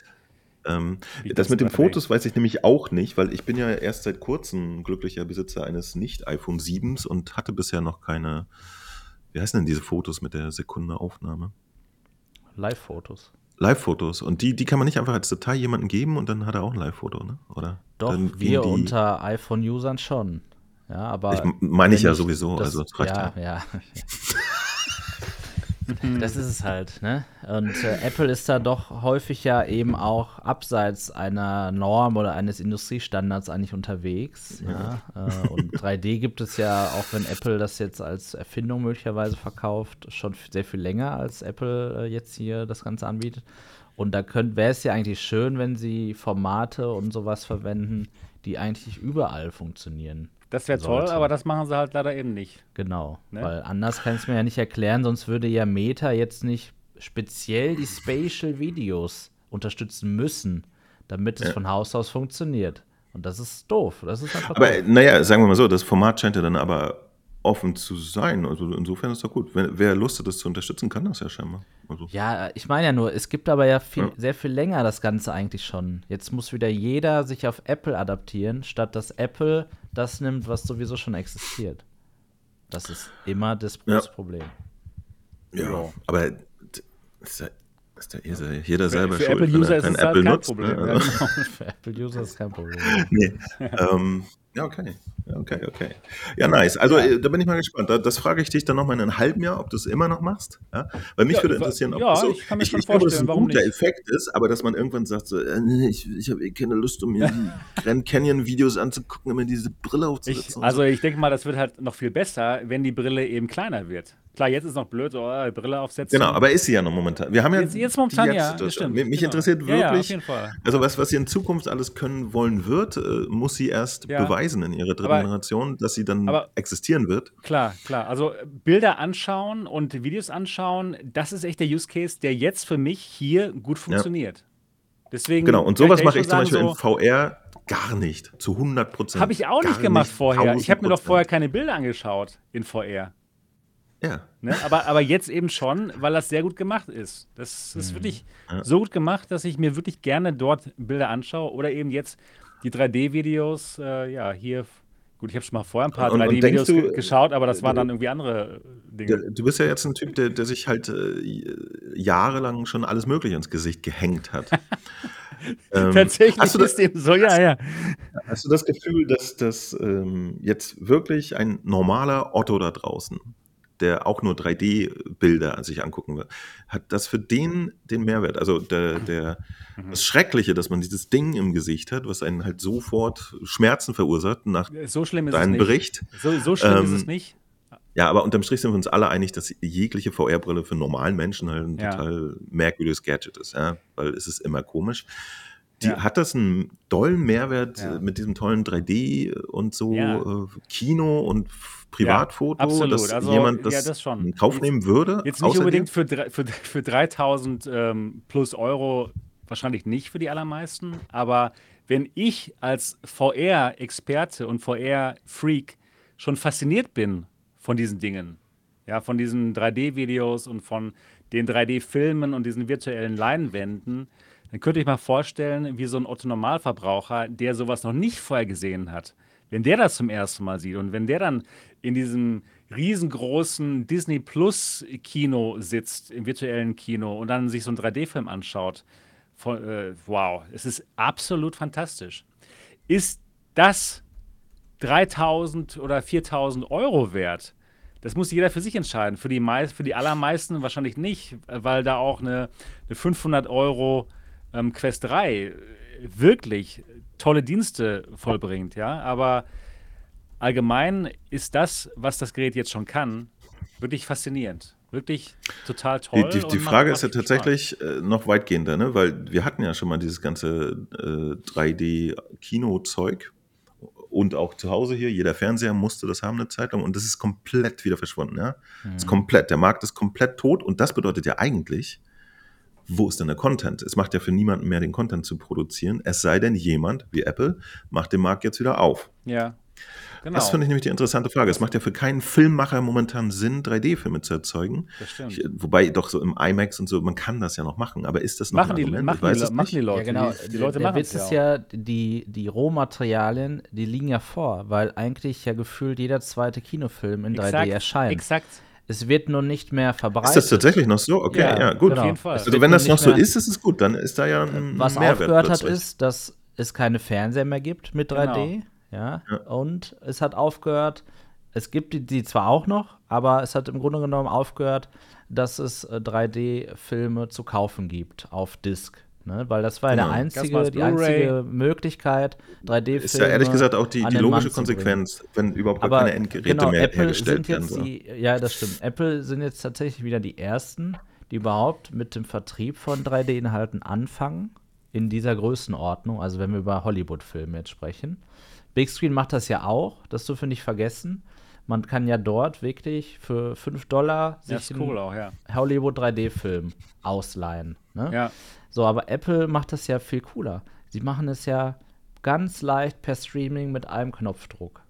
Ähm, das das mit den. Fotos weiß ich nämlich auch nicht, weil ich bin ja erst seit kurzem glücklicher Besitzer eines nicht-iPhone 7s und hatte bisher noch keine, wie heißen denn diese Fotos mit der Sekunde Aufnahme? Live-Fotos. Live-Fotos. Und die, die kann man nicht einfach als Datei jemandem geben und dann hat er auch ein Live-Foto, ne? Oder? Doch, dann wir die, unter iPhone-Usern schon. Ja, aber. Ich meine ich ja sowieso, das- also es reicht ja, ja. Das ist es halt, ne? Und äh, Apple ist da doch häufig ja eben auch abseits einer Norm oder eines Industriestandards eigentlich unterwegs. Ja. Äh, und 3D gibt es ja, auch wenn Apple das jetzt als Erfindung möglicherweise verkauft, schon sehr viel länger, als Apple äh, jetzt hier das Ganze anbietet. Und da wäre es ja eigentlich schön, wenn sie Formate und sowas verwenden, die eigentlich überall funktionieren. Das wäre toll, aber das machen sie halt leider eben nicht. Genau, Ne? weil anders kann ich es mir ja nicht erklären, sonst würde ja Meta jetzt nicht speziell die Spatial Videos unterstützen müssen, damit es Ja. von Haus aus funktioniert. Und das ist doof. Das ist einfach Aber doof. naja, sagen wir mal so, das Format scheint ja dann aber offen zu sein. Also insofern ist doch gut. Wenn, wer Lust hat, das zu unterstützen, kann das ja scheinbar. Also, Ja, ich meine ja nur, es gibt aber ja viel, Ja. sehr viel länger das Ganze eigentlich schon. Jetzt muss wieder jeder sich auf Apple adaptieren, statt dass Apple das nimmt, was sowieso schon existiert. Das ist immer das Ja. Problem. ja, Ja. aber ist ja, ist ja jeder, jeder selber Für schuld, wenn Apple-User er ist kein es halt Apple kein nutzt. Problem. Ne? Ja, Also, genau. Für Apple-User ist kein Problem. nee. ähm, ja, okay. Ja, okay, okay. Ja, nice. Also äh, da bin ich mal gespannt. Da, das frage ich dich dann nochmal in einem halben Jahr, ob du es immer noch machst. Ja? Weil mich Ja, würde interessieren, ob ja, das so, ich kann mir schon ich glaube, dass es vorstellen, ein warum guter nicht? Effekt ist, aber dass man irgendwann sagt, so, äh, nee, ich, ich habe eh keine Lust, um mir Grand Canyon-Videos anzugucken, immer diese Brille aufzusetzen. Ich, also so. ich denke mal, das wird halt noch viel besser, wenn die Brille eben kleiner wird. Klar, jetzt ist noch blöd, so oh, Brille aufsetzen. Genau, aber ist sie ja noch momentan. Wir haben ja Jetzt- jetzt momentan ja, das stimmt, Mich, genau. interessiert Ja, ja, wirklich, also was, was sie in Zukunft alles können wollen wird, äh, muss sie erst Ja. Beweisen in ihrer dritten Aber- Generation, dass sie dann aber- existieren wird. Klar, klar. Also äh, Bilder anschauen und Videos anschauen, das ist echt der Use Case, der jetzt für mich hier gut funktioniert. Deswegen Genau, und sowas mache ich zum Beispiel sagen, in VR gar nicht, zu 100 Prozent. Habe ich auch nicht gemacht vorher. Ich habe mir doch vorher keine Bilder angeschaut in VR. Ja, Ne? Aber, aber jetzt eben schon, weil das sehr gut gemacht ist. Das ist wirklich so gut gemacht, dass ich mir wirklich gerne dort Bilder anschaue oder eben jetzt die 3D-Videos. Äh, ja, hier. Gut, ich habe schon mal vorher ein paar Und- und 3D-Videos denkst du, ge geschaut, aber das waren du- dann irgendwie andere äh, Dinge. Du bist ja jetzt ein Typ, der, der sich halt äh, jahrelang schon alles Mögliche ins Gesicht gehängt hat. Ähm, Tatsächlich hast du das- ist dem so, ja, ja. Hast du das Gefühl, dass das ähm, jetzt wirklich ein normaler Otto da draußen, der auch nur 3D-Bilder sich angucken will, hat das für den den Mehrwert? Also der, der, Mhm. das Schreckliche, dass man dieses Ding im Gesicht hat, was einen halt sofort Schmerzen verursacht nach So schlimm ist deinem. Bericht. So, so schlimm ist Ähm, es nicht. Ja, aber unterm Strich sind wir uns alle einig, dass jegliche VR-Brille für normalen Menschen halt ein Ja. total merkwürdiges Gadget ist, ja, weil es ist immer komisch. Die, Ja. Hat das einen dollen Mehrwert Ja. äh, mit diesem tollen 3D und so Ja. äh, Kino und Privatfoto, absolut. dass Also, jemand das, das schon. in Kauf nehmen würde? Jetzt nicht unbedingt für, für, für 3000 ähm, plus Euro, wahrscheinlich nicht für die allermeisten, aber wenn ich als VR-Experte und VR-Freak schon fasziniert bin von diesen Dingen, ja, von diesen 3D-Videos und von den 3D-Filmen und diesen virtuellen Leinwänden, dann könnte ich mal vorstellen, wie so ein Otto-Normalverbraucher, der sowas noch nicht vorher gesehen hat, wenn der das zum ersten Mal sieht und wenn der dann in diesem riesengroßen Disney Plus Kino sitzt, im virtuellen Kino und dann sich so einen 3D-Film anschaut, von, äh, wow, es ist absolut fantastisch. Ist das 3000 oder 4000 Euro wert? Das muss jeder für sich entscheiden. Für die, mei- für die allermeisten wahrscheinlich nicht, weil da auch eine, eine 500 Euro ähm, Quest 3 wirklich tolle Dienste vollbringt. Ja? Aber allgemein ist das, was das Gerät jetzt schon kann, wirklich faszinierend. Wirklich total Die, toll. die, die macht- Frage ist ja viel Spaß. tatsächlich äh, noch weitgehender, ne? weil wir hatten ja schon mal dieses ganze äh, 3D-Kino-Zeug und auch zu Hause hier, jeder Fernseher musste das haben eine Zeit lang und das ist komplett wieder verschwunden. Ja? Mhm. Ist komplett, der Markt ist komplett tot und das bedeutet ja eigentlich, wo ist denn der Content? Es macht ja für niemanden mehr den Content zu produzieren, es sei denn jemand wie Apple macht den Markt jetzt wieder auf. Ja, genau. Das finde ich nämlich die interessante Frage. Es macht ja für keinen Filmmacher momentan Sinn, 3D-Filme zu erzeugen. Das stimmt. Ich, wobei doch so im IMAX und so, man kann das ja noch machen, aber ist das noch machen, die, ein Argument? machen, Ich weiß die, es machen nicht. die Leute. ja, genau. Die, die Leute der machen Witz es ist ja. die, die Rohmaterialien, die liegen ja vor, weil eigentlich ja gefühlt jeder zweite Kinofilm in 3D Exakt, erscheint. Exakt. Es wird nur nicht mehr verbreitet. Ist das tatsächlich noch so? Okay, ja, Ja, gut. genau. Auf jeden Fall. Es Also wenn das noch so ist, ist es gut. Dann ist da ja ein Was Mehrwert aufgehört hat, plötzlich. ist, dass es keine Fernseher mehr gibt mit 3D. Ja? Ja. Und es hat aufgehört, es gibt die, die zwar auch noch, aber es hat im Grunde genommen aufgehört, dass es äh, 3D-Filme zu kaufen gibt auf Disc. Ne? Weil das war ja Genau. der einzige, die einzige Möglichkeit, 3D-Filme. ist ja ehrlich gesagt auch die, die logische. Konsequenz, wenn überhaupt gar Aber keine Endgeräte genau, mehr Apple hergestellt sind werden. jetzt So. die, ja, das stimmt. Apple sind jetzt tatsächlich wieder die ersten, die überhaupt mit dem Vertrieb von 3D-Inhalten anfangen in dieser Größenordnung. Also wenn wir über Hollywood-Filme jetzt sprechen. Big Screen macht das ja auch, das dürfen wir nicht vergessen. Man kann ja dort wirklich für 5 Dollar Ja, sich ist cool auch, ja. einen Hollywood 3D-Film ausleihen. Ne? Ja, So, aber Apple macht das ja viel cooler. Sie machen es ja ganz leicht per Streaming mit einem Knopfdruck.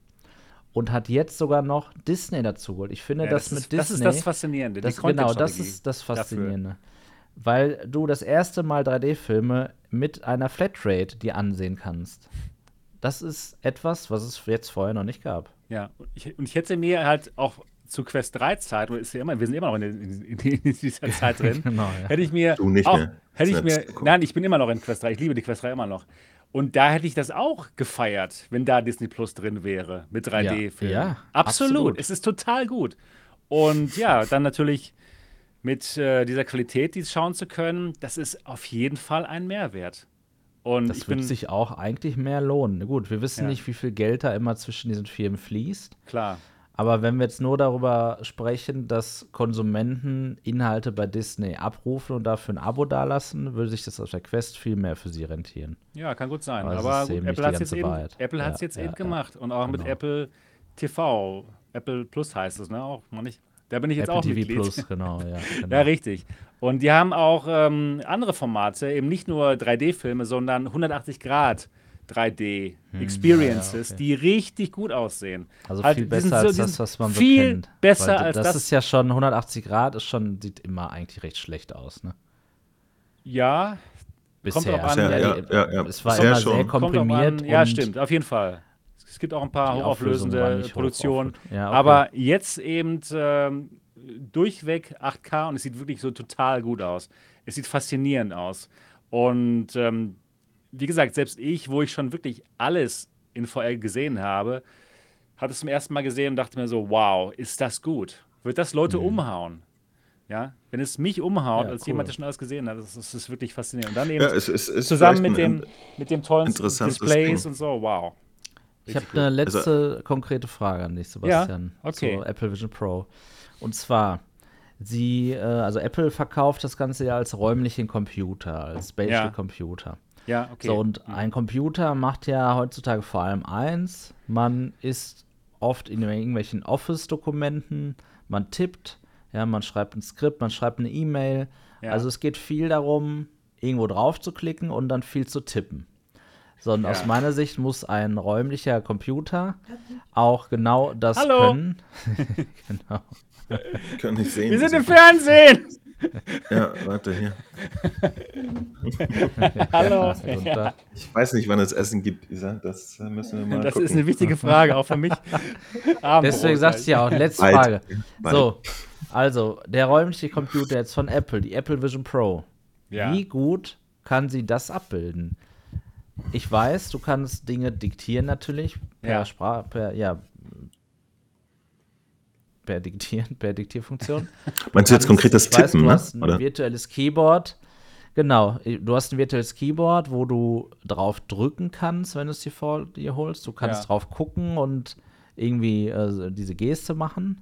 Und hat jetzt sogar noch Disney dazu geholt. Ich finde, ja das, das, mit ist, Disney. das ist das Faszinierende. das- genau, das ist das dafür. Faszinierende. Weil du das erste Mal 3D-Filme mit einer Flatrate dir ansehen kannst. Das ist etwas, was es jetzt vorher noch nicht gab. Ja, und ich, und ich hätte mir halt auch zu Quest 3 Zeit, ist ja immer, wir sind immer noch in, in, in dieser Zeit drin, Genau, ja. hätte ich mir Du nicht auch, mehr. hätte ich mir, nein, ich bin immer noch in Quest 3, ich liebe die Quest 3 immer noch. Und da hätte ich das auch gefeiert, wenn da Disney Plus drin wäre mit 3D-Filmen. Ja, absolut. absolut. Es ist total gut. Und ja, dann natürlich mit äh, dieser Qualität, die schauen zu können, das ist auf jeden Fall ein Mehrwert. Und Das wird sich auch eigentlich mehr lohnen. Gut, wir wissen Ja. nicht, wie viel Geld da immer zwischen diesen Firmen fließt. klar. Aber wenn wir jetzt nur darüber sprechen, dass Konsumenten Inhalte bei Disney abrufen und dafür ein Abo dalassen, würde sich das auf der Quest viel mehr für sie rentieren. Ja, kann gut sein. Aber Aber gut, Apple hat es jetzt, eben. Apple Ja, jetzt ja, eben ja. gemacht. Und auch mit Genau. Apple TV. Apple Plus heißt es, ne? Auch noch nicht. Da bin ich jetzt Apple auch TV Mitglied. Plus, genau, ja. Genau. Ja, richtig. Und die haben auch ähm, andere Formate, eben nicht nur 3D-Filme, sondern 180 Grad 3D Experiences, Hm, ja, okay. die richtig gut aussehen. Also Halt, viel besser so- als das, was man so viel kennt. besser Weil als das. das- ist ja schon 180 Grad, ist schon, sieht immer eigentlich recht schlecht aus, ne? Ja, Kommt Bisher. drauf an, Ja, ja, ja, die- ja, ja. Es war Bisher immer schon. sehr Kommt kommt komprimiert. Ja, stimmt, auf jeden Fall. Es gibt auch ein paar hochauflösende hoch Produktionen. Ja, okay. Aber jetzt eben ähm, durchweg 8K und es sieht wirklich so total gut aus. Es sieht faszinierend aus. Und ähm, wie gesagt, selbst ich, wo ich schon wirklich alles in VR gesehen habe, hatte es zum ersten Mal gesehen und dachte mir so, wow, ist das gut? Wird das Leute umhauen? Ja, wenn es mich umhaut, Ja, als cool. jemand, der schon alles gesehen hat, das, das ist wirklich faszinierend. Und dann eben Ja, es ist, ist zusammen mit dem, mit dem tollen Displays Ding. und so, wow. Ich habe Richtig eine cool. letzte konkrete Frage an dich, Sebastian. okay. Zu Apple Vision Pro. Und zwar, sie, äh, also Apple verkauft das Ganze ja als räumlichen Computer, als Spatial Ja. Computer. Ja, okay. So, und ein Computer macht ja heutzutage vor allem eins. Man ist oft in irgendwelchen Office-Dokumenten, man tippt, ja, man schreibt ein Skript, man schreibt eine E-Mail. Ja. Also es geht viel darum, irgendwo drauf zu klicken und dann viel zu tippen. So, und Ja. aus meiner Sicht muss ein räumlicher Computer auch genau das Hallo. können. genau. Kann ich sehen. Wir sind im Fernsehen! Ja, warte hier. Hallo! Ja, Ich weiß nicht, wann es Essen gibt, Isa. Das äh, müssen wir mal das gucken. ist eine wichtige Frage, auch für mich. Abendbrot Deswegen sagte ich ja auch, letzte Bald. Frage. Bald. So, also, der räumliche Computer jetzt von Apple, die Apple Vision Pro. Ja. Wie gut kann sie das abbilden? Ich weiß, du kannst Dinge diktieren natürlich per Ja. Sprache, per, ja, per Diktieren, per Diktierfunktion. Meinst du jetzt konkret das Ich weiß, Tippen, du ne? hast ein Oder? virtuelles Keyboard. Genau, du hast ein virtuelles Keyboard, wo du drauf drücken kannst, wenn du es dir vor dir holst. Du kannst Ja. drauf gucken und irgendwie äh, diese Geste machen.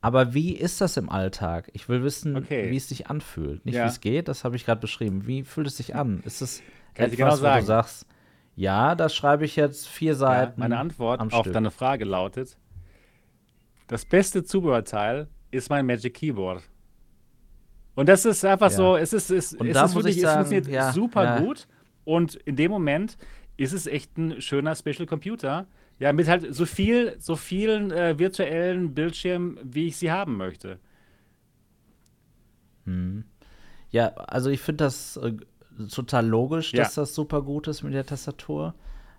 Aber wie ist das im Alltag? Ich will wissen, Okay. wie es sich anfühlt. Nicht Ja. wie es geht, das habe ich gerade beschrieben. Wie fühlt es sich an? Ist es Kann etwas, genau wo sagen. du sagst, ja, da schreibe ich jetzt vier Ja, Seiten. meine Antwort am auf Stück. deine Frage lautet: Das beste Zubehörteil ist mein Magic Keyboard. Und das ist einfach Ja. so, es ist, es, es ist wirklich, ich es sagen, funktioniert ja, super ja. gut. Und in dem Moment ist es echt ein schöner Special Computer. Ja, mit halt so viel, so vielen äh, virtuellen Bildschirmen, wie ich sie haben möchte. Ja, also ich finde das äh, total logisch, dass das super gut ist mit der Tastatur.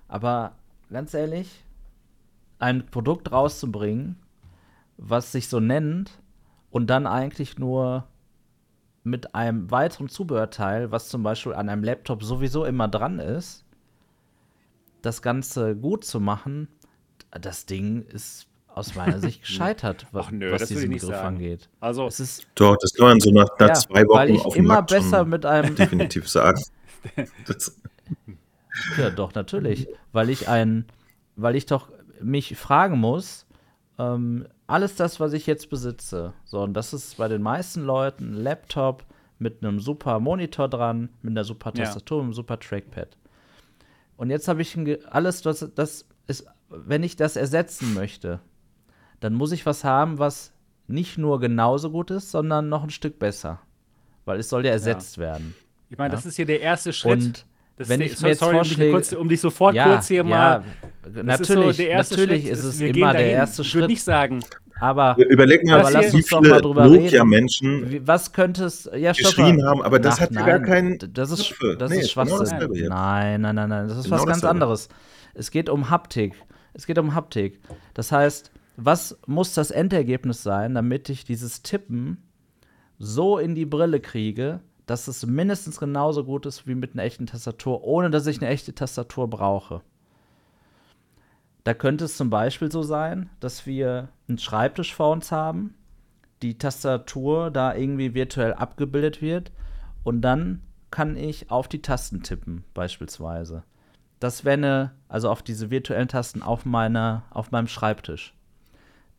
Aber ganz ehrlich, ein Produkt rauszubringen, was sich so nennt und dann eigentlich nur mit einem weiteren Zubehörteil, was zum Beispiel an einem Laptop sowieso immer dran ist, das Ganze gut zu machen, das Ding ist aus meiner Sicht gescheitert, was, Ach nö, was diesen Begriff sagen. angeht. Also, Es ist Doch, das kann man so nach, nach ja, zwei Wochen weil ich auf immer Markt besser mit einem definitiv sagen. Das, Ja, doch, natürlich. Weil ich ein, weil ich doch mich fragen muss, ähm, alles das, was ich jetzt besitze, so, und das ist bei den meisten Leuten ein Laptop mit einem super Monitor dran, mit einer super Ja. Tastatur, einem super Trackpad. Und jetzt habe ich alles, das, das ist, wenn ich das ersetzen möchte, dann muss ich was haben, was nicht nur genauso gut ist, sondern noch ein Stück besser. Weil es soll ja ersetzt werden. ich meine, Ja. das ist hier der erste Schritt. Und das wenn ist ich der, mir jetzt sorry, um kurz, um dich sofort kurz hier mal. Das ist so natürlich, der erste natürlich Schritt. ist es wir immer der erste Ich würde Schritt. nicht sagen, Aber überleg mal, Aber lass wie uns doch mal viele drüber. Nokia-Menschen was könnte es. Ja, geschrien haben, aber das Ach, hat ja nein, gar keinen Das ist, Knöpfe. das Nee, ist genau Schwachsinn. jetzt. nein, nein, nein, nein. Das ist Genau was ganz anderes. Es geht um Haptik. Es geht um Haptik. Das heißt, was muss das Endergebnis sein, damit ich dieses Tippen so in die Brille kriege, dass es mindestens genauso gut ist wie mit einer echten Tastatur, ohne dass ich eine echte Tastatur brauche? Da könnte es zum Beispiel so sein, dass wir einen Schreibtisch vor uns haben, die Tastatur da irgendwie virtuell abgebildet wird und dann kann ich auf die Tasten tippen, beispielsweise. Das wäre eine, also auf diese virtuellen Tasten auf, meiner, auf meinem Schreibtisch.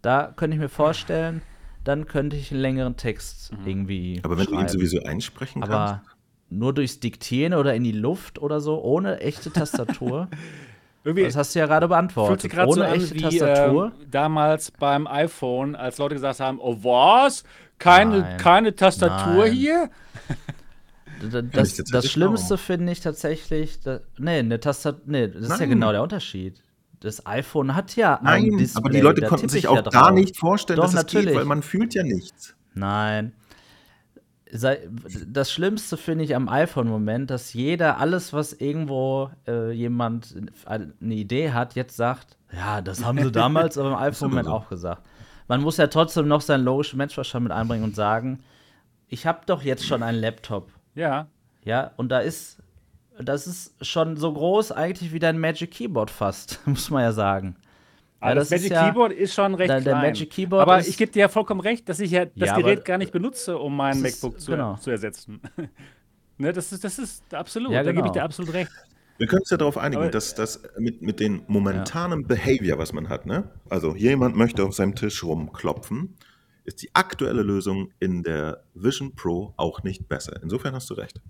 Da könnte ich mir vorstellen, dann könnte ich einen längeren Text irgendwie. Mhm. Aber wenn du ihn schreiben. sowieso einsprechen kannst. Aber nur durchs Diktieren oder in die Luft oder so, ohne echte Tastatur. irgendwie das hast du ja gerade fühlt beantwortet. so Ohne an echte wie Tastatur. ähm, damals beim iPhone, als Leute gesagt haben, oh was? Keine, Nein. keine Tastatur Nein. hier? Das, das Schlimmste finde ich tatsächlich, da, nee, eine Tastatur, nee, das ist ja genau der Unterschied. Das iPhone hat ja ein Nein, Display. aber die Leute da konnten sich ich auch ja gar nicht vorstellen, Doch, dass es natürlich. geht, weil man fühlt ja nichts. Nein. Das Schlimmste finde ich am iPhone-Moment, dass jeder alles, was irgendwo äh, jemand eine Idee hat, jetzt sagt, ja, das haben sie damals aber im iPhone-Moment so. auch gesagt. Man muss ja trotzdem noch seinen logischen Menschenverstand mit einbringen und sagen, ich habe doch jetzt schon einen Laptop. Ja. Ja, und da ist das ist schon so groß eigentlich wie dein Magic Keyboard fast, muss man ja sagen. Aber Ja, das, das ist Magic ja- Keyboard ist schon recht der- der klein. Magic Keyboard aber ist- ich gebe dir ja vollkommen recht, dass ich ja das Ja, Gerät gar nicht benutze, um mein Das ist- MacBook zu, genau. zu ersetzen. ne, das ist, das ist absolut, Ja, da gebe ich genau. dir absolut recht. Wir können uns ja darauf einigen, Aber- dass das mit, mit dem momentanen Behavior, was man hat, ne? Also jemand möchte auf seinem Tisch rumklopfen, ist die aktuelle Lösung in der Vision Pro auch nicht besser. Insofern hast du recht.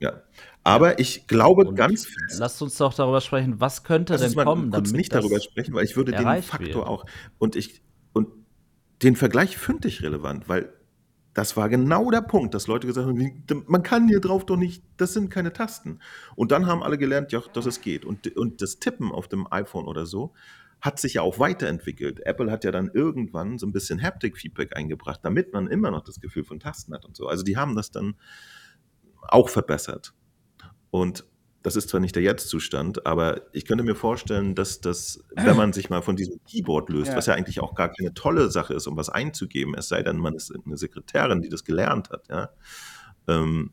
Ja. Aber ich glaube Und ganz fest, Lasst uns doch darüber sprechen, was könnte denn mal kommen, kurz damit nicht darüber sprechen, weil ich würde den Faktor wird. auch und ich und den Vergleich finde ich relevant, weil das war genau der Punkt, dass Leute gesagt haben, man kann hier drauf doch nicht, das sind keine Tasten. Und dann haben alle gelernt, ja, dass es geht. Und, und das Tippen auf dem iPhone oder so hat sich ja auch weiterentwickelt. Apple hat ja dann irgendwann so ein bisschen Haptic-Feedback eingebracht, damit man immer noch das Gefühl von Tasten hat und so. Also die haben das dann auch verbessert. Und das ist zwar nicht der Jetzt-Zustand, aber ich könnte mir vorstellen, dass das, wenn man sich mal von diesem Keyboard löst, Ja. was ja eigentlich auch gar keine tolle Sache ist, um was einzugeben, es sei denn, man ist eine Sekretärin, die das gelernt hat, ja. Ähm,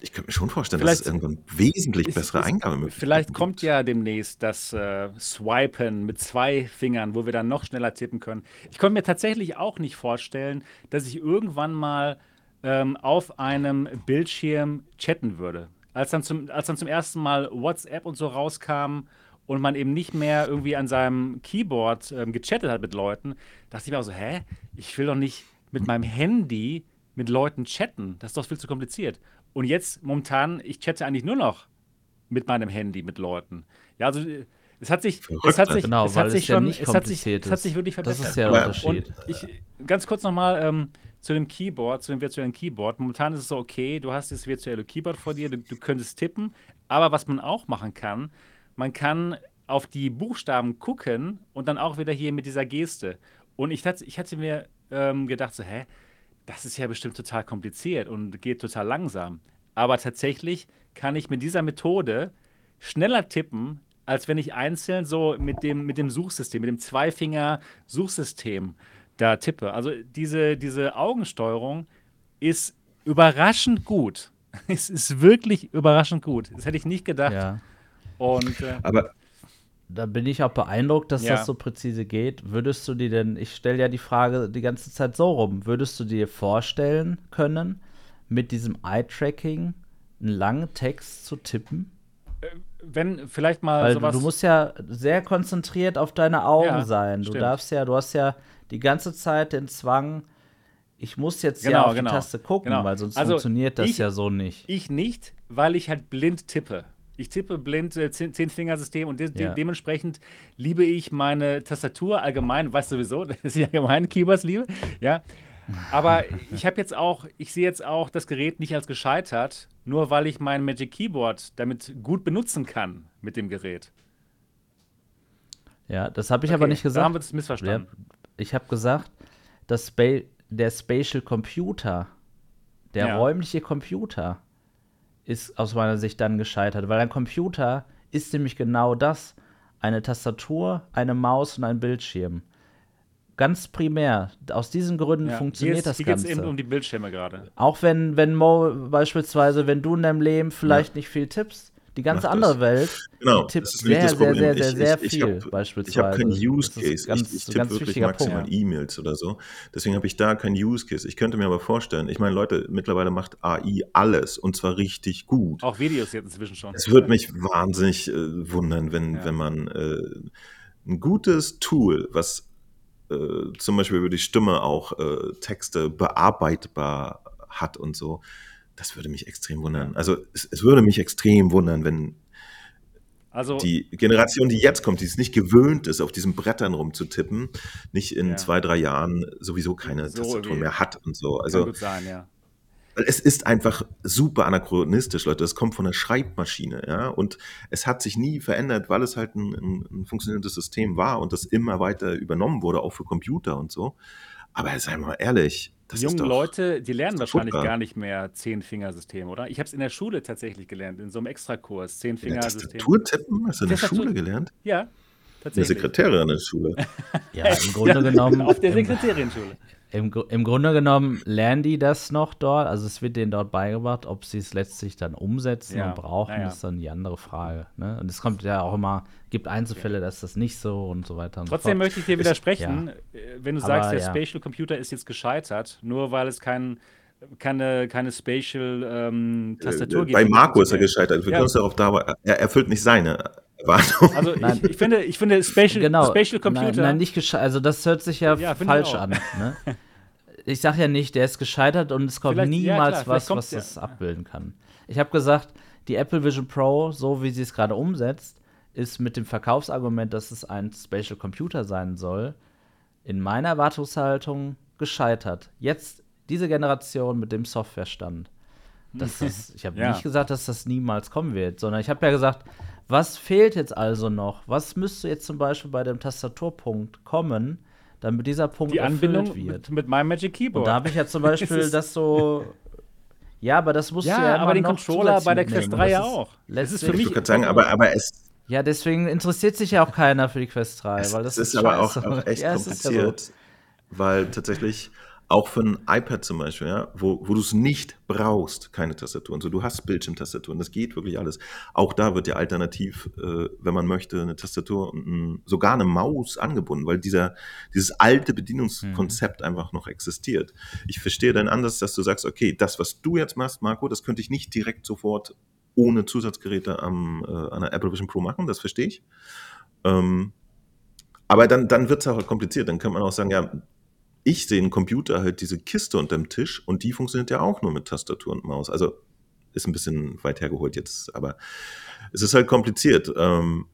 ich könnte mir schon vorstellen, dass es Vielleicht irgendwann wesentlich Ist- bessere Eingabemöglichkeiten Vielleicht kommt ja demnächst das äh, Swipen mit zwei Fingern, wo wir dann noch schneller tippen können. Ich konnte mir tatsächlich auch nicht vorstellen, dass ich irgendwann mal ähm, auf einem Bildschirm chatten würde. Als dann, zum, als dann zum ersten Mal WhatsApp und so rauskam und man eben nicht mehr irgendwie an seinem Keyboard ähm, gechattet hat mit Leuten, dachte ich mir auch so, hä? Ich will doch nicht mit meinem Handy mit Leuten chatten. Das ist doch viel zu kompliziert. Und jetzt momentan, ich chatte eigentlich nur noch mit meinem Handy mit Leuten. Ja, also es hat sich, es hat sich, Genau, es hat es sich ja schon, nicht es hat sich, es hat sich wirklich Das verbessert. ist ja der Unterschied. Und ich, ganz kurz nochmal ähm, zu dem Keyboard, zu dem virtuellen Keyboard. Momentan ist es so, okay, du hast das virtuelle Keyboard vor dir, du, du könntest tippen, aber was man auch machen kann, man kann auf die Buchstaben gucken und dann auch wieder hier mit dieser Geste. Und ich ich hatte mir ähm, gedacht, so, hä, das ist ja bestimmt total kompliziert und geht total langsam. Aber tatsächlich kann ich mit dieser Methode schneller tippen, als wenn ich einzeln so mit dem, mit dem Suchsystem, mit dem Zweifinger-Suchsystem da tippe. Also diese, diese Augensteuerung ist überraschend gut. Es ist wirklich überraschend gut. Das hätte ich nicht gedacht. Ja. Und äh, Aber Da bin ich auch beeindruckt, dass Ja. das so präzise geht. Würdest du dir denn, ich stelle ja die Frage die ganze Zeit so rum, würdest du dir vorstellen können, mit diesem Eye-Tracking einen langen Text zu tippen? wenn vielleicht mal Weil sowas. du musst ja sehr konzentriert auf deine Augen Ja, sein. Du stimmt. darfst ja, du hast ja die ganze Zeit den Zwang, ich muss jetzt ja Genau, auf genau, die Taste gucken, genau. weil sonst Also, funktioniert das ich- ja so nicht. Ich nicht, weil ich halt blind tippe. Ich tippe blind äh, Zehn- Zehn-Finger-System und de de Ja. dementsprechend liebe ich meine Tastatur allgemein, weißt du sowieso, dass ich allgemein Keyboards liebe, ja. Aber ich habe jetzt auch, ich sehe jetzt auch das Gerät nicht als gescheitert, nur weil ich mein Magic Keyboard damit gut benutzen kann mit dem Gerät. Ja, das habe ich aber Okay, nicht Da haben gesagt. wir das missverstanden. Ich habe gesagt, das Spa der Spatial Computer, der Ja. räumliche Computer, ist aus meiner Sicht dann gescheitert, weil ein Computer ist nämlich genau das: eine Tastatur, eine Maus und ein Bildschirm. Ganz primär. Aus diesen Gründen Ja. funktioniert hier ist, das hier geht es Ganze. eben um die Bildschirme gerade. Auch wenn, wenn Mo beispielsweise, wenn du in deinem Leben vielleicht nicht viel tippst, die ganze andere das. Welt, Genau, tippt das ist nämlich sehr, das sehr, sehr, sehr, Ich- sehr ich- ich viel hab- beispielsweise. Ich habe keinen Use Case. ganz- ich tippe ganz wirklich maximal Punkt. E-Mails oder so. Deswegen habe ich da keinen Use Case. Ich könnte mir aber vorstellen, ich meine, Leute, mittlerweile macht AI alles und zwar richtig gut. Auch Videos jetzt inzwischen schon. Es würde mich wahnsinnig äh, wundern, wenn, Ja. wenn man äh, ein gutes Tool, was äh, zum Beispiel über die Stimme auch äh, Texte bearbeitbar hat und so, das würde mich extrem wundern. Also es, es würde mich extrem wundern, wenn Also, die Generation, die jetzt kommt, die es nicht gewöhnt ist, auf diesen Brettern rumzutippen, nicht in Ja. zwei, drei Jahren sowieso keine So Tastatur mehr hat und so. Also gut sein, ja. weil es ist einfach super anachronistisch, Leute. Es kommt von der Schreibmaschine, ja. Und es hat sich nie verändert, weil es halt ein, ein, ein funktionierendes System war und das immer weiter übernommen wurde, auch für Computer und so. Aber sei mal ehrlich, das Die jungen doch, Leute, die lernen wahrscheinlich gar nicht mehr Zehn-Fingersystem, oder? Ich habe es in der Schule tatsächlich gelernt, in so einem Extrakurs. Zehn-Fingersystem. Tastatur tippen? Hast du in der Tastatur- Schule gelernt? Ja, Eine tatsächlich. Sekretärin in der Schule. Ja, im Grunde genommen. Auf der im, Sekretärienschule. Im, Im Grunde genommen lernen die das noch dort, also es wird denen dort beigebracht, ob sie es letztlich dann umsetzen Ja, und brauchen, ja, ist dann die andere Frage. Ne? Und es kommt ja auch immer, gibt Einzelfälle, da ist das nicht so und so weiter und Trotzdem so fort. möchte ich dir widersprechen, ja. äh, wenn du Aber sagst, der ja. Spatial Computer ist jetzt gescheitert, nur weil es kein, keine, keine Spatial ähm, Tastatur gibt. Bei Marco ist er gescheitert. Wir Ja. können uns darauf da, er erfüllt nicht seine Erwartung. Also Nein. ich, ich finde, ich finde Spatial, Genau. Spatial Computer. Nein, nein nicht gescheitert. Also das hört sich ja, Ja, falsch an. Ne? Ich sage ja nicht, der ist gescheitert und es kommt Vielleicht- ja, niemals klar, vielleicht was, was ja. das abbilden kann. Ich habe gesagt, die Apple Vision Pro, so wie sie es gerade umsetzt, ist mit dem Verkaufsargument, dass es ein Spatial Computer sein soll, in meiner Erwartungshaltung gescheitert. Jetzt diese Generation mit dem Softwarestand. Das ist, ich habe Ja. nicht gesagt, dass das niemals kommen wird, sondern ich habe ja gesagt, was fehlt jetzt also noch? Was müsste jetzt zum Beispiel bei dem Tastaturpunkt kommen, damit dieser Punkt die Anbindung erfüllt wird? mit, mit meinem Magic Keyboard. Und da habe ich ja zum Beispiel ist- das so. Ja, aber das musst Ja, du ja aber den noch Controller bei der Quest mitnehmen. 3 ja ist auch. Das ist für mich- Ich sagen, aber, aber es, Ja, deswegen interessiert sich ja auch keiner für die Quest 3, es, weil das es ist aber auch, auch echt Ja, ist ja so. kompliziert, weil tatsächlich auch für ein iPad zum Beispiel, ja, wo, wo du es nicht brauchst, keine Tastaturen. So, du hast Bildschirmtastaturen, das geht wirklich alles. Auch da wird ja alternativ, äh, wenn man möchte, eine Tastatur und ein, sogar eine Maus angebunden, weil dieser, dieses alte Bedienungskonzept Mhm. einfach noch existiert. Ich verstehe deinen Ansatz, dass du sagst, okay, das, was du jetzt machst, Marco, das könnte ich nicht direkt sofort ohne Zusatzgeräte am, äh, an der Apple Vision Pro machen, das verstehe ich. Ähm, aber dann, dann wird es auch kompliziert. Dann kann man auch sagen, ja, ich sehe einen Computer halt diese Kiste unter dem Tisch und die funktioniert ja auch nur mit Tastatur und Maus. Also ist ein bisschen weit hergeholt jetzt, aber es ist halt kompliziert. Ähm,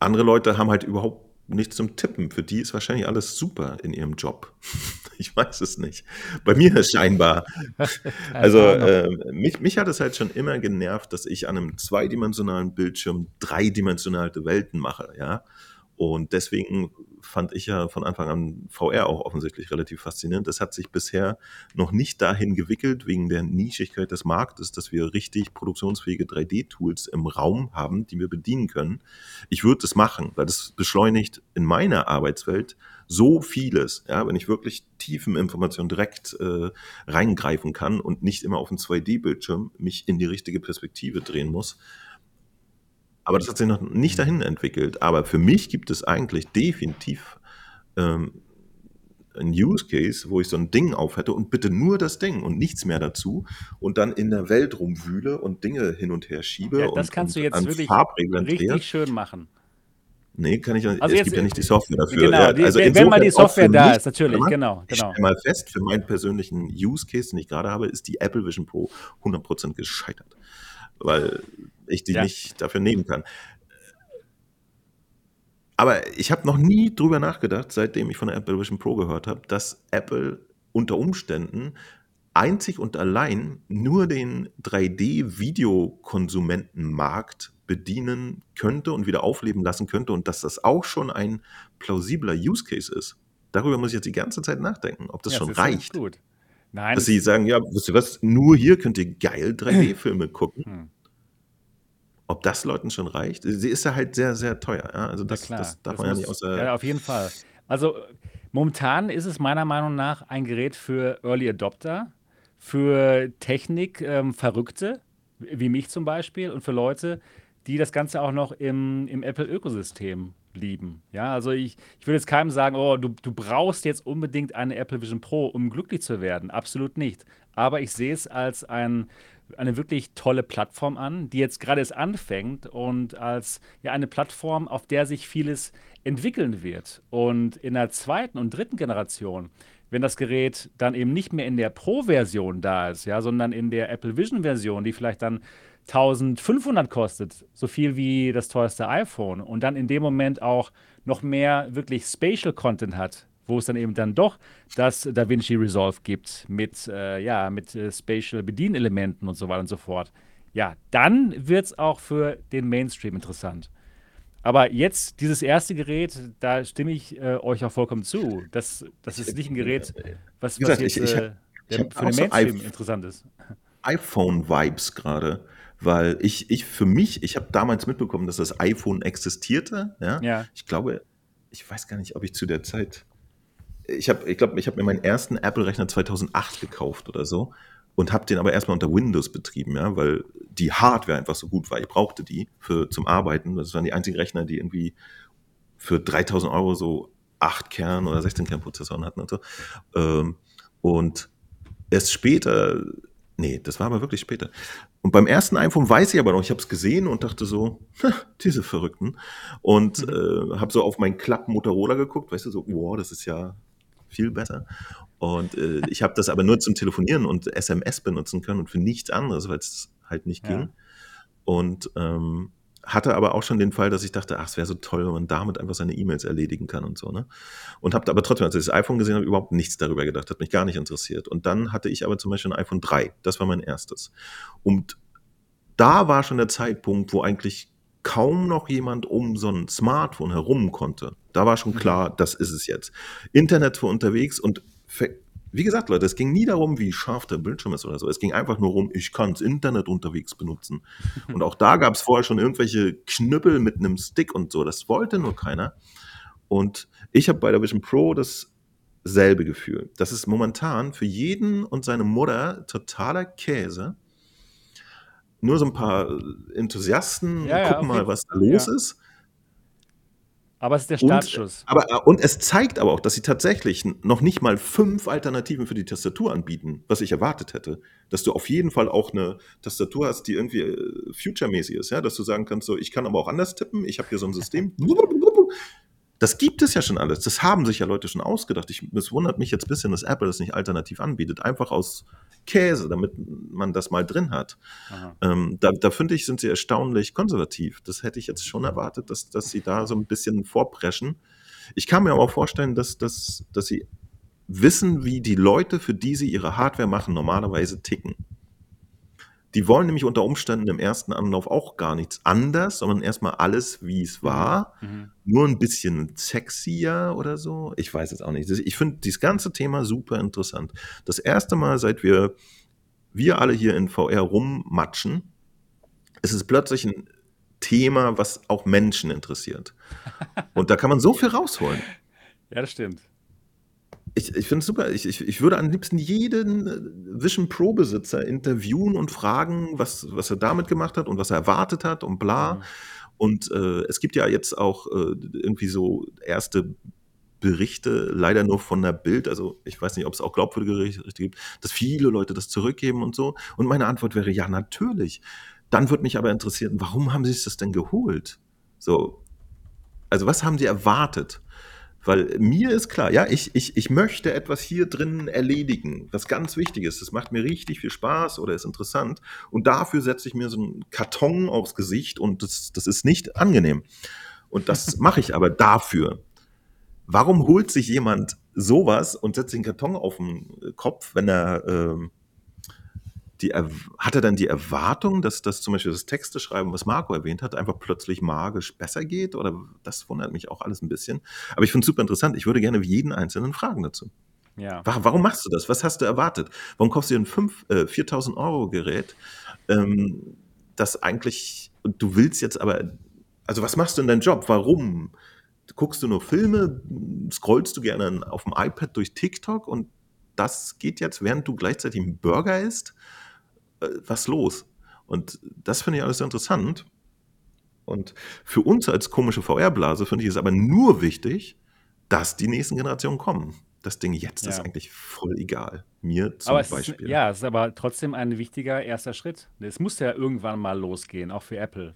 andere Leute haben halt überhaupt nichts zum Tippen. Für die ist wahrscheinlich alles super in ihrem Job. Ich weiß es nicht. Bei mir scheinbar. Also äh, mich, mich hat es halt schon immer genervt, dass ich an einem zweidimensionalen Bildschirm dreidimensionale Welten mache, ja. Und deswegen fand ich ja von Anfang an VR auch offensichtlich relativ faszinierend. Das hat sich bisher noch nicht dahin gewickelt, wegen der Nischigkeit des Marktes, dass wir richtig produktionsfähige 3D-Tools im Raum haben, die wir bedienen können. Ich würde das machen, weil das beschleunigt in meiner Arbeitswelt so vieles, ja, wenn ich wirklich tiefen Informationen direkt äh, reingreifen kann und nicht immer auf einen 2D-Bildschirm mich in die richtige Perspektive drehen muss. Aber das hat sich noch nicht dahin entwickelt. Aber für mich gibt es eigentlich definitiv ähm, ein Use Case, wo ich so ein Ding auf hätte und bitte nur das Ding und nichts mehr dazu und dann in der Welt rumwühle und Dinge hin und her schiebe ja, das und, kannst und du jetzt wirklich Farbreglern drehe. richtig schön machen. Nee, kann ich nicht. Also es jetzt- gibt ja nicht die Software dafür. Genau, ja, also wenn, wenn mal die Software da ist, natürlich, mal, genau, Ich genau. mal fest, für meinen persönlichen Use Case, den ich gerade habe, ist die Apple Vision Pro 100% gescheitert. Weil ich die Ja. nicht dafür nehmen kann. Aber ich habe noch nie drüber nachgedacht, seitdem ich von der Apple Vision Pro gehört habe, dass Apple unter Umständen einzig und allein nur den 3D-Videokonsumentenmarkt bedienen könnte und wieder aufleben lassen könnte und dass das auch schon ein plausibler Use Case ist. Darüber muss ich jetzt die ganze Zeit nachdenken, ob das Ja, schon ja reicht. Gut. Nein, Dass sie sagen, ja, wisst ihr was, nur hier könnt ihr geil 3D-Filme gucken. Hm. Ob das Leuten schon reicht? Sie ist ja halt sehr, sehr teuer. Ja? Also das, ja, das darf Das man ja muss- nicht außer... Ja, auf jeden Fall. Also momentan ist es meiner Meinung nach ein Gerät für Early Adopter, für Technik-Verrückte, wie mich zum Beispiel, und für Leute, die das Ganze auch noch im, im Apple-Ökosystem lieben. Ja, also ich, ich würde jetzt keinem sagen, oh, du, du brauchst jetzt unbedingt eine Apple Vision Pro, um glücklich zu werden. Absolut nicht. Aber ich sehe es als ein, eine wirklich tolle Plattform an, die jetzt gerade erst anfängt und als ja, eine Plattform, auf der sich vieles entwickeln wird. Und in der zweiten und dritten Generation, wenn das Gerät dann eben nicht mehr in der Pro-Version da ist, ja, sondern in der Apple Vision-Version, die vielleicht dann 1500 kostet, so viel wie das teuerste iPhone und dann in dem Moment auch noch mehr wirklich Spatial Content hat, wo es dann eben dann doch das DaVinci Resolve gibt mit, äh, ja, mit äh, Spatial Bedienelementen und so weiter und so fort. Ja, dann wird es auch für den Mainstream interessant. Aber jetzt, dieses erste Gerät, da stimme ich äh, euch auch vollkommen zu. Das, das ist nicht ein Gerät, was, was jetzt äh, für den Mainstream interessant ist. iPhone-Vibes gerade, weil ich, ich für mich, ich habe damals mitbekommen, dass das iPhone existierte. Ja? Ja. Ich glaube, ich weiß gar nicht, ob ich zu der Zeit, ich habe, ich glaube, ich habe mir meinen ersten Apple-Rechner 2008 gekauft oder so und habe den aber erstmal unter Windows betrieben, ja, weil die Hardware einfach so gut war. Ich brauchte die für zum Arbeiten. Das waren die einzigen Rechner, die irgendwie für 3000 Euro so 8 Kern oder 16 Kern Prozessoren hatten und so. Ähm, und erst später, nee, das war aber wirklich später. Und beim ersten iPhone weiß ich aber noch, ich habe es gesehen und dachte so, diese Verrückten. Und mhm. äh, habe so auf meinen Klapp Motorola geguckt, weißt du, so, wow, das ist ja viel besser. Und äh, ich habe das aber nur zum Telefonieren und SMS benutzen können und für nichts anderes, weil es halt nicht ging. Ja. Und ähm, hatte aber auch schon den Fall, dass ich dachte, ach, es wäre so toll, wenn man damit einfach seine E-Mails erledigen kann und so. Ne? Und habe aber trotzdem, als ich das iPhone gesehen habe, überhaupt nichts darüber gedacht, hat mich gar nicht interessiert. Und dann hatte ich aber zum Beispiel ein iPhone 3, das war mein erstes. Und da war schon der Zeitpunkt, wo eigentlich kaum noch jemand um so ein Smartphone herum konnte. Da war schon mhm. klar, das ist es jetzt. Internet für unterwegs und wie gesagt, Leute, es ging nie darum, wie scharf der Bildschirm ist oder so. Es ging einfach nur um, ich kann das Internet unterwegs benutzen. Und auch da gab es vorher schon irgendwelche Knüppel mit einem Stick und so. Das wollte nur keiner. Und ich habe bei der Vision Pro dasselbe Gefühl. Das ist momentan für jeden und seine Mutter totaler Käse. Nur so ein paar Enthusiasten ja, gucken ja, mal, was da los ja. ist. Aber es ist der Startschuss. Und, aber, äh, und es zeigt aber auch, dass sie tatsächlich noch nicht mal fünf Alternativen für die Tastatur anbieten, was ich erwartet hätte. Dass du auf jeden Fall auch eine Tastatur hast, die irgendwie äh, future-mäßig ist, ja, dass du sagen kannst, so, ich kann aber auch anders tippen, ich habe hier so ein System. Das gibt es ja schon alles. Das haben sich ja Leute schon ausgedacht. Ich, es wundert mich jetzt ein bisschen, dass Apple das nicht alternativ anbietet. Einfach aus Käse, damit man das mal drin hat. Ähm, da, da finde ich, sind sie erstaunlich konservativ. Das hätte ich jetzt schon erwartet, dass, dass sie da so ein bisschen vorpreschen. Ich kann mir aber auch vorstellen, dass, dass, dass sie wissen, wie die Leute, für die sie ihre Hardware machen, normalerweise ticken. Die wollen nämlich unter Umständen im ersten Anlauf auch gar nichts anders, sondern erstmal alles, wie es mhm. war. Mhm. Nur ein bisschen sexier oder so. Ich weiß es auch nicht. Ich finde dieses ganze Thema super interessant. Das erste Mal, seit wir, wir alle hier in VR rummatschen, ist es plötzlich ein Thema, was auch Menschen interessiert. Und da kann man so viel rausholen. Ja, das stimmt ich, ich finde es super. Ich, ich, ich würde am liebsten jeden äh, Vision Pro-Besitzer interviewen und fragen, was, was er damit gemacht hat und was er erwartet hat und bla. Mhm. Und äh, es gibt ja jetzt auch äh, irgendwie so erste Berichte, leider nur von der Bild, also ich weiß nicht, ob es auch glaubwürdige Berichte gibt, dass viele Leute das zurückgeben und so. Und meine Antwort wäre ja, natürlich. Dann würde mich aber interessieren, warum haben sie sich das denn geholt? So, also was haben sie erwartet? Weil mir ist klar, ja, ich, ich, ich möchte etwas hier drin erledigen, was ganz wichtig ist. Das macht mir richtig viel Spaß oder ist interessant. Und dafür setze ich mir so einen Karton aufs Gesicht und das, das ist nicht angenehm. Und das mache ich aber dafür. Warum holt sich jemand sowas und setzt den Karton auf den Kopf, wenn er ähm, die, hat er dann die Erwartung, dass das zum Beispiel das Texte schreiben, was Marco erwähnt hat, einfach plötzlich magisch besser geht? Oder das wundert mich auch alles ein bisschen. Aber ich finde es super interessant. Ich würde gerne jeden Einzelnen fragen dazu. Ja. Warum machst du das? Was hast du erwartet? Warum kaufst du dir ein 5, äh, 4000 Euro Gerät, ähm, das eigentlich, du willst jetzt aber, also was machst du in deinem Job? Warum? Guckst du nur Filme? Scrollst du gerne auf dem iPad durch TikTok und das geht jetzt, während du gleichzeitig einen Burger isst? Äh, was los? Und das finde ich alles sehr interessant. Und für uns als komische VR-Blase finde ich es aber nur wichtig, dass die nächsten Generationen kommen. Das Ding jetzt ja. ist eigentlich voll egal. Mir zum aber Beispiel. Ist, ja, es ist aber trotzdem ein wichtiger erster Schritt. Es muss ja irgendwann mal losgehen, auch für Apple.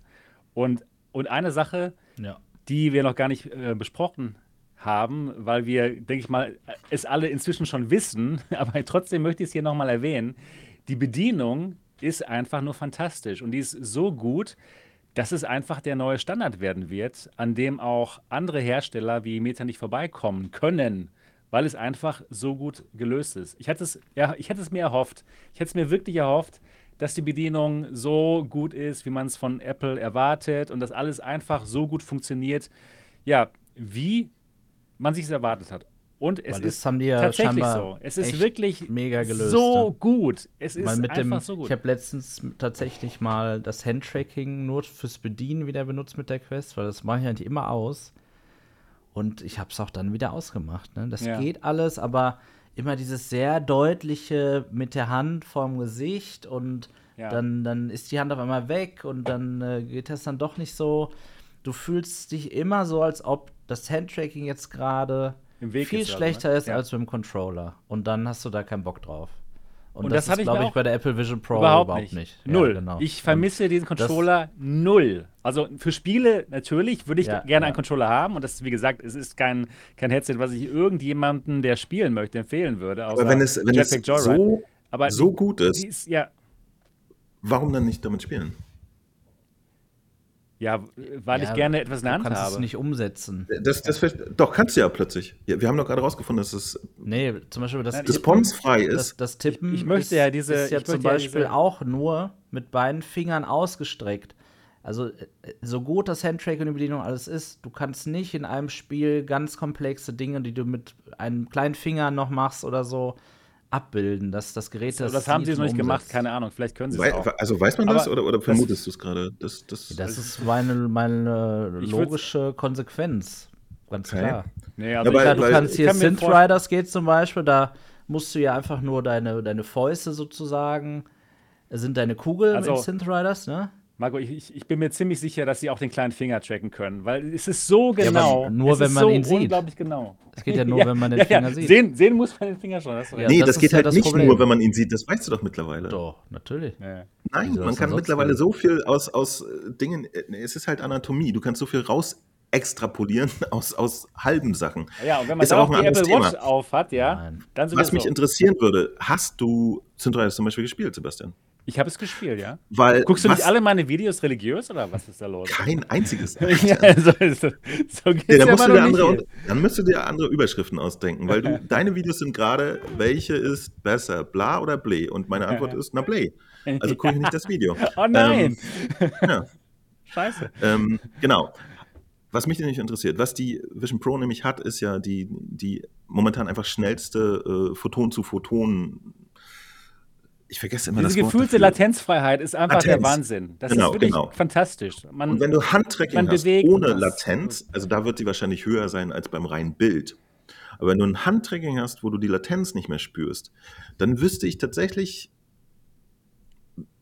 Und, und eine Sache, ja. die wir noch gar nicht äh, besprochen haben, weil wir, denke ich mal, es alle inzwischen schon wissen, aber trotzdem möchte ich es hier nochmal erwähnen die Bedienung ist einfach nur fantastisch und die ist so gut, dass es einfach der neue Standard werden wird, an dem auch andere Hersteller wie Meta nicht vorbeikommen können, weil es einfach so gut gelöst ist. Ich hätte es, ja, ich hätte es mir erhofft. Ich hätte es mir wirklich erhofft, dass die Bedienung so gut ist, wie man es von Apple erwartet und dass alles einfach so gut funktioniert, ja, wie man sich es erwartet hat. Und es ist ja tatsächlich so. Es ist wirklich mega gelöst, so gut. Es ist einfach dem, so gut. Ich habe letztens tatsächlich mal das Handtracking nur fürs Bedienen wieder benutzt mit der Quest, weil das mache ich eigentlich immer aus. Und ich habe es auch dann wieder ausgemacht. Ne? Das Ja. geht alles, aber immer dieses sehr deutliche mit der Hand vorm Gesicht und Ja. dann, dann ist die Hand auf einmal weg und dann äh, geht das dann doch nicht so. Du fühlst dich immer so, als ob das Handtracking jetzt gerade Im Weg viel ist, also, schlechter ne? ist Ja. als mit dem Controller. Und dann hast du da keinen Bock drauf. Und, Und das, das hatte glaube ich, bei der Apple Vision Pro Überhaupt, nicht. Ja, Null. genau. Ich vermisse diesen das- Controller null. Also für Spiele natürlich würde ich Ja, gerne ja. einen Controller haben. Und das ist, wie gesagt, es ist kein, kein Headset, was ich irgendjemandem, der spielen möchte, empfehlen würde. Aber wenn es, wenn es Joyride. so, Aber so gut ist, ist ja, warum dann nicht damit spielen? Ja, weil Ja, ich gerne etwas in der du Hand kannst habe. es nicht umsetzen. Das, das, ver- doch, kannst du ja plötzlich. Ja, wir haben doch gerade rausgefunden, dass es Nee, zum Beispiel das Nein, Tippen- responsfrei das, ist. das Tippen Ich- ich möchte ist, ja diese- ist ja ich zum ja Beispiel diese- auch nur mit beiden Fingern ausgestreckt. Also äh, so gut das Handtracking und die Bedienung alles ist, du kannst nicht in einem Spiel ganz komplexe Dinge, die du mit einem kleinen Finger noch machst oder so, abbilden. Das, das Gerät, das, das haben sie noch nicht und gemacht, umsetzt. keine Ahnung. Vielleicht können sie es auch. also weiß man das oder, oder das- vermutest du es gerade? Das, das, Das ist meine, meine logische Konsequenz. Ganz Okay. klar. Nee, also Ja, ich, weil- du weil- kannst hier kann Synth Riders geht zum Beispiel, da musst du ja einfach nur deine, deine Fäuste sozusagen, sind deine Kugeln Also- in Synth Riders, ne? Marco, ich, ich- ich bin mir ziemlich sicher, dass sie auch den kleinen Finger tracken können, weil es ist so aber genau. nur, es wenn ist man so ihn sieht. Unglaublich genau. Es geht ja nur, wenn man den Finger sieht. Sehen, sehen muss man den Finger schon. Hast du recht. Ja, nee, das das, geht ja halt das nicht Problem. nur, wenn man ihn sieht. Das weißt du doch mittlerweile. Doch, natürlich. Ja. Nein, man das kann mittlerweile so viel aus, aus äh, Dingen, äh, es ist halt Anatomie, du kannst so viel raus extrapolieren aus, aus halben Sachen. Ja, und wenn man Ist auch auch ein die Apple Watch Thema. auf hat, ja, Nein. dann Was mich interessieren würde, hast du Synthesizer zum Beispiel gespielt, Sebastian? Ich habe es gespielt, ja. Weil Guckst du was- nicht alle meine Videos religiös oder was ist da los? Kein einziges. ja, so, so, so geht's Ja, ja, dann, musst immer du dir andere, hier. dann müsst du dir andere Überschriften ausdenken, weil du, deine Videos sind gerade, welche ist besser, bla oder ble? Und meine Antwort ist, na ble. Also gucke ich nicht das Video. Oh nein. Ja, Scheiße. ähm, genau. Was mich nämlich interessiert, was die Vision Pro nämlich hat, ist ja die, die momentan einfach schnellste äh, Photon zu Photon. Ich vergesse immer Diese das Wort gefühlte dafür. Latenzfreiheit ist einfach der Latenz. Wahnsinn. Das Genau, ist wirklich genau. fantastisch. Man, Und wenn du Handtracking hast ohne das. Latenz, also da wird die wahrscheinlich höher sein als beim reinen Bild. Aber wenn du ein Handtracking hast, wo du die Latenz nicht mehr spürst, dann wüsste ich tatsächlich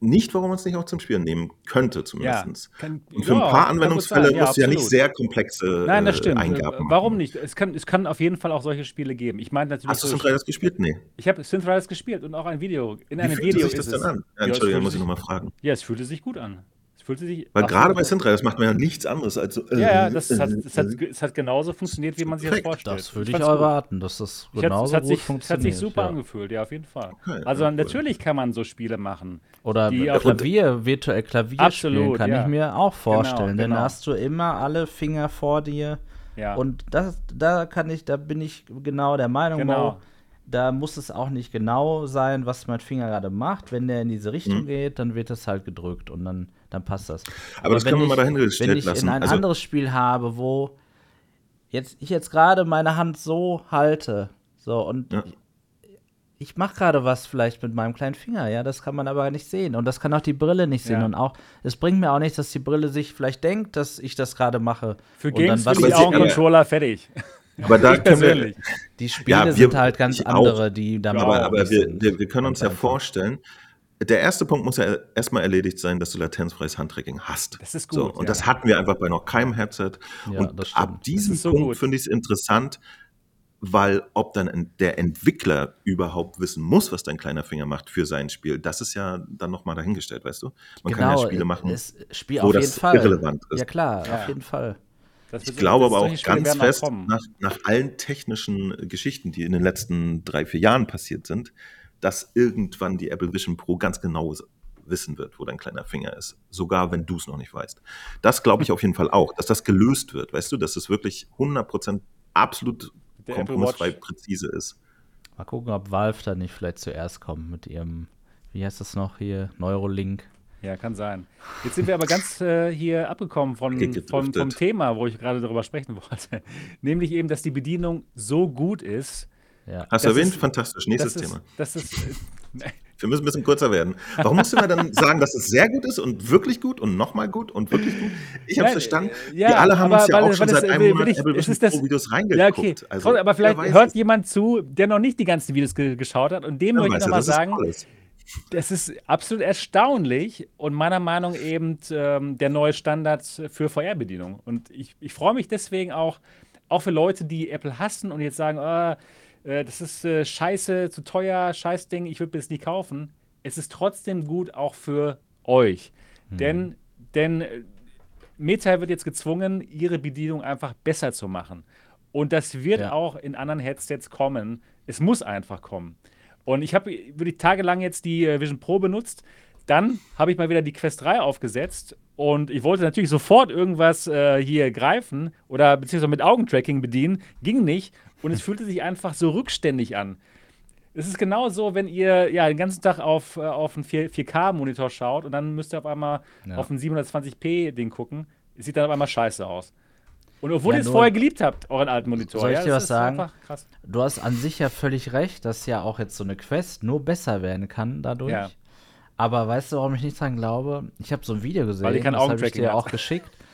nicht, warum man es nicht auch zum Spielen nehmen könnte, ja, zumindest. kann, Und für ein ja, paar kann gut Anwendungsfälle sein. musst du ja nicht sehr komplexe Nein, das äh, stimmt. Eingaben machen. Warum nicht? Es kann, es kann auf jeden Fall auch solche Spiele geben. Ich meine natürlich. Hast du so- Synth Riders gespielt? Nee. ich habe Synth Riders gespielt und auch ein Video. In Wie einem fühlte Video sich das denn an? Ja, Ja, Entschuldigung, fühlte muss ich nochmal fragen. Ja, es fühlte sich gut an. Es fühlte sich. Weil gerade bei Synth Riders macht man ja nichts anderes als so. äh, Ja, ja, das äh, hat, es, hat, äh, es hat genauso funktioniert, wie man sich das vorstellt. Das würde ich auch erwarten, dass das hat, genauso hat gut sich, es hat funktioniert. sich super ja. angefühlt, ja, auf jeden Fall. Okay, also ja, cool. natürlich kann man so Spiele machen. Oder die mit auf- Klavier, virtuell Klavier Absolut, spielen, kann ja. ich mir auch vorstellen. Denn genau. da hast du immer alle Finger vor dir. Ja. Und das, da kann ich, da bin ich genau der Meinung, Genau. Mo, da muss es auch nicht genau sein, was mein Finger gerade macht. Wenn der in diese Richtung Mhm. geht, dann wird das halt gedrückt und dann, dann passt das. Aber das wenn können wir ich, mal dahingestellt Wenn ich lassen. in ein Also- anderes Spiel habe, wo jetzt, ich jetzt gerade meine Hand so halte, so und Ja. ich mache gerade was vielleicht mit meinem kleinen Finger, ja, das kann man aber nicht sehen und das kann auch die Brille nicht sehen Ja. und auch es bringt mir auch nichts, dass die Brille sich vielleicht denkt, dass ich das gerade mache. Für und Games dann, was will ich Aber auch einen sie- Controller fertig. Aber da Ich können wir, persönlich. die Spiele Ja, wir- sind halt ganz ich auch. andere, die damit aber, auch aber wir, wir, wir können uns ja einfach. vorstellen, der erste Punkt muss ja erstmal erledigt sein, dass du latenzfreies Handtracking hast. Das ist So, gut, und ja. das hatten wir einfach bei noch keinem Headset. Ja, und ab diesem Das ist so Punkt finde ich es interessant, weil ob dann der Entwickler überhaupt wissen muss, was dein kleiner Finger macht für sein Spiel, das ist ja dann nochmal dahingestellt, weißt du? Man kann ja Spiele machen. Es, Spiel wo auf das jeden Fall. irrelevant ist. Ja klar, Ja. auf jeden Fall. Das Ich glaube aber auch ganz fest, nach, nach allen technischen Geschichten, die in den letzten drei, vier Jahren passiert sind, dass irgendwann die Apple Vision Pro ganz genau wissen wird, wo dein kleiner Finger ist. Sogar wenn du es noch nicht weißt. Das glaube ich auf jeden Fall auch, dass das gelöst wird, weißt du, dass es wirklich 100% absolut Der kompromissfrei präzise ist. Mal gucken, ob Valve da nicht vielleicht zuerst kommt mit ihrem, wie heißt das noch hier, Neurolink. Ja, kann sein. Jetzt sind wir aber ganz äh, hier abgekommen von, von, vom Thema, wo ich gerade darüber sprechen wollte. Nämlich eben, dass die Bedienung so gut ist. Ja. Hast du Das erwähnt? ist- Fantastisch. Nächstes das ist, Thema. Das ist, äh, Wir müssen ein bisschen kürzer werden. Warum musst du immer dann sagen, dass es sehr gut ist und wirklich gut und nochmal gut und wirklich gut? Ich habe Ja, verstanden. ja, wir alle haben aber uns ja weil- auch schon seit einem Monat ich- Apple Vision Pro Videos Ja, reingeguckt. okay. Also, aber vielleicht hört es. jemand zu, der noch nicht die ganzen Videos ge geschaut hat. Und dem Ja, möchte ich nochmal sagen, alles. das ist absolut erstaunlich und meiner Meinung eben ähm, der neue Standard für VR-Bedienung. Und ich, ich freue mich deswegen auch, auch für Leute, die Apple hassen und jetzt sagen, ah, äh, das ist äh, scheiße, zu teuer, scheiß Ding, ich würde es nie kaufen. Es ist trotzdem gut auch für euch. Denn, denn äh, Meta wird jetzt gezwungen, ihre Bedienung einfach besser zu machen. Und das wird Ja. auch in anderen Headsets kommen. Es muss einfach kommen. Und ich habe wirklich tagelang jetzt die äh, Vision Pro benutzt. Dann habe ich mal wieder die Quest 3 aufgesetzt und ich wollte natürlich sofort irgendwas äh, hier greifen oder beziehungsweise mit Augentracking bedienen. Ging nicht und es fühlte sich einfach so rückständig an. Es ist genau so, wenn ihr ja den ganzen Tag auf, äh, auf einen 4- 4K-Monitor schaut und dann müsst ihr auf einmal Ja. auf ein 720p-Ding gucken. Es sieht dann auf einmal scheiße aus. Und obwohl Ja, ihr es vorher geliebt habt, euren alten Monitor. Soll ich ja, dir was sagen? Du hast an sich ja völlig recht, dass ja auch jetzt so eine Quest nur besser werden kann dadurch. Ja. Aber weißt du, warum ich nicht dran glaube? Ich habe so ein Video gesehen, Weil die kein das habe ich dir hat. auch geschickt,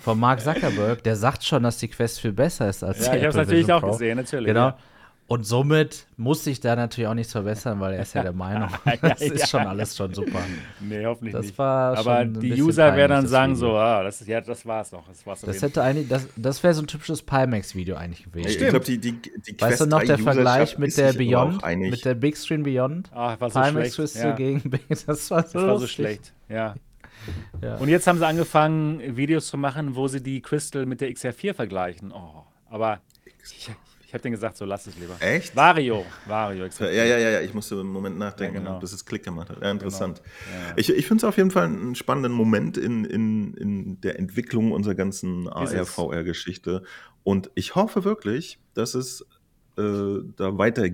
von Mark Zuckerberg. Der sagt schon, dass die Quest viel besser ist als Ja, die ich habe es Apple natürlich Vision auch Pro. gesehen, natürlich. Genau. Ja. Und somit muss sich da natürlich auch nichts verbessern, weil er ist ja der Meinung, das ist schon alles schon super. Nee, hoffentlich Das nicht. war Aber schon ein die User werden dann sagen Video. so, ah, das, ist, ja, das war's noch. Das war's Das hätte eigentlich, das, das wäre so ein typisches Pimax-Video eigentlich gewesen. Ich glaube, die, die, die Weißt du noch, 3 der Vergleich mit der Beyond, mit der Big Screen Beyond? Ah, war so Pimax schlecht. Crystal Ja, gegen Big, das war so, das war so schlecht. Ja. Ja. Und jetzt haben sie angefangen, Videos zu machen, wo sie die Crystal mit der XR4 vergleichen. Oh, aber ich, ich habe denen gesagt, so lass es lieber. Echt? Vario, Vario XR4. Ja, ja, ja, ja, ich musste einen Moment nachdenken, Ja, genau. bis es Klick gemacht hat. Ja, interessant. Ja. Ich, ich finde es auf jeden Fall einen spannenden Moment in, in, in der Entwicklung unserer ganzen. AR-VR-Geschichte. Und ich hoffe wirklich, dass es äh, da weiter,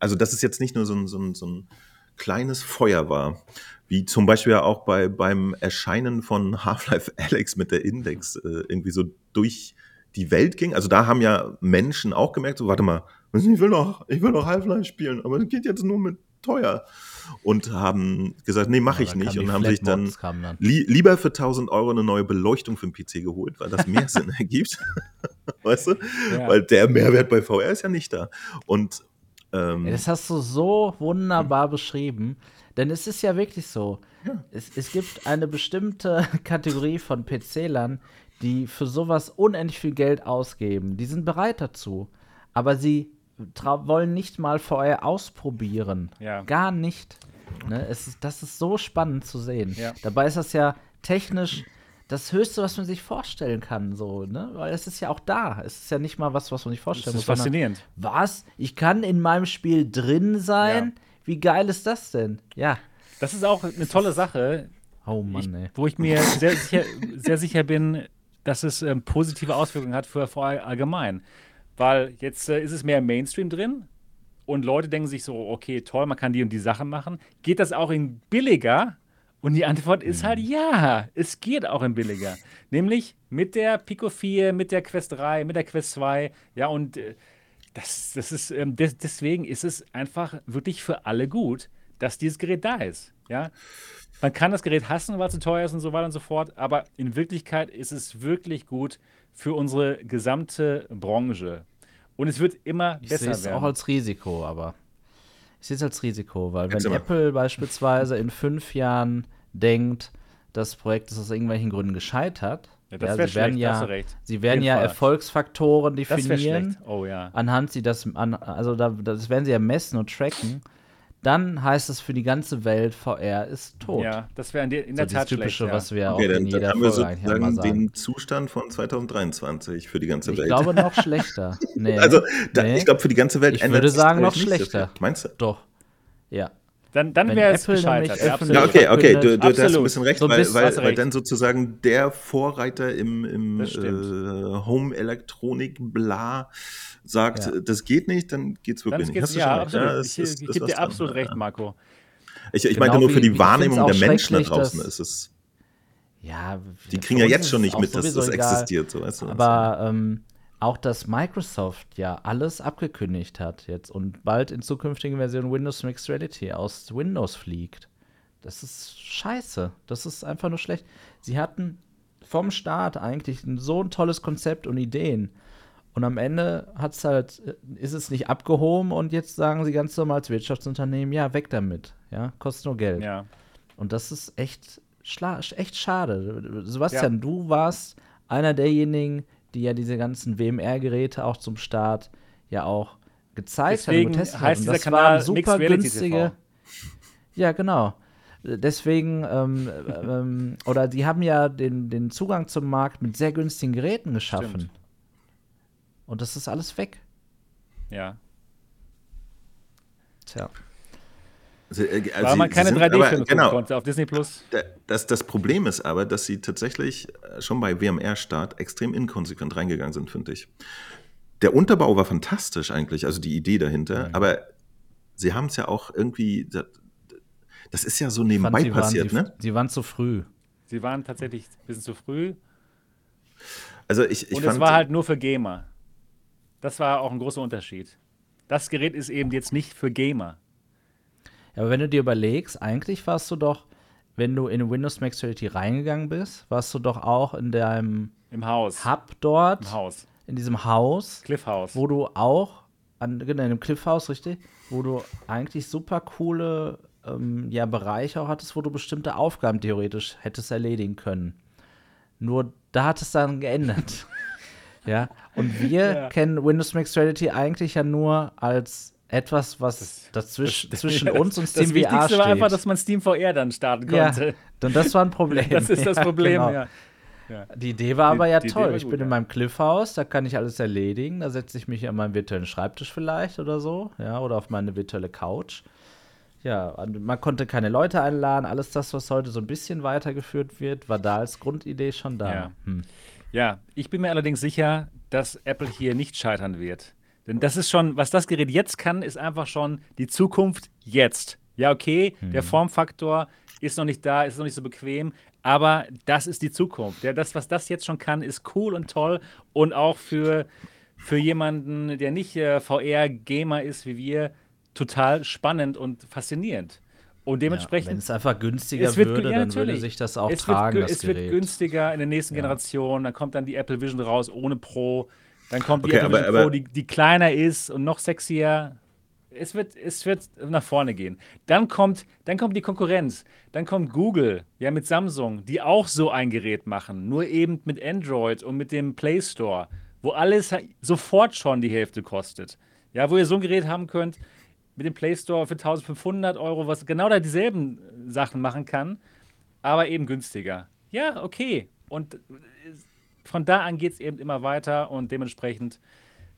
also dass es jetzt nicht nur so ein, so ein, so ein kleines Feuer war, wie zum Beispiel ja auch bei, beim Erscheinen von Half-Life Alex mit der Index äh, irgendwie so durch die Welt ging. Also da haben ja Menschen auch gemerkt, so warte mal, ich will noch, ich will noch Half-Life spielen, aber das geht jetzt nur mit teuer. Und haben gesagt, nee, mache ich nicht. Und haben sich dann, dann. li lieber für 1000 Euro eine neue Beleuchtung für den PC geholt, weil das mehr Sinn ergibt. weißt du? Ja. Weil der Mehrwert bei VR ist ja nicht da. Und ähm, das hast du so wunderbar beschrieben. Denn es ist ja wirklich so. Es, es gibt eine bestimmte Kategorie von PC-Lern, die für sowas unendlich viel Geld ausgeben. Die sind bereit dazu. Aber sie wollen nicht mal VR ausprobieren. Ja. Gar nicht. Ne? Es ist, das ist so spannend zu sehen. Ja. Dabei ist das ja technisch das Höchste, was man sich vorstellen kann. So, ne? Weil es ist ja auch da. Es ist ja nicht mal was, was man sich Das vorstellen ist muss. faszinierend. was? Ich kann in meinem Spiel drin sein? Wie geil ist das denn? Ja. Das ist auch eine tolle Sache, Oh Mann, ich, ey. wo ich mir sehr sicher, sehr sicher bin, dass es ähm, positive Auswirkungen hat für VR allgemein. Weil jetzt äh, ist es mehr Mainstream drin und Leute denken sich so, okay, toll, man kann die und die Sachen machen. Geht das auch in billiger? Und die Antwort ist halt ja, es geht auch in billiger. Nämlich mit der Pico 4, mit der Quest 3, mit der Quest 2. Ja, und äh, das, das ist, ähm, des, deswegen ist es einfach wirklich für alle gut, dass dieses Gerät da ist. Ja, man kann das Gerät hassen, weil es zu teuer ist und so weiter und so fort, aber in Wirklichkeit ist es wirklich gut für unsere gesamte Branche. Und es wird immer Ich sehe besser es auch werden. als Risiko, aber ich sehe es als Risiko, weil wenn. Apple beispielsweise in fünf Jahren denkt, das Projekt ist aus irgendwelchen Gründen gescheitert, Ja, das wär sie werden schlecht, hast ja, recht. sie werden ja. Erfolgsfaktoren das definieren. Oh ja. anhand sie das, an, also da, das werden sie ja messen und tracken. Dann heißt es für die ganze Welt, VR ist tot. Ja, das wäre in, der- in so der Tat typische, schlecht. Ja. was wir okay, auch dann, in dann jeder haben wir Folge sozusagen sagen. den Zustand von 2023 für die ganze Ich Welt. glaube noch schlechter. Nee. also, da, Nee. ich glaube, für die ganze Welt Ich ändert würde sagen, noch schlechter. Meinst du? Doch. Ja. Dann, dann wäre es Apple gescheitert. Ja, okay, okay, du, du, hast ein bisschen recht, So weil, weil, du weil recht. dann sozusagen der Vorreiter im, im äh. Home-Elektronik-Bla sagt, Ja. das geht nicht, dann geht's Dann wirklich nicht. geht's, Hast du ja, schon recht. absolut. Ja, es ich ich ist gebe dir dran. absolut recht, Ja. Marco. Ich, ich Genau meinte nur für die ich Wahrnehmung der Menschen da draußen ist es. Ja, Die kriegen ja jetzt schon es nicht mit, dass das existiert. So, weißt du? Aber auch, dass Microsoft ja alles abgekündigt hat jetzt und bald in zukünftigen Versionen Windows Mixed Reality aus Windows fliegt. Das ist scheiße. Das ist einfach nur schlecht. Sie hatten vom Start eigentlich so ein tolles Konzept und Ideen. Und am Ende hat's halt, ist es nicht abgehoben und jetzt sagen sie ganz normal als Wirtschaftsunternehmen, ja, weg damit. Ja, kostet nur Geld. Ja. Und das ist echt, echt schade. Sebastian, ja. du warst einer derjenigen, die ja diese ganzen WMR-Geräte auch zum Start ja auch gezeigt Deswegen haben. Deswegen heißt dieser Kanal super günstige. Ja, genau. Deswegen, ähm, ähm, oder die haben ja den, den Zugang zum Markt mit sehr günstigen Geräten geschaffen. Stimmt. Und das ist alles weg. Ja. Tja. Also, äh, also Weil man keine 3D-Filme genau, konnte auf Disney Plus. Das, das Problem ist aber, dass sie tatsächlich äh, schon bei WMR-Start extrem inkonsequent reingegangen sind, finde ich. Der Unterbau war fantastisch eigentlich, also die Idee dahinter, mhm. aber sie haben es ja auch irgendwie, das ist ja so nebenbei fand, passiert, waren, ne? Sie, sie waren zu früh. Sie waren tatsächlich ein bisschen zu früh. Also ich, ich Und es war halt nur für Gamer. Das war auch ein großer Unterschied. Das Gerät ist eben jetzt nicht für Gamer. Ja, aber wenn du dir überlegst, eigentlich warst du doch, wenn du in Windows Max Reality reingegangen bist, warst du doch auch in deinem Im Haus. Hub dort. Im Haus. In diesem Haus. Cliff House. Wo du auch, an, genau, in dem Cliff House, richtig, wo du eigentlich super coole ähm, ja, Bereiche auch hattest, wo du bestimmte Aufgaben theoretisch hättest erledigen können. Nur da hat es dann geendet. ja. Und wir ja. kennen Windows Mixed Reality eigentlich ja nur als etwas, was das, dazwischen, das, zwischen uns und Steam das VR steht. war einfach, dass man Steam VR dann starten konnte. Ja, und das war ein Problem. das ist das Problem, ja. Genau. ja. Die Idee war aber ja die, toll. ich bin in meinem Cliffhaus, da kann ich alles erledigen. Da setze ich mich an meinen virtuellen Schreibtisch vielleicht oder so, ja, oder auf meine virtuelle Couch. Ja, man konnte keine Leute einladen. Alles das, was heute so ein bisschen weitergeführt wird, war da als Grundidee schon da. Ja, hm. ja ich bin mir allerdings sicher, dass Apple hier nicht scheitern wird. Denn das ist schon, was das Gerät jetzt kann, ist einfach schon die Zukunft jetzt. Ja, okay, hm. der Formfaktor ist noch nicht da, ist noch nicht so bequem, aber das ist die Zukunft. Ja, das, was das jetzt schon kann, ist cool und toll und auch für, für jemanden, der nicht äh, VR-Gamer ist wie wir, total spannend und faszinierend. Und dementsprechend. Ja, wenn es einfach günstiger es wird, würde, ja, dann würde sich das auch es tragen. Wird, es Gerät. wird günstiger in der nächsten ja. Generation. Dann kommt dann die Apple Vision raus ohne Pro. Dann kommt die okay, aber, Pro, die, die kleiner ist und noch sexier. Es wird, es wird nach vorne gehen. Dann kommt, dann kommt die Konkurrenz. Dann kommt Google, ja, mit Samsung, die auch so ein Gerät machen. Nur eben mit Android und mit dem Play Store, wo alles sofort schon die Hälfte kostet. Ja, wo ihr so ein Gerät haben könnt, mit dem Play Store für 1500 Euro, was genau da dieselben Sachen machen kann, aber eben günstiger. Ja, okay. Und von da an geht es eben immer weiter und dementsprechend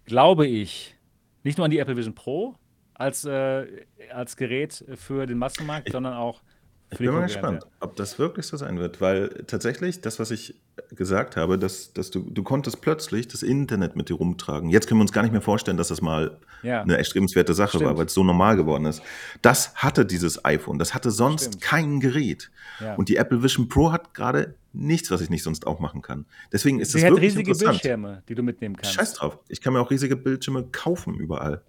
glaube ich nicht nur an die Apple Vision Pro als, äh, als Gerät für den Massenmarkt, sondern auch ich bin mal gespannt, ob das wirklich so sein wird, weil tatsächlich das, was ich gesagt habe, dass, dass du, du konntest plötzlich das Internet mit dir rumtragen. Jetzt können wir uns gar nicht mehr vorstellen, dass das mal ja. eine erstrebenswerte Sache Stimmt. war, weil es so normal geworden ist. Das hatte dieses iPhone, das hatte sonst Stimmt. kein Gerät. Ja. Und die Apple Vision Pro hat gerade nichts, was ich nicht sonst auch machen kann. Deswegen ist es wirklich riesige Bildschirme, die du mitnehmen kannst. Scheiß drauf. Ich kann mir auch riesige Bildschirme kaufen überall.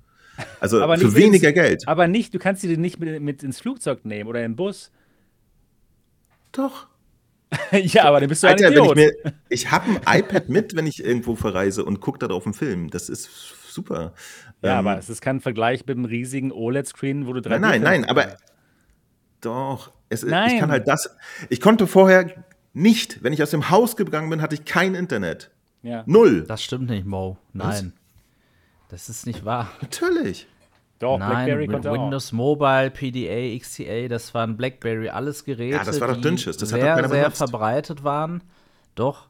Also für weniger ins, Geld. Aber nicht, du kannst sie nicht mit, mit ins Flugzeug nehmen oder im Bus. Doch. ja, aber dann bist du Alter, ein Idiot. ich, ich habe ein iPad mit, wenn ich irgendwo verreise und gucke darauf einen Film. Das ist super. Ja, ähm, aber es ist kein Vergleich mit einem riesigen OLED-Screen, wo du drei Nein, nein, nein, aber doch. Es, nein. Ich kann halt das. Ich konnte vorher nicht, wenn ich aus dem Haus gegangen bin, hatte ich kein Internet. Ja. Null. Das stimmt nicht, Mo. Nein. Was? Das ist nicht wahr. Natürlich. Doch, Nein, BlackBerry konnte Windows auch. Mobile, PDA, XCA, das waren BlackBerry, alles Geräte, ja, das war doch Dünnschiss. Das die sehr, sehr benutzt. verbreitet waren. Doch,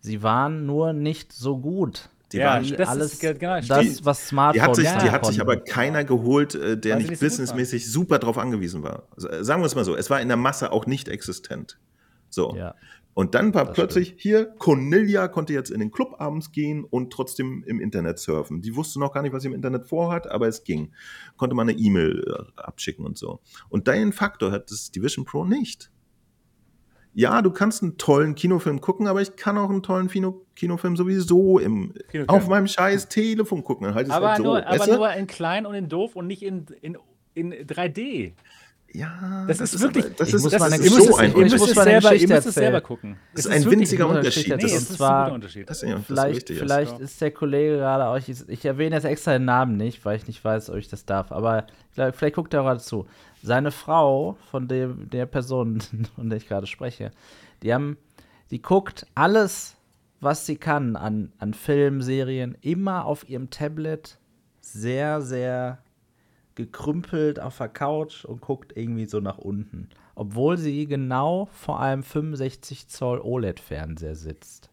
sie waren nur nicht so gut. Die ja, waren das alles, ist, genau, das, was Smartphone Die hat sich, die hat sich aber keiner geholt, äh, der nicht, nicht businessmäßig super drauf angewiesen war. Also, sagen wir es mal so, es war in der Masse auch nicht existent. So. Ja. Und dann war das plötzlich stimmt. hier, Cornelia konnte jetzt in den Club abends gehen und trotzdem im Internet surfen. Die wusste noch gar nicht, was sie im Internet vorhat, aber es ging. Konnte man eine E-Mail äh, abschicken und so. Und dein Faktor hat das Division Pro nicht. ja, du kannst einen tollen Kinofilm gucken, aber ich kann auch einen tollen Kino Kinofilm sowieso im, auf meinem scheiß Telefon gucken. Halt aber, halt so, nur, aber nur in klein und in doof und nicht in, in, in 3D. Ja, das, das ist wirklich. Das ist, muss das ist so ein Unterschied. Selber, ihr müsst es selber gucken. Das, das ist ein winziger Unterschied. Nee, das ist zwar, ein Unterschied. Das ist, vielleicht, vielleicht ist. ist der Kollege gerade euch. Ich, ich erwähne jetzt extra den Namen nicht, weil ich nicht weiß, ob ich das darf. Aber vielleicht, vielleicht guckt er gerade zu. Seine Frau, von dem, der Person, von der ich gerade spreche, die haben, die guckt alles, was sie kann an, an Filmen, Serien, immer auf ihrem Tablet sehr, sehr gekrümpelt auf der Couch und guckt irgendwie so nach unten. Obwohl sie genau vor einem 65 Zoll OLED-Fernseher sitzt.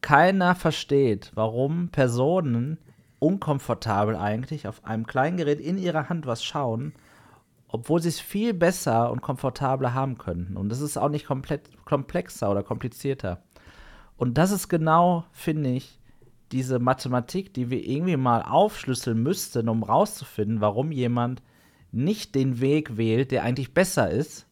Keiner versteht, warum Personen unkomfortabel eigentlich auf einem kleinen Gerät in ihrer Hand was schauen, obwohl sie es viel besser und komfortabler haben könnten. Und das ist auch nicht komplett komplexer oder komplizierter. Und das ist genau, finde ich, diese Mathematik, die wir irgendwie mal aufschlüsseln müssten, um rauszufinden, warum jemand nicht den Weg wählt, der eigentlich besser ist,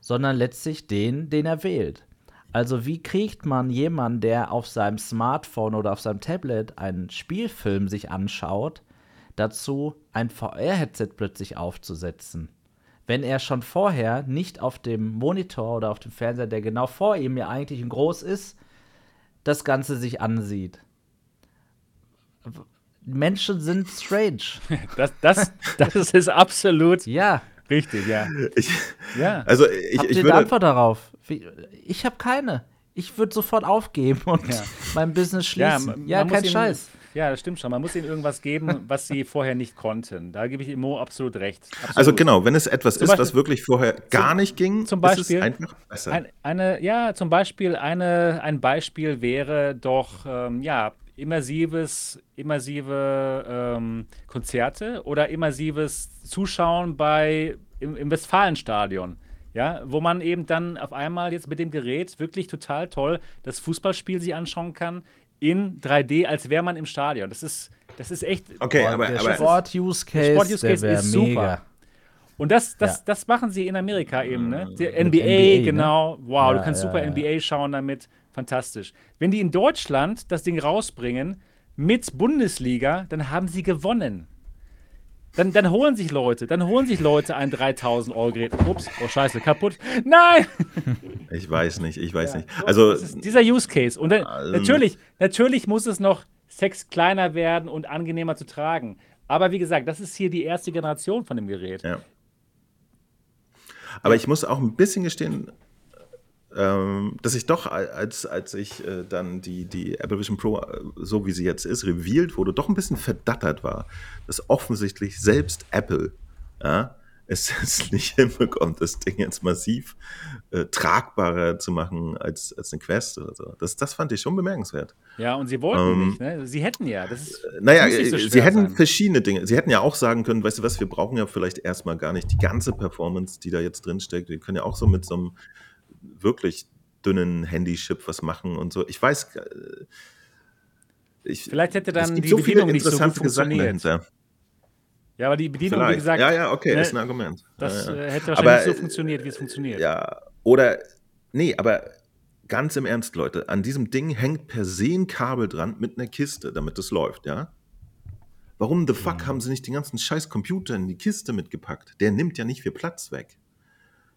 sondern letztlich den, den er wählt. Also wie kriegt man jemanden, der auf seinem Smartphone oder auf seinem Tablet einen Spielfilm sich anschaut, dazu ein VR-Headset plötzlich aufzusetzen? Wenn er schon vorher nicht auf dem Monitor oder auf dem Fernseher, der genau vor ihm ja eigentlich groß ist, das Ganze sich ansieht. Menschen sind strange. Das, das, das ist absolut ja. richtig, ja. Ich, ja. Also ich, Habt ich ihr würde, eine Antwort darauf? Ich habe keine. Ich würde sofort aufgeben und ja. mein Business schließen. Ja, ja kein Scheiß. Ja, das stimmt schon. Man muss ihnen irgendwas geben, was sie vorher nicht konnten. Da gebe ich Immo absolut recht. Absolut. Also genau, wenn es etwas zum ist, Beispiel, was wirklich vorher gar zum, nicht ging, zum Beispiel, ist es einfach besser. Ein, eine, ja, zum Beispiel eine, ein Beispiel wäre doch, ähm, ja, immersives, immersive ähm, Konzerte oder immersives Zuschauen bei im, im Westfalenstadion. Ja, wo man eben dann auf einmal jetzt mit dem Gerät wirklich total toll das Fußballspiel sich anschauen kann in 3D, als wäre man im Stadion. Das ist, das ist echt. Okay, aber, der aber Sport-Use-Case Sport ist mega. super. Und das, das, ja. das machen sie in Amerika eben, ne? Der NBA, NBA, ne? genau. Ne? Wow, ja, du kannst ja, super NBA schauen damit. Fantastisch. Wenn die in Deutschland das Ding rausbringen mit Bundesliga, dann haben sie gewonnen. Dann, dann holen sich Leute, dann holen sich Leute ein 3000 Euro Gerät. Ups, oh Scheiße, kaputt. Nein! Ich weiß nicht, ich weiß ja, nicht. Also dieser Use Case. Und dann, ähm, natürlich, natürlich muss es noch Sex kleiner werden und angenehmer zu tragen. Aber wie gesagt, das ist hier die erste Generation von dem Gerät. Ja. Aber ich muss auch ein bisschen gestehen, ähm, dass ich doch, als, als ich äh, dann die, die Apple Vision Pro, äh, so wie sie jetzt ist, revealed wurde, doch ein bisschen verdattert war, dass offensichtlich selbst Apple ja, es, es nicht hinbekommt, das Ding jetzt massiv äh, tragbarer zu machen als, als eine Quest oder so. Das, das fand ich schon bemerkenswert. Ja, und sie wollten ähm, nicht, ne? Sie hätten ja. Das ist, äh, naja, so sie hätten sein. verschiedene Dinge. Sie hätten ja auch sagen können, weißt du was, wir brauchen ja vielleicht erstmal gar nicht die ganze Performance, die da jetzt drin steckt. Wir können ja auch so mit so einem wirklich dünnen Handychip was machen und so. Ich weiß. Äh, ich, Vielleicht hätte dann die so Bedienung nicht so gut funktioniert. Ja, aber die Bedienung, Vielleicht. wie gesagt. Ja, ja, okay, ne, ist ein Argument. Das ja, ja. Äh, hätte wahrscheinlich aber, so funktioniert, wie es funktioniert. Ja, oder. Nee, aber ganz im Ernst, Leute, an diesem Ding hängt per se ein Kabel dran mit einer Kiste, damit es läuft, ja? Warum the fuck mhm. haben sie nicht den ganzen scheiß Computer in die Kiste mitgepackt? Der nimmt ja nicht viel Platz weg.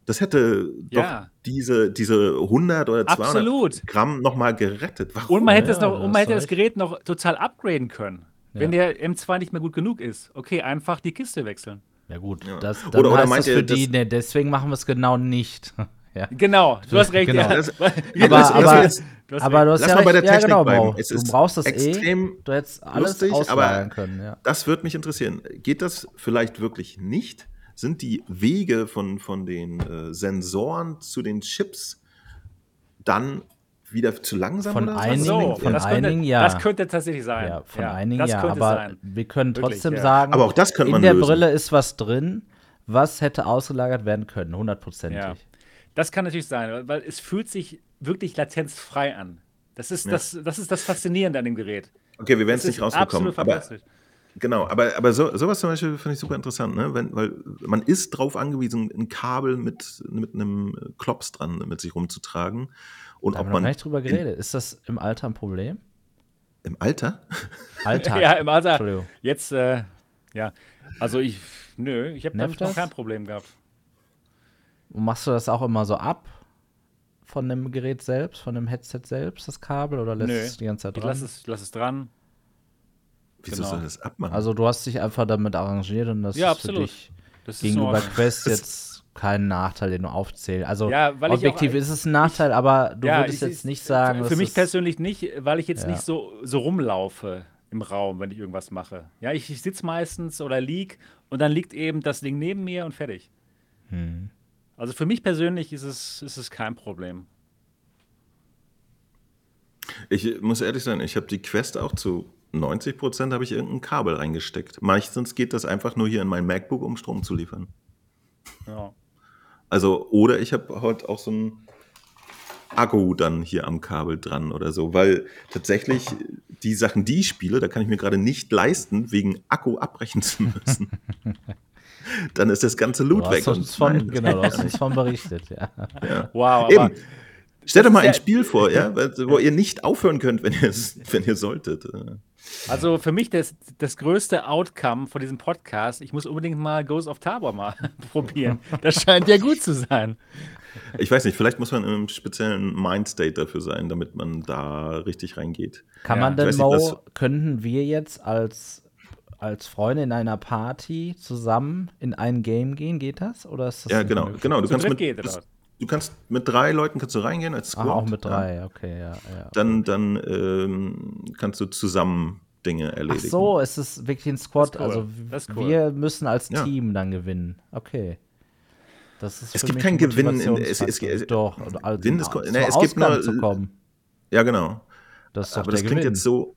Das hätte ja. doch diese, diese 100 oder 200 Absolut. Gramm nochmal gerettet. Warum? Und man hätte, ja, das, noch, und man hätte das Gerät noch total upgraden können. Ja. Wenn der M2 nicht mehr gut genug ist. Okay, einfach die Kiste wechseln. Ja gut, ja. das dann oder, oder heißt das für die, ne, deswegen machen wir es genau nicht. ja. Genau, du hast recht. Genau. Ja. Das, aber, aber, jetzt, du aber, du hast Lass ja recht. Bei der Technik ja, genau, Es du brauchst das eh. extrem eh, du hättest alles lustig, aber können. Ja. Das würde mich interessieren. Geht das vielleicht wirklich nicht? Sind die Wege von, von den äh, Sensoren zu den Chips dann wieder zu langsam von oder einigen, so? Von das einigen könnte, ja. Das könnte tatsächlich sein. Ja, von ja, einigen ja, aber sein. wir können trotzdem Wirklich, sagen, aber auch das könnte man in der lösen. Brille ist was drin, was hätte ausgelagert werden können, hundertprozentig. Ja. Das kann natürlich sein, weil es fühlt sich wirklich latenzfrei an. Das ist, das, das ist das Faszinierende an dem Gerät. Okay, wir werden es nicht rausbekommen. Aber Genau, aber, aber so, sowas zum Beispiel finde ich super interessant, ne? Wenn, weil man ist drauf angewiesen, ein Kabel mit, mit einem Klops dran mit sich rumzutragen. Und Da ob haben wir noch man nicht drüber geredet. Ist das im Alter ein Problem? im Alter, Alltag. Ja, im Alter. Entschuldigung. Jetzt, äh, ja. Also ich, nö, ich habe damit noch kein Problem gehabt. Und machst du das auch immer so ab von dem Gerät selbst, von dem Headset selbst, das Kabel, oder lässt Nö, es die ganze Zeit Ich dran? lasse es, lass es dran. Wieso Genau. soll das abmachen? Also du hast dich einfach damit arrangiert und das Ja, ist für absolut. dich Das ist gegenüber Quest jetzt kein Nachteil, den du aufzählst. Also Ja, weil ich objektiv auch- ist es ein Nachteil, aber du Ja, würdest ich- jetzt ich- nicht sagen, Für, für mich ist- persönlich nicht, weil ich jetzt Ja. nicht so, so rumlaufe im Raum, wenn ich irgendwas mache. Ja, ich, ich sitze meistens oder lieg und dann liegt eben das Ding neben mir und fertig. Hm. Also für mich persönlich ist es, ist es kein Problem. Ich muss ehrlich sein, ich habe die Quest auch zu 90 Prozent habe ich irgendein Kabel reingesteckt. Meistens geht das einfach nur hier in mein MacBook, um Strom zu liefern. Ja. Also, oder ich habe heute auch so ein Akku dann hier am Kabel dran oder so, weil tatsächlich die Sachen, die ich spiele, da kann ich mir gerade nicht leisten, wegen Akku abbrechen zu müssen. dann ist das ganze Du Loot hast weg. uns von, nein, das genau, du hast uns von berichtet, ja. Wow, Eben. Stellt euch mal ein ja- Spiel vor, ja, wo ihr nicht aufhören könnt, wenn ihr, wenn ihr solltet. Also für mich das, das größte Outcome von diesem Podcast, ich muss unbedingt mal Ghost of Tabor mal probieren. Das scheint ja gut zu sein. Ich weiß nicht, vielleicht muss man in einem speziellen Mindstate dafür sein, damit man da richtig reingeht. Kann Ja. man denn, nicht, Mo, was- könnten wir jetzt als, als Freunde in einer Party zusammen in ein Game gehen? Geht das? Oder ist das Ja, nicht genau, genau. Du kannst mit, geht, oder? Du kannst mit drei Leuten kannst du reingehen als Squad. Ach, auch mit Ja. drei, okay, ja. ja. Dann, dann ähm, kannst du zusammen Dinge Ach erledigen. so, es ist wirklich ein Squad. Cool. Also cool. wir müssen als Ja. Team dann gewinnen. Okay. Das ist Es für gibt mich kein ein Gewinnen in- es- es- es- Doch, und als, Gewinnen ist- zum ne, es gibt nur- zu kommen. Ja, genau. Das ist doch Aber der das klingt Gewinn. jetzt so.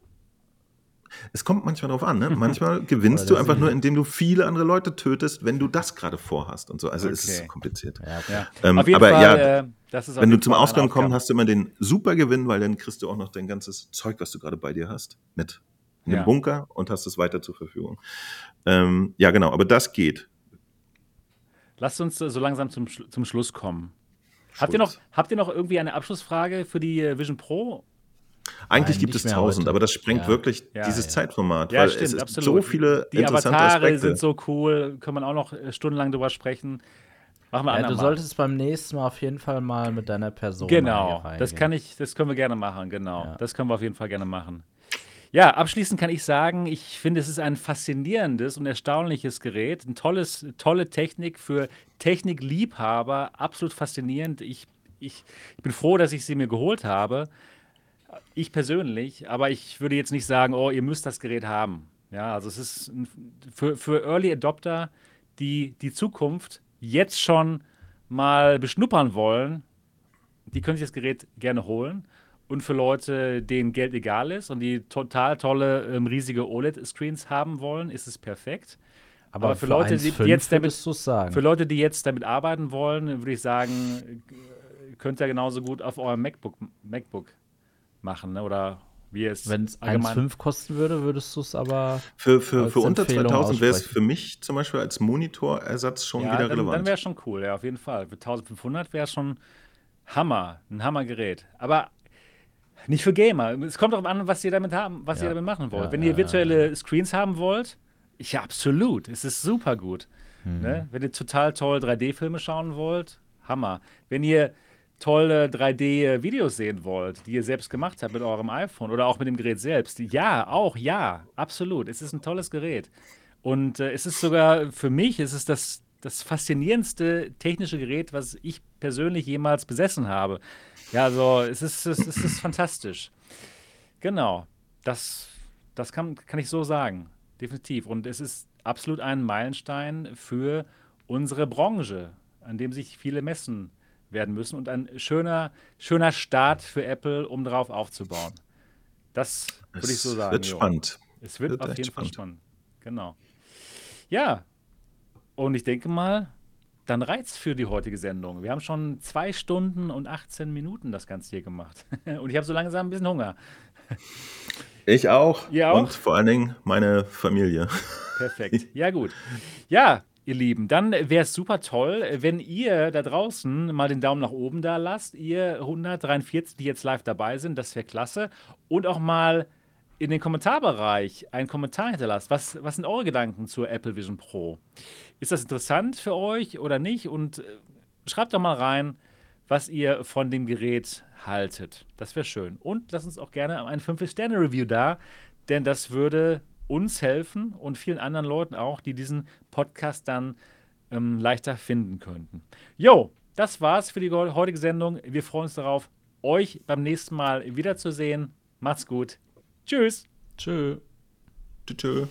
Es kommt manchmal drauf an, ne? Manchmal gewinnst du einfach nur, indem du viele andere Leute tötest, wenn du das gerade vorhast und so. Also es ist Okay. kompliziert. Ja, okay. Ja. Ähm, auf jeden aber Fall, ja, äh, das ist auf Wenn du zum Fall Ausgang kommst, hast du immer den super Gewinn, weil dann kriegst du auch noch dein ganzes Zeug, was du gerade bei dir hast, mit in den Ja. Bunker und hast es weiter zur Verfügung. Ähm, ja, genau, aber das geht. Lasst uns so langsam zum, zum Schluss kommen. Habt ihr, noch, habt ihr noch irgendwie eine Abschlussfrage für die äh, Vision Pro? Eigentlich Nein, gibt es tausend, heute. aber das sprengt Ja. wirklich Ja, dieses ja. Zeitformat, Ja, weil stimmt, es ist absolut. so viele Die interessante Avatare Aspekte. sind so cool, kann man auch noch äh, stundenlang drüber sprechen. Machen wir Ja, du andermal. solltest beim nächsten Mal auf jeden Fall mal mit deiner Person Genau, das kann ich, das können wir gerne machen, genau. Ja. Das können wir auf jeden Fall gerne machen. Ja, abschließend kann ich sagen, ich finde, es ist ein faszinierendes und erstaunliches Gerät. Ein tolles, tolle Technik für Technikliebhaber, absolut faszinierend. Ich, ich, ich bin froh, dass ich sie mir geholt habe. Ich persönlich, aber ich würde jetzt nicht sagen, oh, ihr müsst das Gerät haben. Ja, also es ist ein, für, für Early Adopter, die die Zukunft jetzt schon mal beschnuppern wollen, die können sich das Gerät gerne holen. Und für Leute, denen Geld egal ist und die total tolle, ähm, riesige OLED-Screens haben wollen, ist es perfekt. Aber, aber für Leute, die 1,5 jetzt damit-. Für Leute, die jetzt damit arbeiten wollen, würde ich sagen, äh, könnt ihr genauso gut auf eurem MacBook, MacBook machen. Ne? Oder wie es Wenn es allgemein- 1,5 kosten würde, würdest du es aber. Für, für, als für unter Empfehlung 2000 wäre es für mich zum Beispiel als Monitorersatz schon ja, wieder dann, relevant. dann wäre es schon cool, ja, auf jeden Fall. Für 1500 wäre es schon Hammer, ein Hammergerät. Aber nicht für Gamer. Es kommt darauf an, was ihr damit haben, was ihr Ja. damit machen wollt. Ja, Wenn ihr virtuelle Screens haben wollt, ja, absolut. Es ist super gut. Mhm. Ne? Wenn ihr total toll 3D-Filme schauen wollt, Hammer. Wenn ihr tolle 3D-Videos sehen wollt, die ihr selbst gemacht habt mit eurem iPhone oder auch mit dem Gerät selbst, ja, auch, ja, absolut. Es ist ein tolles Gerät. Und äh, es ist sogar für mich, es ist das, das faszinierendste technische Gerät, was ich persönlich jemals besessen habe. Ja, also es ist, es ist, es ist fantastisch. Genau, das, das kann, kann ich so sagen, definitiv. Und es ist absolut ein Meilenstein für unsere Branche, an dem sich viele messen werden müssen und ein schöner, schöner Start für Apple, um darauf aufzubauen. Das würde ich so Es sagen. Wird jo. spannend. Es wird, Wird auf jeden Fall spannend. spannend. Genau. Ja, und ich denke mal, dann reizt für die heutige Sendung. Wir haben schon zwei Stunden und 18 Minuten das Ganze hier gemacht. Und ich habe so langsam ein bisschen Hunger. Ich auch. Ihr auch? Und vor allen Dingen meine Familie. Perfekt. Ja, gut. Ja, ihr Lieben, dann wäre es super toll, wenn ihr da draußen mal den Daumen nach oben da lasst. Ihr 143, die jetzt live dabei sind, das wäre klasse. Und auch mal in den Kommentarbereich einen Kommentar hinterlasst. Was, was sind eure Gedanken zur Apple Vision Pro? Ist das interessant für euch oder nicht? Und äh, schreibt doch mal rein, was ihr von dem Gerät haltet. Das wäre schön. Und lasst uns auch gerne ein 5-Sterne-Review da, denn das würde uns helfen und vielen anderen Leuten auch, die diesen Podcast dann ähm, leichter finden könnten. Jo, das war's für die heutige Sendung. Wir freuen uns darauf, euch beim nächsten Mal wiederzusehen. Macht's gut. Tschüss. Tschö. Tschüss.